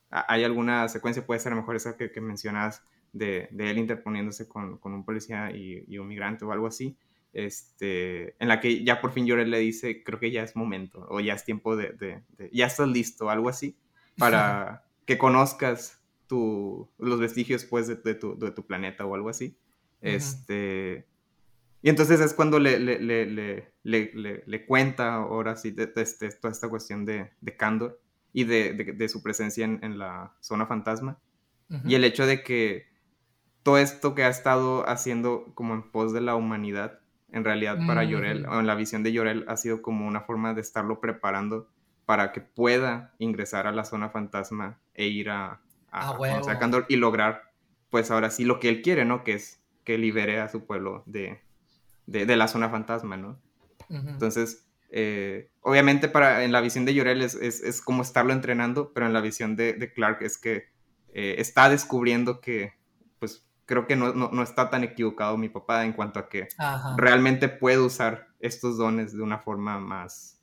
hay alguna secuencia, puede ser mejor esa que, que mencionas de, de, él interponiéndose con, con un policía y, y, un migrante o algo así, este, en la que ya por fin Llorel le dice, creo que ya es momento, o ya es tiempo de, de, ya estás listo, algo así, para que conozcas tu, los vestigios pues de, tu, de tu planeta o algo así. Este, Y entonces es cuando le, le, le, le cuenta ahora sí de, este, toda esta cuestión de, de Candor y de, su presencia en, en, la zona fantasma. Y el hecho de que todo esto que ha estado haciendo como en pos de la humanidad, en realidad para Llorel, o en la visión de Llorel, ha sido como una forma de estarlo preparando para que pueda ingresar a la zona fantasma e ir a, a, a Candor y lograr, pues ahora sí, lo que él quiere, ¿no? Que es que libere a su pueblo de, de, la zona fantasma, ¿no? Entonces, eh, obviamente para, en la visión de Llorel es, es, como estarlo entrenando, pero en la visión de, de Clark es que eh, está descubriendo que, pues creo que no, no, no, está tan equivocado mi papá en cuanto a que realmente puede usar estos dones de una forma más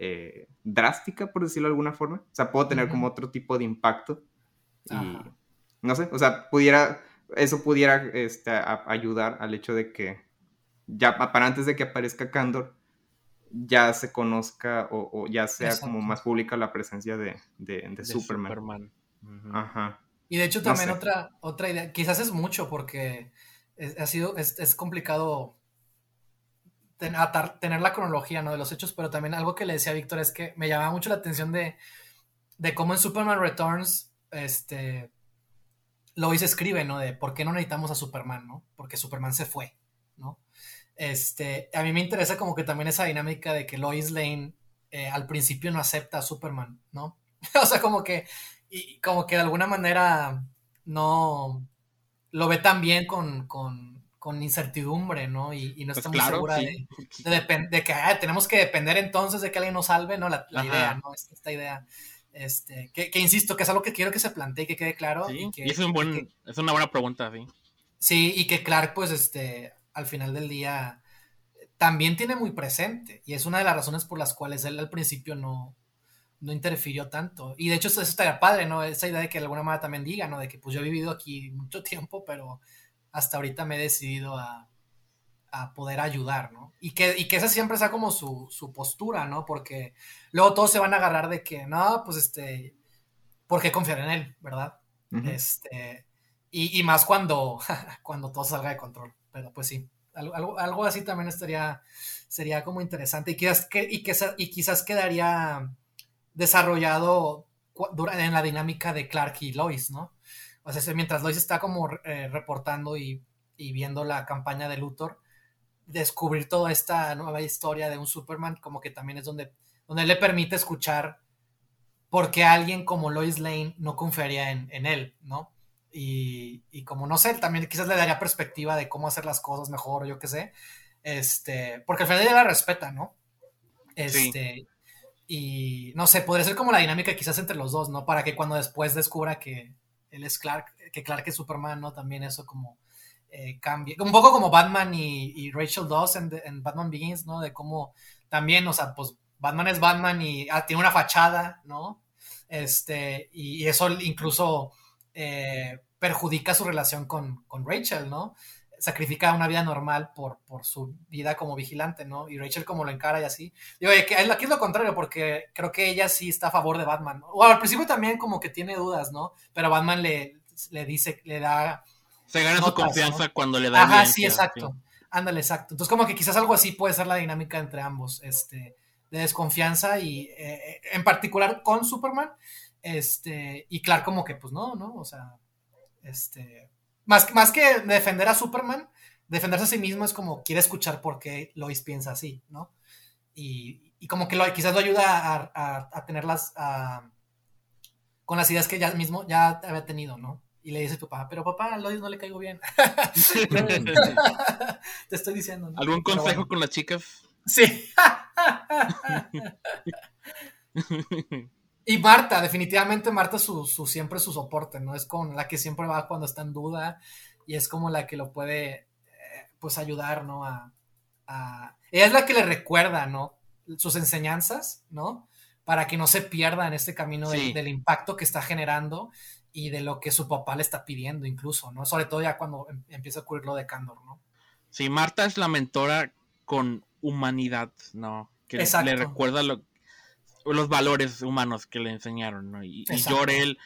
eh, drástica, por decirlo de alguna forma. O sea, puedo tener como otro tipo de impacto. Y no sé, o sea, pudiera, eso pudiera este, ayudar al hecho de que ya para antes de que aparezca Candor, ya se conozca o, ya sea como más pública la presencia de, de, Superman. Ajá. Y de hecho también otra, otra idea, quizás es mucho porque es, ha sido, es, complicado tener la cronología ¿no? de los hechos, pero también algo que le decía a Víctor es que me llamaba mucho la atención de, de cómo en Superman Returns, este, Lois escribe, ¿no? De por qué no necesitamos a Superman, ¿no? Porque Superman se fue, ¿no? Este, a mí me interesa como que también esa dinámica de que Lois Lane eh, al principio no acepta a Superman, ¿no? o sea, como que, y como que de alguna manera no lo ve tan bien con, con, con incertidumbre, ¿no? Y, no pues está muy segura de, de, que tenemos que depender entonces de que alguien nos salve, ¿no? La, idea, ¿no? Esta, idea. Este, que, que, insisto, que es algo que quiero que se plantee, que quede claro. y, que, es, un buen, es una buena pregunta, sí. Sí, y que Clark, pues, este, al final del día también tiene muy presente y es una de las razones por las cuales él al principio no, no interfirió tanto. Y de hecho eso, estaría padre, ¿no? Esa idea de que de alguna manera también diga, ¿no? De que pues yo he vivido aquí mucho tiempo, pero hasta ahorita me he decidido a, a poder ayudar, ¿no? Y que, y que esa siempre sea como su, su, postura, ¿no? Porque luego todos se van a agarrar de que, no, pues este, ¿por qué confiar en él, verdad? Este, y, y, más cuando, cuando todo salga de control pero pues sí, algo, algo, así también estaría, sería como interesante y quizás, que, y, que, y quizás quedaría desarrollado en la dinámica de Clark y Lois, ¿no? O sea, mientras Lois está como eh, reportando y, y, viendo la campaña de Luthor, descubrir toda esta nueva historia de un Superman, como que también es donde, donde le permite escuchar por qué alguien como Lois Lane no confiaría en, en él, ¿no? Y, como no sé, también quizás le daría perspectiva de cómo hacer las cosas mejor yo qué sé. Este, porque al final la respeta, ¿no? Este, y no sé, podría ser como la dinámica quizás entre los dos, ¿no? Para que cuando después descubra que él es Clark, que Clark es Superman, ¿no? También eso como eh. Un poco como Batman y, Rachel Dawes en, Batman Begins, ¿no? De cómo también, o sea, pues Batman es Batman y ah, tiene una fachada, ¿no? Este, y eso incluso eh, perjudica su relación con, Rachel, ¿no? Sacrifica una vida normal por, por su vida como vigilante, ¿no? Y Rachel como lo encara y así. Digo, que aquí es lo contrario, porque creo que ella sí está a favor de Batman. O al principio también como que tiene dudas, ¿no? Pero Batman le, le dice, le da... Se gana su confianza cuando le da... Ajá, sí, exacto. Ándale, exacto. Entonces como que quizás algo así puede ser la dinámica entre ambos, este, de desconfianza y eh, en particular con Superman este, y Clark como que, pues no, ¿no? O sea, este, más, más que defender a Superman, defenderse a sí mismo es como quiere escuchar por qué Lois piensa así, ¿no? Y, y como que lo, quizás lo ayuda a, a, tenerlas con las ideas que ya mismo ya había tenido, ¿no? Y le dice tu papá, pero papá, a Lois no le caigo bien. Te estoy diciendo. ¿no? ¿Algún consejo con las chicas? Sí. Y Marta, definitivamente Marta su, su, siempre su soporte, ¿no? Es como la que siempre va cuando está en duda y es como la que lo puede, eh, pues, ayudar, ¿no? A, Ella es la que le recuerda, ¿no? Sus enseñanzas, ¿no? Para que no se pierda en este camino del impacto que está generando y de lo que su papá le está pidiendo incluso, ¿no? Sobre todo ya cuando em, empieza a ocurrir lo de Candor, ¿no? Sí, Marta es la mentora con humanidad, ¿no? Que le recuerda lo, los valores humanos que le enseñaron, ¿no? Y, y Jorel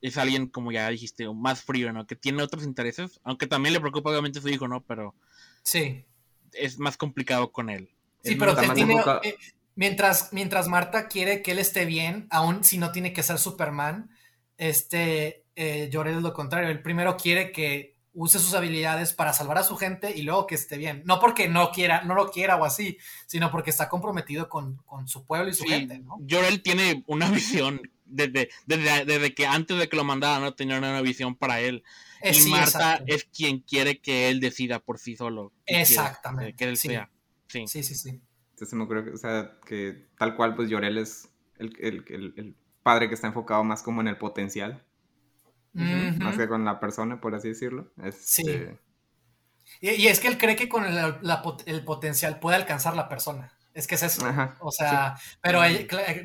es alguien, como ya dijiste, más frío, ¿no? Que tiene otros intereses, aunque también le preocupa obviamente su hijo, ¿no? Pero... Sí. es más complicado con él. Sí, pero tiene, eh, mientras, mientras Marta quiere que él esté bien, aún si no tiene que ser Superman, este eh, Jorel es lo contrario. El primero quiere que use sus habilidades para salvar a su gente y luego que esté bien. No porque no quiera, no lo quiera o así, sino porque está comprometido con, su pueblo y su gente, ¿no? Jorel tiene una visión desde, desde, que antes de que lo mandara, no tenía una visión para él. Eh, y Marta es quien quiere que él decida por sí solo. Exactamente. que él sea. Sí, sí, sí. sí. Entonces me creo que, o sea, que tal cual, pues Llorel es el, el padre que está enfocado más como en el potencial más que con la persona, por así decirlo. Sí. Este y, es que él cree que con el, potencial puede alcanzar la persona. Es que es eso. o sea, pero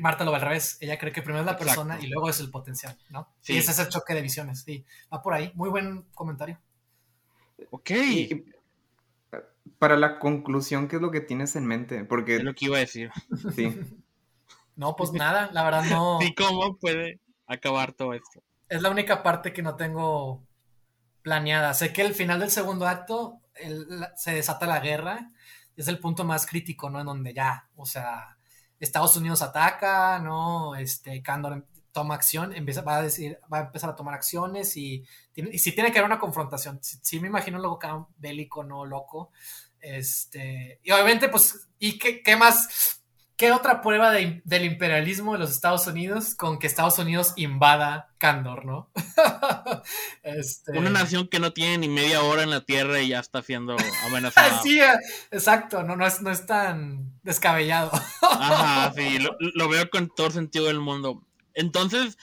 Marta lo ve al revés. Ella cree que primero es la persona y luego es el potencial, ¿no? Sí. Y ese es el choque de visiones. Sí, va por ahí. Muy buen comentario. Ok. para la conclusión, ¿qué es lo que tienes en mente? Porque... Es lo que iba a decir. Sí. no, pues nada, la verdad no. ¿Y cómo puede acabar todo esto? Es la única parte que no tengo planeada. Sé que el final del segundo acto se desata la guerra. Es el punto más crítico, ¿no? En donde ya, o sea, Estados Unidos ataca, ¿no? Este, Candor toma acción, va a decir, va a empezar a tomar acciones y, y si tiene que haber una confrontación. Si, me imagino luego bélico, ¿no? Loco. Este, y obviamente, pues, ¿y qué, qué más? ¿Qué otra prueba del imperialismo de los Estados Unidos con que Estados Unidos invada Candor, no? Este Una nación que no tiene ni media hora en la Tierra y ya está siendo amenazada. sí, eh, exacto, no, no, es, no es tan descabellado. Ajá, sí, lo, lo, veo con todo sentido del mundo. Entonces,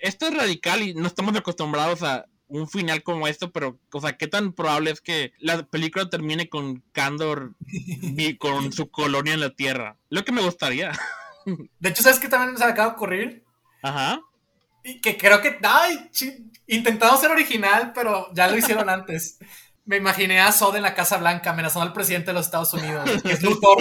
esto es radical y no estamos acostumbrados a, un final como esto, pero, o sea, ¿qué tan probable es que la película termine con Candor y con su colonia en la Tierra? Lo que me gustaría. De hecho, ¿sabes qué también se acaba de ocurrir? Ajá. Y que creo que, ay, intentamos ser original, pero ya lo hicieron antes. Me imaginé a Sod en la Casa Blanca amenazando al presidente de los Estados Unidos, que es Luthor,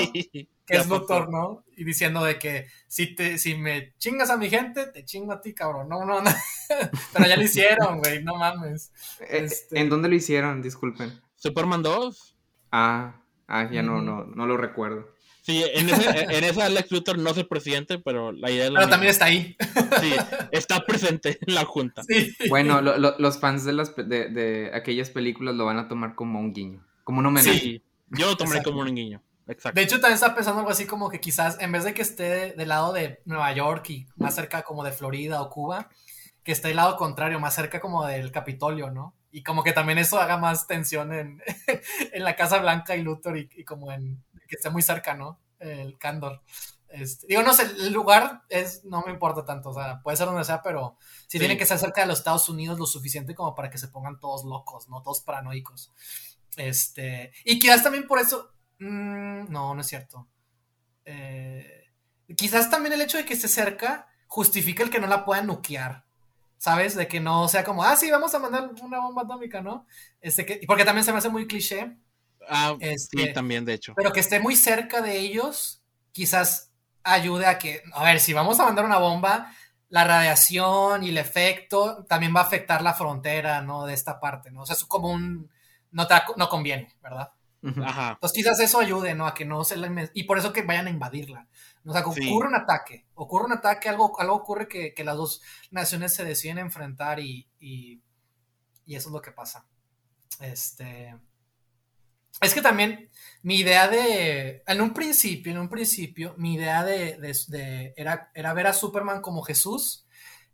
que es Luthor, ¿no? Y diciendo de que si te, si me chingas a mi gente, te chingo a ti, cabrón. No, no, no. Pero ya lo hicieron, güey, no mames. Eh, este ¿En dónde lo hicieron? Disculpen. Superman 2. Ah, ah, ya no, no, no lo recuerdo. Sí, en, esa Lex Luthor no es el presidente, pero la idea es Pero también está ahí. Sí, está presente en la junta. Bueno, los fans de, las, de, aquellas películas lo van a tomar como un guiño, como un homenaje. Sí, yo lo tomaré como un guiño. Exacto. De hecho, también está pensando algo así como que quizás en vez de que esté del lado de Nueva York y más cerca como de Florida o Cuba, que esté del lado contrario, más cerca como del Capitolio, ¿no? Y como que también eso haga más tensión en, en la Casa Blanca y Luthor y como en que esté muy cerca, ¿no? El Candor. Este, digo, no sé, el lugar es, no me importa tanto, o sea, puede ser donde sea, pero si tiene que ser cerca de los Estados Unidos lo suficiente como para que se pongan todos locos, ¿no? Todos paranoicos. Este, y quizás también por eso, mm, no, no es cierto. Eh, quizás también el hecho de que esté cerca justifica el que no la puedan nuquear, ¿sabes? De que no sea como, ah, sí, vamos a mandar una bomba atómica, ¿no? Este, que, porque también se me hace muy cliché Ah, sí, este, también, de hecho. Pero que esté muy cerca de ellos, quizás ayude a que, a ver, si vamos a mandar una bomba, la radiación y el efecto también va a afectar la frontera, ¿no? De esta parte, ¿no? O sea, es como un, no, no conviene, ¿verdad? Ajá. Entonces quizás eso ayude, ¿no? A que no se la... Y por eso que vayan a invadirla. O sea, que ocurre un ataque, ocurre un ataque, algo, algo ocurre que, que las dos naciones se deciden enfrentar y, y, y eso es lo que pasa. Este... Es que también mi idea de, en un principio, en un principio, mi idea de, de, era, era ver a Superman como Jesús,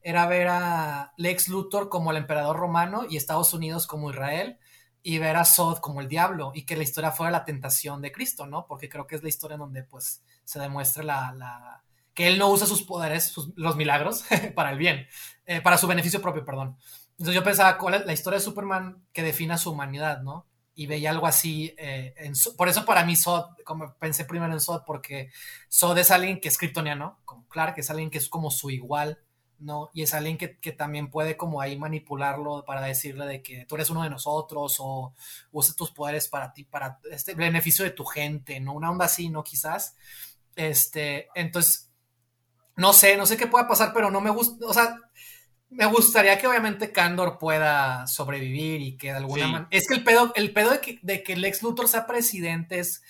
era ver a Lex Luthor como el emperador romano y Estados Unidos como Israel, y ver a Sod como el diablo, y que la historia fuera la tentación de Cristo, ¿no? Porque creo que es la historia en donde, pues, se demuestra la, la que él no usa sus poderes, los milagros, para el bien, eh, para su beneficio propio, perdón. Entonces yo pensaba, ¿cuál es la historia de Superman que defina su humanidad, ¿no? y veía algo así. Eh, por eso para mí Sod, como pensé primero en Sod, porque Sod es alguien que es kryptoniano, como Clark, es alguien que es como su igual, ¿no? Y es alguien que, también puede como ahí manipularlo para decirle de que tú eres uno de nosotros o usa tus poderes para ti, para este beneficio de tu gente, ¿no? Una onda así, ¿no? Quizás. Este, entonces, no sé, no sé qué pueda pasar, pero no me gusta, o sea, me gustaría que obviamente Candor pueda sobrevivir y que de alguna Sí. manera. Es que el pedo, el pedo de que, de que Lex Luthor sea presidente es,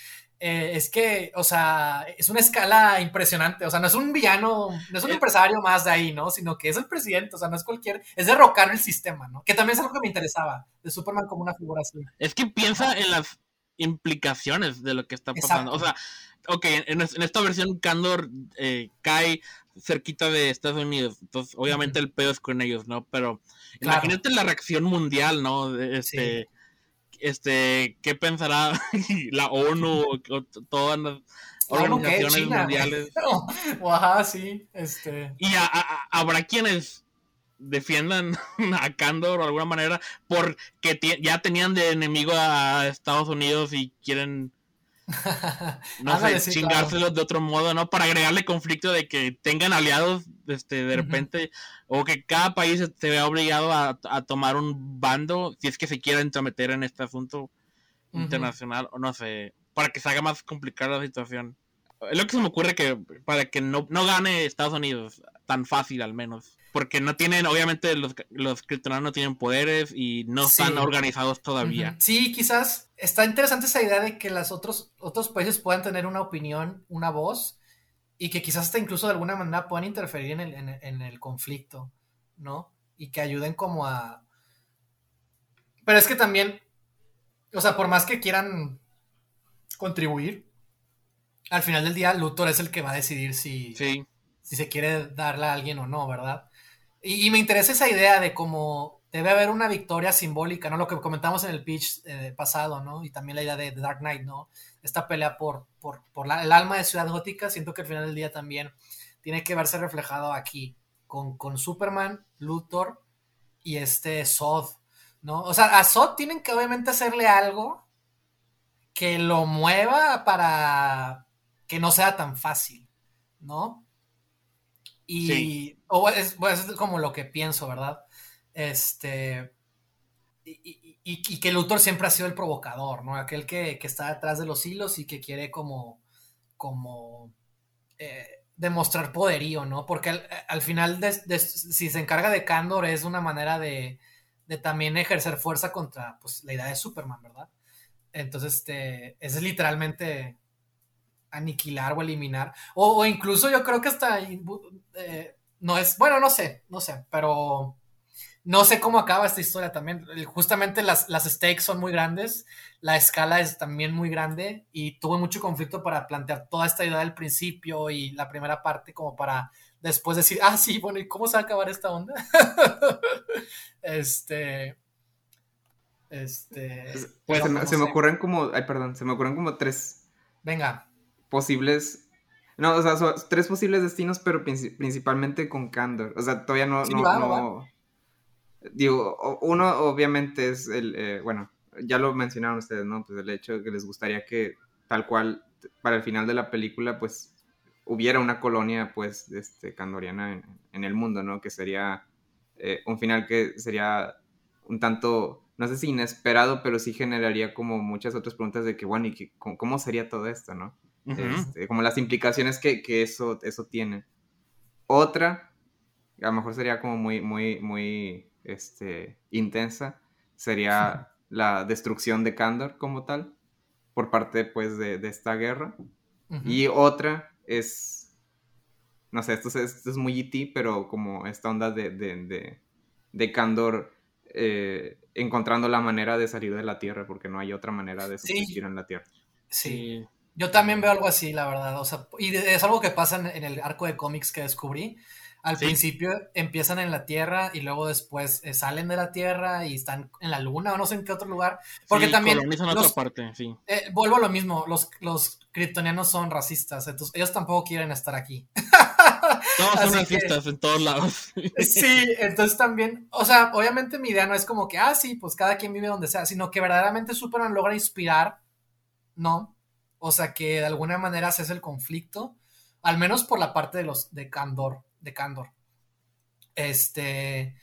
eh, es que, o sea, es una escala impresionante. O sea, no es un villano, no es un Eh. empresario más de ahí, ¿no? Sino que es el presidente, o sea, no es cualquier. Es derrocar el sistema, ¿no? Que también es algo que me interesaba, de Superman como una figura así. Es que piensa en las implicaciones de lo que está pasando. Exacto. O sea, ok, en, en esta versión Candor eh, cae cerquita de Estados Unidos. Entonces, obviamente el pedo es con ellos, ¿no? Pero Claro. imagínate la reacción mundial, ¿no? Este, este, ¿qué pensará la ONU todas las organizaciones China. mundiales? o ajá, sí, este. Y a- a- habrá quienes defiendan a Candor de alguna manera porque ya tenían de enemigo a Estados Unidos y quieren, no sé, sí, chingárselos de otro modo, ¿no? Para agregarle conflicto de que tengan aliados este, de repente o que cada país se vea obligado a, a tomar un bando si es que se quiera entrometer en este asunto internacional o no sé, para que se haga más complicada la situación. Es lo que se me ocurre que para que no, no gane Estados Unidos tan fácil al menos. Porque no tienen, obviamente los, los no tienen poderes y no Sí. están organizados todavía. Sí, quizás está interesante esa idea de que los otros, otros países puedan tener una opinión, una voz, y que quizás hasta incluso de alguna manera puedan interferir en el, en el- en el conflicto, ¿no? Y que ayuden como a... Pero es que también, o sea, por más que quieran contribuir, al final del día Luthor es el que va a decidir si, Sí, si se quiere darle a alguien o no, ¿verdad? Y, me interesa esa idea de cómo debe haber una victoria simbólica, ¿no? Lo que comentamos en el pitch eh, pasado, ¿no? Y también la idea de The Dark Knight, ¿no? Esta pelea por, por, por la- el alma de Ciudad Gótica, siento que al final del día también tiene que verse reflejado aquí, con, con Superman, Luthor y este Zod, ¿no? O sea, a Zod tienen que obviamente hacerle algo que lo mueva para que no sea tan fácil, ¿no? Y o es, como lo que pienso, ¿verdad? Este. Y, y- que Luthor siempre ha sido el provocador, ¿no? Aquel que, que está detrás de los hilos y que quiere como. como. eh, demostrar poderío, ¿no? Porque al, al final, si se encarga de Candor, es una manera de, de también ejercer fuerza contra pues, la idea de Superman, ¿verdad? Entonces, este, es literalmente aniquilar o eliminar. O, o incluso yo creo que hasta eh, no es, bueno, no sé, no sé, pero no sé cómo acaba esta historia también. Justamente las, las stakes son muy grandes, la escala es también muy grande y tuve mucho conflicto para plantear toda esta idea del principio y la primera parte como para después decir, ah, sí, bueno, ¿y cómo se va a acabar esta onda? este... Este... Pues se, me, se ocurren como, ay, perdón, se me ocurren como tres Venga. Posibles, no, o sea, son tres posibles destinos, pero princi- principalmente con Candor. O sea, todavía no, Sí, no, va, no- va. digo, uno obviamente es el, eh, bueno, ya lo mencionaron ustedes, ¿no? Pues el hecho de que les gustaría que tal cual para el final de la película, pues hubiera una colonia, pues, este, candoriana en, en el mundo, ¿no? Que sería eh, un final que sería un tanto, no sé si inesperado, pero sí generaría como muchas otras preguntas de que, bueno, ¿y qué- cómo sería todo esto, no? Este, como las implicaciones que, que eso, eso tiene. Otra, a lo mejor sería como muy, muy, muy este, intensa, sería la destrucción de Kandor como tal, por parte pues de, de esta guerra. Y otra es, no sé, esto es, esto es muy E.T., pero como esta onda de, de, de, de Kandor eh, encontrando la manera de salir de la Tierra, porque no hay otra manera de Sí. subsistir en la Tierra. Sí. Yo también veo algo así, la verdad. O sea, y es algo que pasa en, el arco de cómics que descubrí. Al Sí. principio empiezan en la Tierra y luego después eh, salen de la Tierra y están en la Luna o no sé en qué otro lugar. Porque Sí, también colonizan los- otra parte, sí. Eh, vuelvo a lo mismo, los, los kryptonianos son racistas, entonces ellos tampoco quieren estar aquí. Todos son que- racistas en todos lados. Sí, entonces también, o sea, obviamente mi idea no es como que, ah, sí, pues cada quien vive donde sea, sino que verdaderamente Superman logra inspirar, ¿no? O sea, que de alguna manera se hace el conflicto, al menos por la parte de los de Candor, de Candor. Este,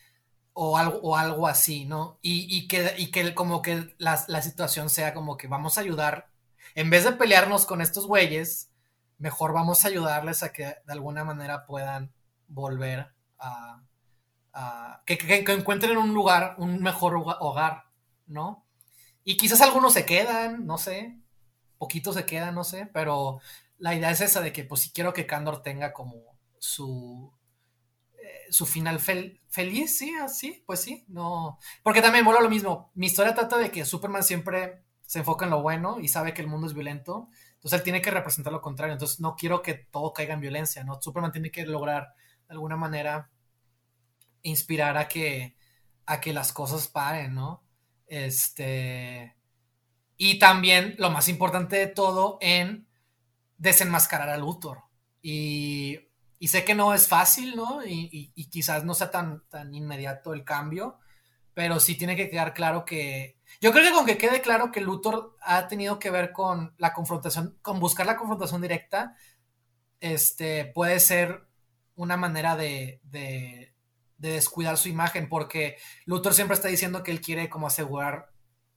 o algo, o algo así, ¿no? Y, y que, y que como que la, la situación sea como que vamos a ayudar, en vez de pelearnos con estos güeyes, mejor vamos a ayudarles a que de alguna manera puedan volver a, que, que, encuentren un lugar, un mejor hogar, ¿no? Y quizás algunos se quedan, no sé, poquitos se quedan, no sé, pero la idea es esa de que pues si quiero que Candor tenga como su eh, su final feliz, sí, así, pues sí, no, porque también mola lo mismo, mi historia trata de que Superman siempre se enfoca en lo bueno y sabe que el mundo es violento, entonces él tiene que representar lo contrario, entonces no quiero que todo caiga en violencia, ¿no? Superman tiene que lograr de alguna manera inspirar a que, a que las cosas paren, ¿no? Este, y también lo más importante de todo en desenmascarar a Luthor. Y, sé que no es fácil, ¿no? Y, quizás no sea tan, tan inmediato el cambio, pero sí tiene que quedar claro que... Yo creo que con que quede claro que Luthor ha tenido que ver con la confrontación, con buscar la confrontación directa, este, puede ser una manera de, de, descuidar su imagen, porque Luthor siempre está diciendo que él quiere como asegurar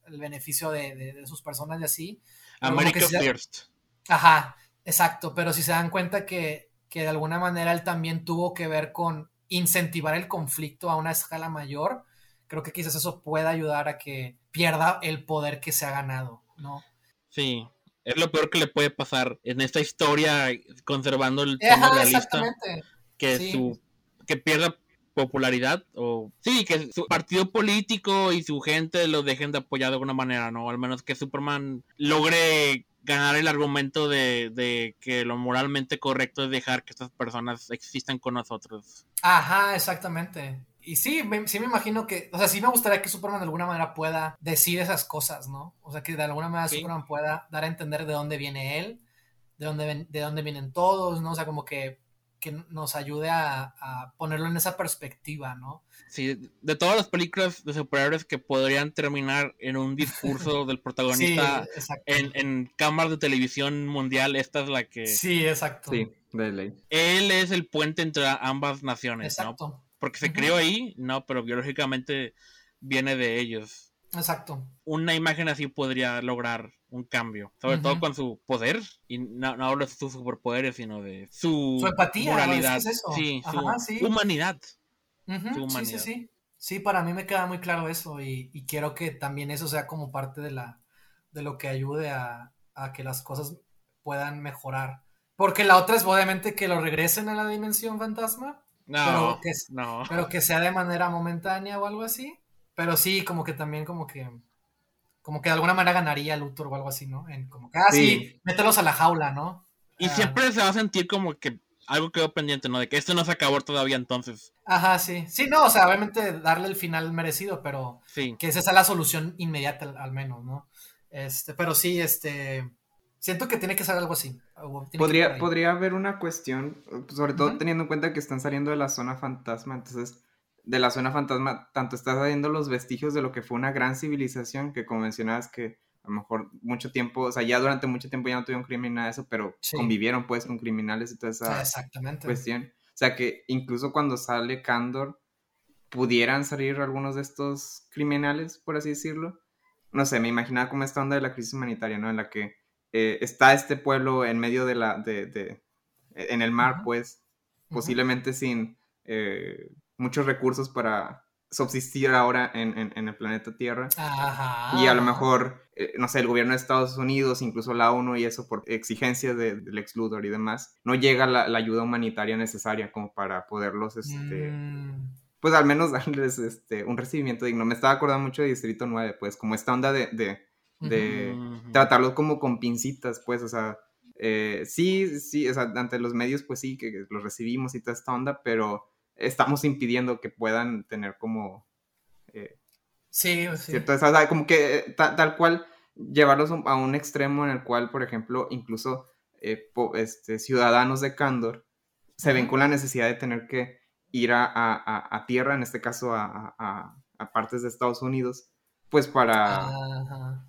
el beneficio de, sus personas y así. America First. Ajá, exacto, pero si se dan cuenta que, que de alguna manera él también tuvo que ver con incentivar el conflicto a una escala mayor, creo que quizás eso pueda ayudar a que pierda el poder que se ha ganado, ¿no? Sí, es lo peor que le puede pasar en esta historia conservando el tono realista que su que pierda popularidad o sí que su partido político y su gente lo dejen de apoyar de alguna manera no al menos que Superman logre ganar el argumento de, de, que lo moralmente correcto es dejar que estas personas existan con nosotros ajá exactamente y sí, sí me imagino que, o sea, sí me gustaría que Superman de alguna manera pueda decir esas cosas, ¿no? O sea, que de alguna manera Superman pueda dar a entender de dónde viene él, de dónde, de dónde vienen todos, ¿no? O sea, como que que nos ayude a, ponerlo en esa perspectiva, ¿no? Sí, de todas las películas de superhéroes que podrían terminar en un discurso del protagonista en, en cámaras de televisión mundial, esta es la que... Sí, exacto. Sí, de ley. Él es el puente entre ambas naciones, exacto. ¿no? Porque se crió ahí, no, pero biológicamente viene de ellos. Exacto. Una imagen así podría lograr un cambio, sobre todo con su poder, y no, no hablo de sus superpoderes, sino de su, su empatía, moralidad, Sí, su humanidad. Sí, sí, sí. Sí, para mí me queda muy claro eso y, quiero que también eso sea como parte de, la, de lo que ayude a, a que las cosas puedan mejorar. Porque la otra es obviamente que lo regresen a la dimensión fantasma. No, pero que, no. Pero que sea de manera momentánea o algo así. Pero sí, como que también como que como que de alguna manera ganaría Luthor o algo así, ¿no? En como que, ah, sí, mételos a la jaula, ¿no? Y ah. siempre se va a sentir como que algo quedó pendiente, ¿no? De que esto no se acabó todavía entonces. Ajá, sí. Sí, no, o sea, obviamente darle el final merecido, pero sí. que esa sea la solución inmediata al, menos, ¿no? Este, pero sí, este, siento que tiene que ser algo así. Podría, podría haber una cuestión, sobre todo teniendo en cuenta que están saliendo de la zona fantasma, entonces de la zona fantasma, tanto estás viendo los vestigios de lo que fue una gran civilización, que como mencionabas que a lo mejor mucho tiempo, o sea, ya durante mucho tiempo ya no tuvieron crimen nada de eso, pero convivieron pues con criminales y toda esa cuestión. O sea, que incluso cuando sale Candor, pudieran salir algunos de estos criminales, por así decirlo. No sé, me imaginaba como esta onda de la crisis humanitaria, ¿no? En la que eh, está este pueblo en medio de la, de, de en el mar, pues, posiblemente sin eh, muchos recursos para subsistir ahora en, el planeta Tierra. Y a lo mejor, eh, no sé, el gobierno de Estados Unidos, incluso la ONU y eso por exigencias del ex Luthor y demás, no llega la, ayuda humanitaria necesaria como para poderlos, este... Mm. Pues al menos darles este, un recibimiento digno. Me estaba acordando mucho de Distrito 9, pues, como esta onda de, de, tratarlos como con pincitas, pues, o sea, eh, sí, sí, o sea, ante los medios, pues sí, que los recibimos y toda esta onda, pero estamos impidiendo que puedan tener como... Eh, sí, sí. ¿cierto? como que eh, tal cual llevarlos a un extremo en el cual, por ejemplo, incluso eh, este, ciudadanos de Candor se ven con la necesidad de tener que ir a, tierra, en este caso a, partes de Estados Unidos, pues para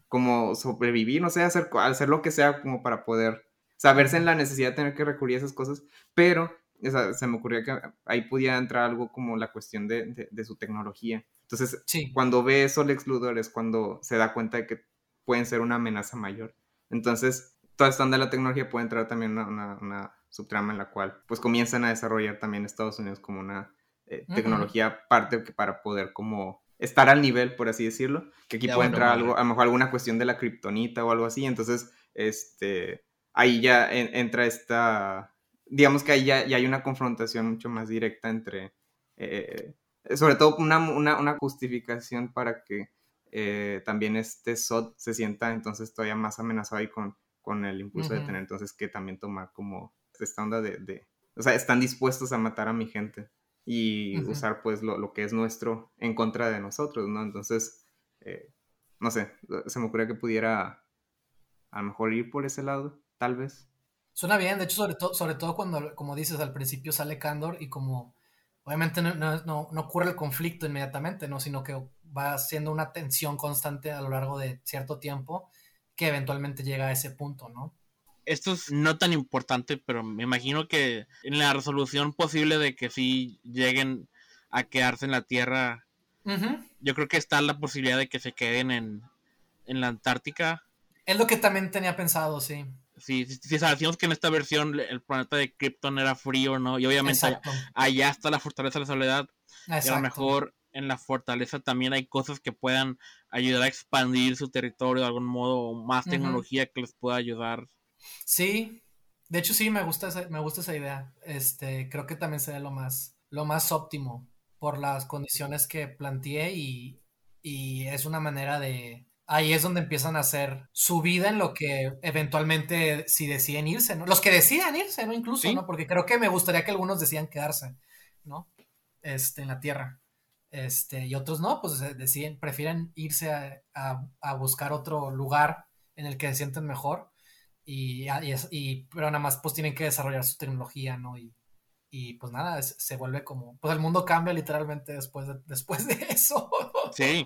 como sobrevivir, no sé, hacer, hacer lo que sea como para poder saberse en la necesidad de tener que recurrir a esas cosas, pero se me ocurrió que ahí podía entrar algo como la cuestión de, su tecnología. Entonces, cuando ve eso Lex Luthor es cuando se da cuenta de que pueden ser una amenaza mayor. Entonces, toda esta onda de la tecnología puede entrar también una, una, subtrama en la cual pues comienzan a desarrollar también Estados Unidos como una eh, tecnología parte para poder como estar al nivel, por así decirlo, que aquí puede entrar algo, a lo mejor alguna cuestión de la kriptonita o algo así, entonces, este, ahí ya entra esta, digamos que ahí ya, hay una confrontación mucho más directa entre, eh, sobre todo una, una, justificación para que eh, también este SOT se sienta entonces todavía más amenazado ahí con, con el impulso de tener entonces que también tomar como esta onda de, de, o sea, están dispuestos a matar a mi gente y usar pues lo, lo, que es nuestro en contra de nosotros, ¿no? Entonces, eh, no sé, se me ocurre que pudiera a lo mejor ir por ese lado, tal vez. Suena bien, de hecho, sobre, todo sobre todo cuando, como dices, al principio sale Candor y como, obviamente no, no, no, ocurre el conflicto inmediatamente, ¿no? Sino que va siendo una tensión constante a lo largo de cierto tiempo que eventualmente llega a ese punto, ¿no? esto es no tan importante, pero me imagino que en la resolución posible de que sí lleguen a quedarse en la Tierra, yo creo que está la posibilidad de que se queden en, la Antártica. Es lo que también tenía pensado, sí. Sí, sí, sabemos que en esta versión el planeta de Krypton era frío, ¿no? Y obviamente allá está la fortaleza de la soledad. Y a lo mejor en la fortaleza también hay cosas que puedan ayudar a expandir su territorio de algún modo, o más tecnología que les pueda ayudar Sí, de hecho sí, me gusta esa, me gusta esa idea. Este, creo que también sería lo más, lo más óptimo por las condiciones que planteé y, y es una manera de, ahí es donde empiezan a hacer su vida en lo que eventualmente si deciden irse, ¿no? Los que deciden irse, ¿no? Incluso, ¿no? Porque creo que me gustaría que algunos decidan quedarse, ¿no? Este, en la tierra. Este, y otros no, pues deciden, prefieren irse a, a buscar otro lugar en el que se sienten mejor y, y, pero nada más pues tienen que desarrollar su tecnología, ¿no? Y, y pues nada, se vuelve como, pues el mundo cambia literalmente después de, después de eso. Sí,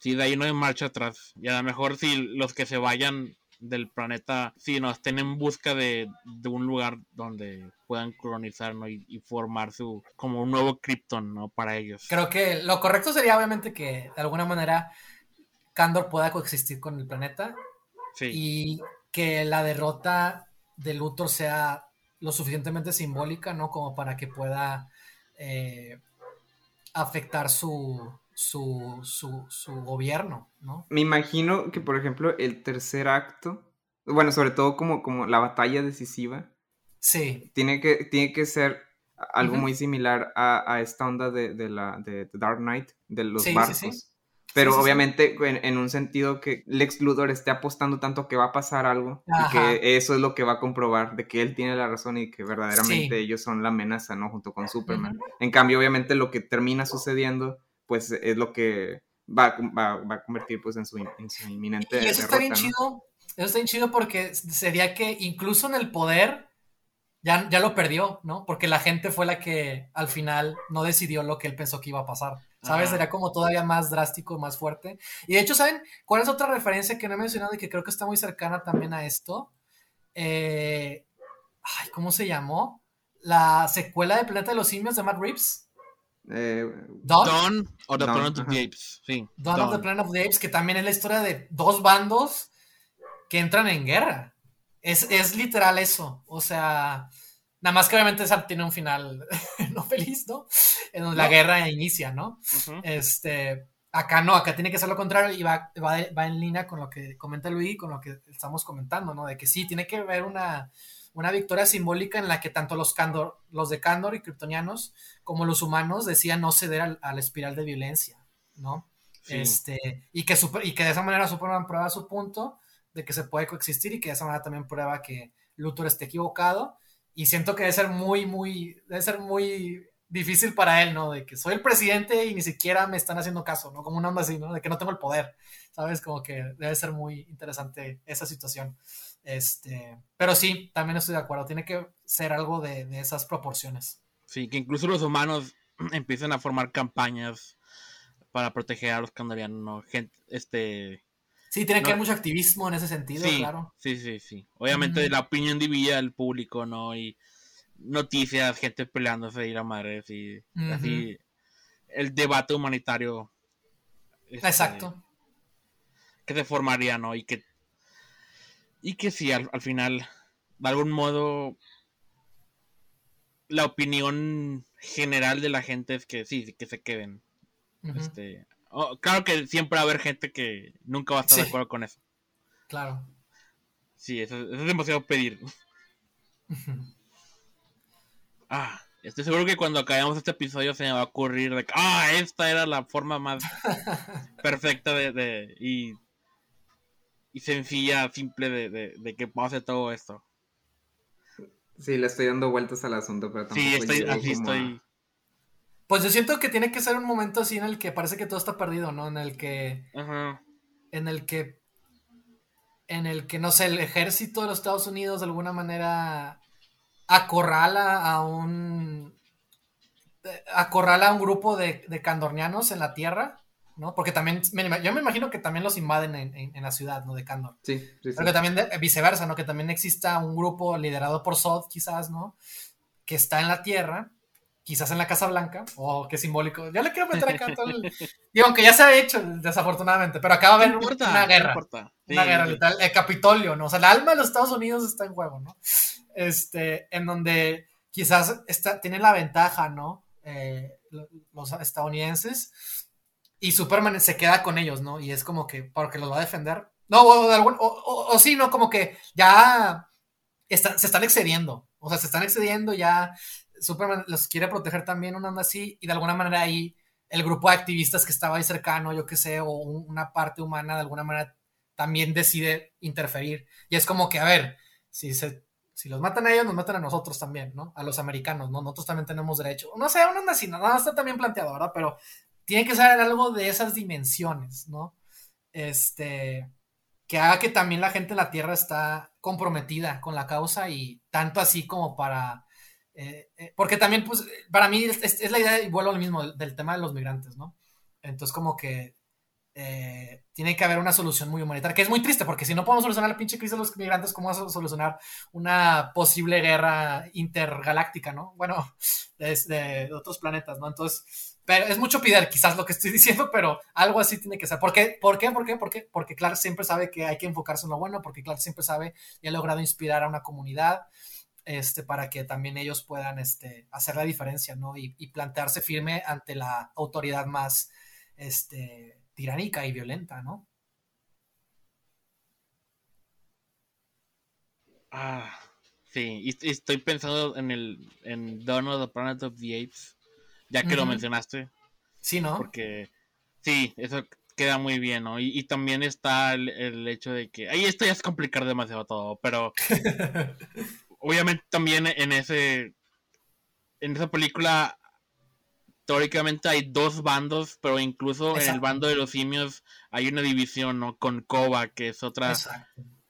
sí, de ahí no hay marcha atrás. Y a lo mejor si los que se vayan del planeta, si no estén en busca de, de un lugar donde puedan colonizar, ¿no? Y, formar su, como un nuevo Krypton, ¿no? Para ellos. Creo que lo correcto sería obviamente que de alguna manera Kandor pueda coexistir con el planeta. Sí. Y que la derrota de Luthor sea lo suficientemente simbólica, ¿no? Como para que pueda eh, afectar su, su, su, gobierno, ¿no? Me imagino que, por ejemplo, el tercer acto, bueno, sobre todo como, como la batalla decisiva, sí. tiene que, tiene que ser algo muy similar a, esta onda de, la de Dark Knight, de los barcos. Pero obviamente En, un sentido que Lex Luthor esté apostando tanto que va a pasar algo y que eso es lo que va a comprobar de que él tiene la razón y que verdaderamente ellos son la amenaza, ¿no? Junto con Superman. En cambio, obviamente lo que termina sucediendo, pues es lo que va, va, a convertir pues en su, inminente y eso está bien chido, eso está bien chido porque sería que incluso en el poder ya, ya lo perdió, ¿no? Porque la gente fue la que al final no decidió lo que él pensó que iba a pasar. ¿Sabes? Sería como todavía más drástico, más fuerte. Y de hecho, ¿saben cuál es otra referencia que no he mencionado y que creo que está muy cercana también a esto? Eh, ay, ¿cómo se llamó? La secuela de Planeta de los Simios de Matt Reeves. Eh, Dawn, o The Planet of the Apes. Sí. Dawn, of the Planet of the Apes, que también es la historia de dos bandos que entran en guerra. Es, es literal eso. O sea, Nada más que obviamente esa tiene un final no feliz, ¿no? En donde la guerra inicia, ¿no? Este, acá no, acá tiene que ser lo contrario y va, va, en línea con lo que comenta Luis, con lo que estamos comentando, ¿no? De que sí, tiene que haber una, una victoria simbólica en la que tanto los, los de Candor y kryptonianos como los humanos decían no ceder al, a la espiral de violencia, ¿no? Este, y que, y que de esa manera Superman prueba su punto de que se puede coexistir y que de esa manera también prueba que Luthor esté equivocado y siento que debe ser muy, muy, debe ser muy difícil para él, ¿no? De que soy el presidente y ni siquiera me están haciendo caso, ¿no? Como una onda así, ¿no? De que no tengo el poder, ¿sabes? Como que debe ser muy interesante esa situación. Este, pero sí, también estoy de acuerdo, tiene que ser algo de, esas proporciones. Sí, que incluso los humanos empiecen a formar campañas para proteger a los candorianos, ¿no? Gente, este, Sí, tiene que haber mucho activismo en ese sentido, claro. Sí, sí, sí. Obviamente la opinión divide al público, ¿no? Y noticias, gente peleándose y la madre, sí. Así, el debate humanitario. Este, Exacto. Que se formaría, ¿no? Y que. Y que sí, al, al final, de algún modo, la opinión general de la gente es que sí, que se queden. este, oh, claro que siempre va a haber gente que nunca va a estar de acuerdo con eso. Claro. Sí, eso, es demasiado pedir. ah, estoy seguro que cuando acabemos este episodio se me va a ocurrir de que, ah, esta era la forma más perfecta de, y, y, sencilla, simple de, de que pase todo esto. Sí, le estoy dando vueltas al asunto, pero tampoco. Sí, estoy, así estoy. Pues yo siento que tiene que ser un momento así en el que parece que todo está perdido, ¿no? En el que. Ajá. En el que. En el que, no sé, el ejército de los Estados Unidos de alguna manera acorrala a un. acorrala a un grupo de, de candornianos en la tierra ¿no? Porque también, yo me imagino que también los invaden en, la ciudad, ¿no? De Kandor. Sí, sí, sí. Pero que también viceversa, ¿no? Que también exista un grupo liderado por Sod, quizás, ¿no? Que está en la Tierra, quizás en la Casa Blanca, o oh, qué simbólico. Ya le quiero meter acá todo el... Digo, aunque ya se ha hecho, desafortunadamente, pero acaba de haber una guerra. una guerra, el Capitolio, ¿no? O sea, el alma de los Estados Unidos está en juego, ¿no? Este, en donde quizás está, tienen la ventaja, ¿no? Eh, los estadounidenses y Superman se queda con ellos, ¿no? Y es como que, porque los va a defender. No, o, sí, ¿no? Como que ya se están excediendo. O sea, se están excediendo, ya Superman los quiere proteger también, una onda así, y de alguna manera ahí el grupo de activistas que estaba ahí cercano, yo qué sé, o una parte humana de alguna manera también decide interferir. Y es como que, a ver, si se si los matan a ellos, nos matan a nosotros también, ¿no? A los americanos, ¿no? Nosotros también tenemos derecho. No sé, una onda así, no está también planteado, ¿verdad? Pero tiene que ser algo de esas dimensiones, ¿no? Este, que haga que también la gente en la Tierra está comprometida con la causa y tanto así como para... Eh, eh, porque también, pues, para mí es, la idea, y vuelvo al mismo, del, tema de los migrantes, ¿no? Entonces, como que eh, tiene que haber una solución muy humanitaria, que es muy triste, porque si no podemos solucionar la pinche crisis de los migrantes, ¿cómo vamos a solucionar una posible guerra intergaláctica, ¿no? Bueno, de otros planetas, ¿no? Entonces, es mucho pedir, quizás lo que estoy diciendo, pero algo así tiene que ser. ¿Por qué? ¿Por qué? ¿Por qué? ¿Por qué? Porque Clark siempre sabe que hay que enfocarse en lo bueno, porque Clark siempre sabe y ha logrado inspirar a una comunidad este, para que también ellos puedan este, hacer la diferencia, ¿no? Y, plantearse firme ante la autoridad más este, tiránica y violenta, ¿no? Ah, sí, y estoy pensando en el en of the Planet of the Apes ya que lo mencionaste. Sí, ¿no? Porque sí, eso queda muy bien, ¿no? Y, también está el, hecho de que, ahí esto ya es complicar demasiado todo, pero obviamente también en ese, en esa película, teóricamente hay dos bandos, pero incluso en el bando de los simios hay una división, ¿no? Con Koba, que es otra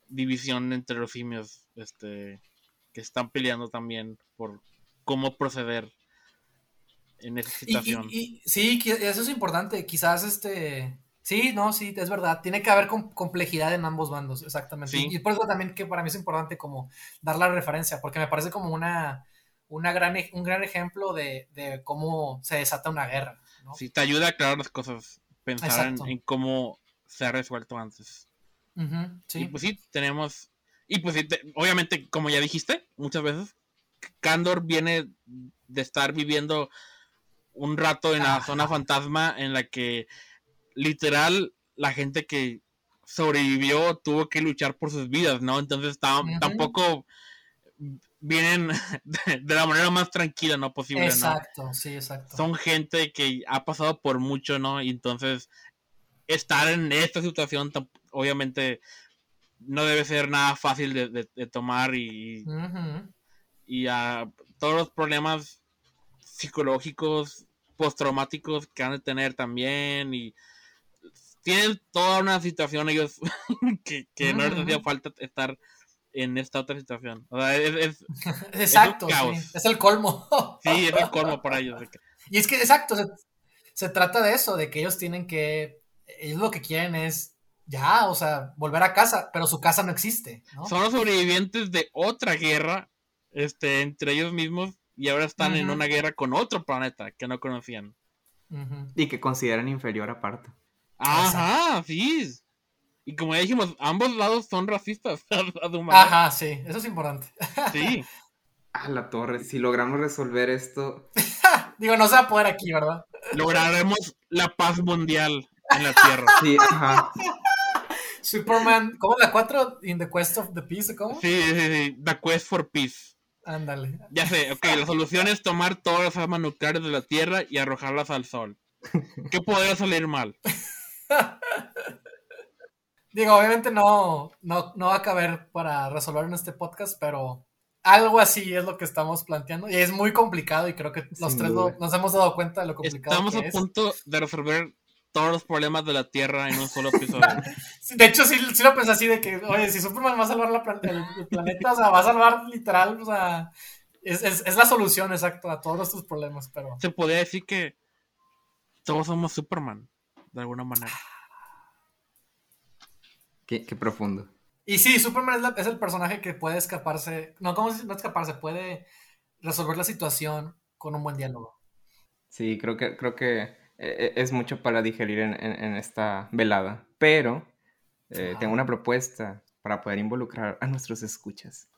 división entre los simios, este, que están peleando también por cómo proceder en esa situación. Y, sí, eso es importante. Quizás este. Sí, no, sí, es verdad. Tiene que haber complejidad en ambos bandos, exactamente. Y por eso también que para mí es importante como dar la referencia, porque me parece como una, una gran, un gran ejemplo de, cómo se desata una guerra. ¿no? Sí, te ayuda a aclarar las cosas, pensar en, cómo se ha resuelto antes. sí. Y pues sí, tenemos. Y pues sí, obviamente, como ya dijiste muchas veces, Candor viene de estar viviendo un rato en la zona fantasma en la que literal la gente que sobrevivió tuvo que luchar por sus vidas, ¿no? Entonces tampoco vienen de, la manera más tranquila, ¿no? Posible, exacto, sí, exacto. Son gente que ha pasado por mucho, ¿no? Y entonces estar en esta situación obviamente no debe ser nada fácil de, tomar y, y a todos los problemas psicológicos, postraumáticos que han de tener también y tienen toda una situación ellos que, no les hacía falta estar en esta otra situación. es, exacto, es, el colmo. sí, es el colmo para ellos. Y es que, exacto, se, trata de eso, de que ellos tienen que, ellos lo que quieren es ya, o sea, volver a casa, pero su casa no existe. Son los sobrevivientes de otra guerra, este, entre ellos mismos, y ahora están en una guerra con otro planeta que no conocían. Y que consideran inferior aparte. Ajá, sí. Y como ya dijimos, ambos lados son racistas. Ajá, sí, eso es importante. Sí. A la torre, si logramos resolver esto, Digo, no se va a poder aquí, ¿verdad? Lograremos la paz mundial en la Tierra. Sí, ajá. Superman, ¿cómo la 4? In the Quest of the Peace, ¿cómo? Sí, sí, sí. The Quest for Peace. Ándale. Ya sé, ok, la solución es tomar todas las armas nucleares de la Tierra y arrojarlas al Sol. ¿Qué podría salir mal? Digo, obviamente no, no, no va a caber para resolver en este podcast, pero algo así es lo que estamos planteando. Y es muy complicado y creo que los Sin tres nos hemos dado cuenta de lo complicado Estamos que a es. punto de resolver todos los problemas de la Tierra en un solo episodio. De hecho, sí, sí lo pensé así de que, oye, si Superman va a salvar la plan- el, el planeta, o sea, va a salvar literal, o sea, es, es, es la solución exacta a todos nuestros problemas, pero... Se podría decir que todos somos Superman, de alguna manera. Qué, qué profundo. Y sí, Superman es, la- es el personaje que puede escaparse, no, ¿cómo se- no escaparse? Puede resolver la situación con un buen diálogo. Sí, creo que, creo que eh, es mucho para digerir en, en- en esta velada. Pero eh, tengo una propuesta para poder involucrar a nuestros escuchas.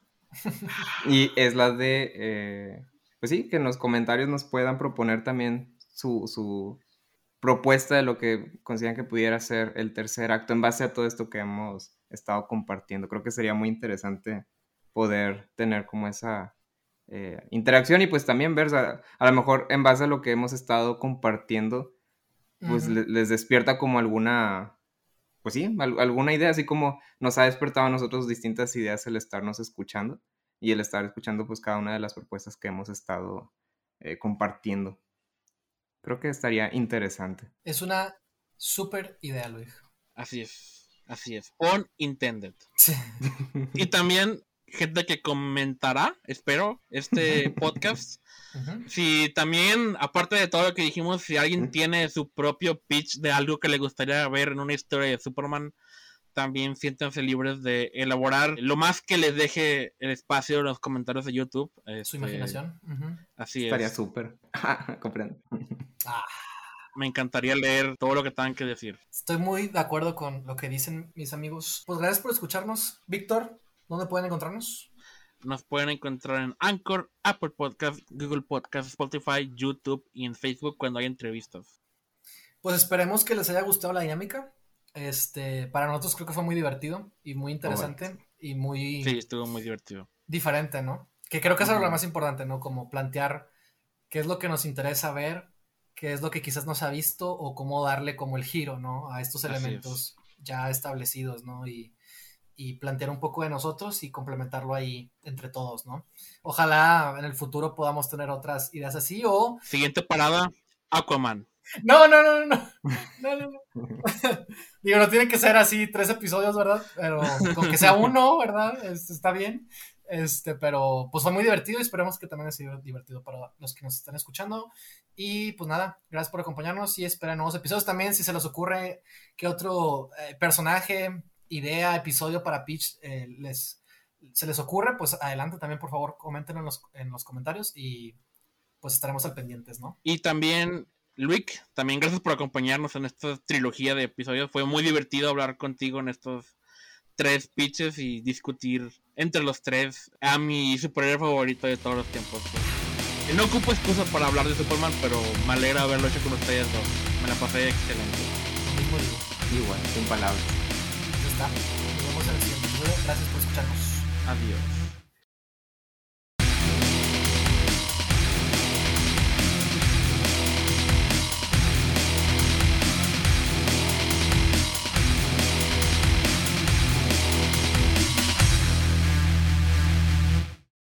y es la de, eh, pues sí, que en los comentarios nos puedan proponer también su, su propuesta de lo que consideran que pudiera ser el tercer acto en base a todo esto que hemos estado compartiendo. Creo que sería muy interesante poder tener como esa eh, interacción y pues también ver, a lo mejor en base a lo que hemos estado compartiendo, pues les despierta como alguna, pues sí, al- alguna idea, así como nos ha despertado a nosotros distintas ideas el estarnos escuchando y el estar escuchando pues cada una de las propuestas que hemos estado eh, compartiendo. Creo que estaría interesante. Es una súper idea, Luis. Así es, así es. On intended. Sí. Y también gente que comentará, espero, este podcast. Si también, aparte de todo lo que dijimos, si alguien tiene su propio pitch de algo que le gustaría ver en una historia de Superman, también siéntanse libres de elaborar lo más que les deje el espacio en los comentarios de YouTube. Su Este, imaginación. Así Estaría es. súper. Comprendo. Ah, Me encantaría leer todo lo que tengan que decir. estoy muy de acuerdo con lo que dicen mis amigos. Pues gracias por escucharnos. Víctor, ¿dónde pueden encontrarnos? Nos pueden encontrar en Anchor, Apple Podcast, Google Podcast, Spotify, YouTube y en Facebook cuando hay entrevistas. Pues esperemos que les haya gustado la dinámica. Este, para nosotros creo que fue muy divertido y muy interesante y muy Sí, estuvo muy divertido. diferente, ¿no? Que creo que eso es lo más importante, ¿no? Como plantear qué es lo que nos interesa ver, qué es lo que quizás no se ha visto o cómo darle como el giro, ¿no? A estos elementos ya establecidos, ¿no? Y, y plantear un poco de nosotros y complementarlo ahí entre todos, ¿no? Ojalá en el futuro podamos tener otras ideas así o... Siguiente parada, Aquaman. No, no, no, no, no, no, no. Digo, no tiene que ser así tres episodios, ¿verdad? Pero con que sea uno, ¿verdad? Este, está bien. Este, pero pues fue muy divertido y esperemos que también haya sido divertido para los que nos están escuchando. Y pues nada, gracias por acompañarnos y esperen nuevos episodios también. Si se les ocurre que otro eh, personaje, idea, episodio para Pitch eh, les, se les ocurre, pues adelante también, por favor, comenten en los, en los comentarios y pues estaremos al pendientes, ¿no? Y también, Luik, también gracias por acompañarnos en esta trilogía de episodios. Fue muy divertido hablar contigo en estos tres pitches y discutir entre los tres a mi superhéroe favorito de todos los tiempos. Y No ocupo excusa para hablar de Superman, pero me alegra haberlo hecho con ustedes dos. Me la pasé excelente. Igual, sin palabras. Está. Nos vemos en el siguiente episodio. Gracias por escucharnos. Adiós.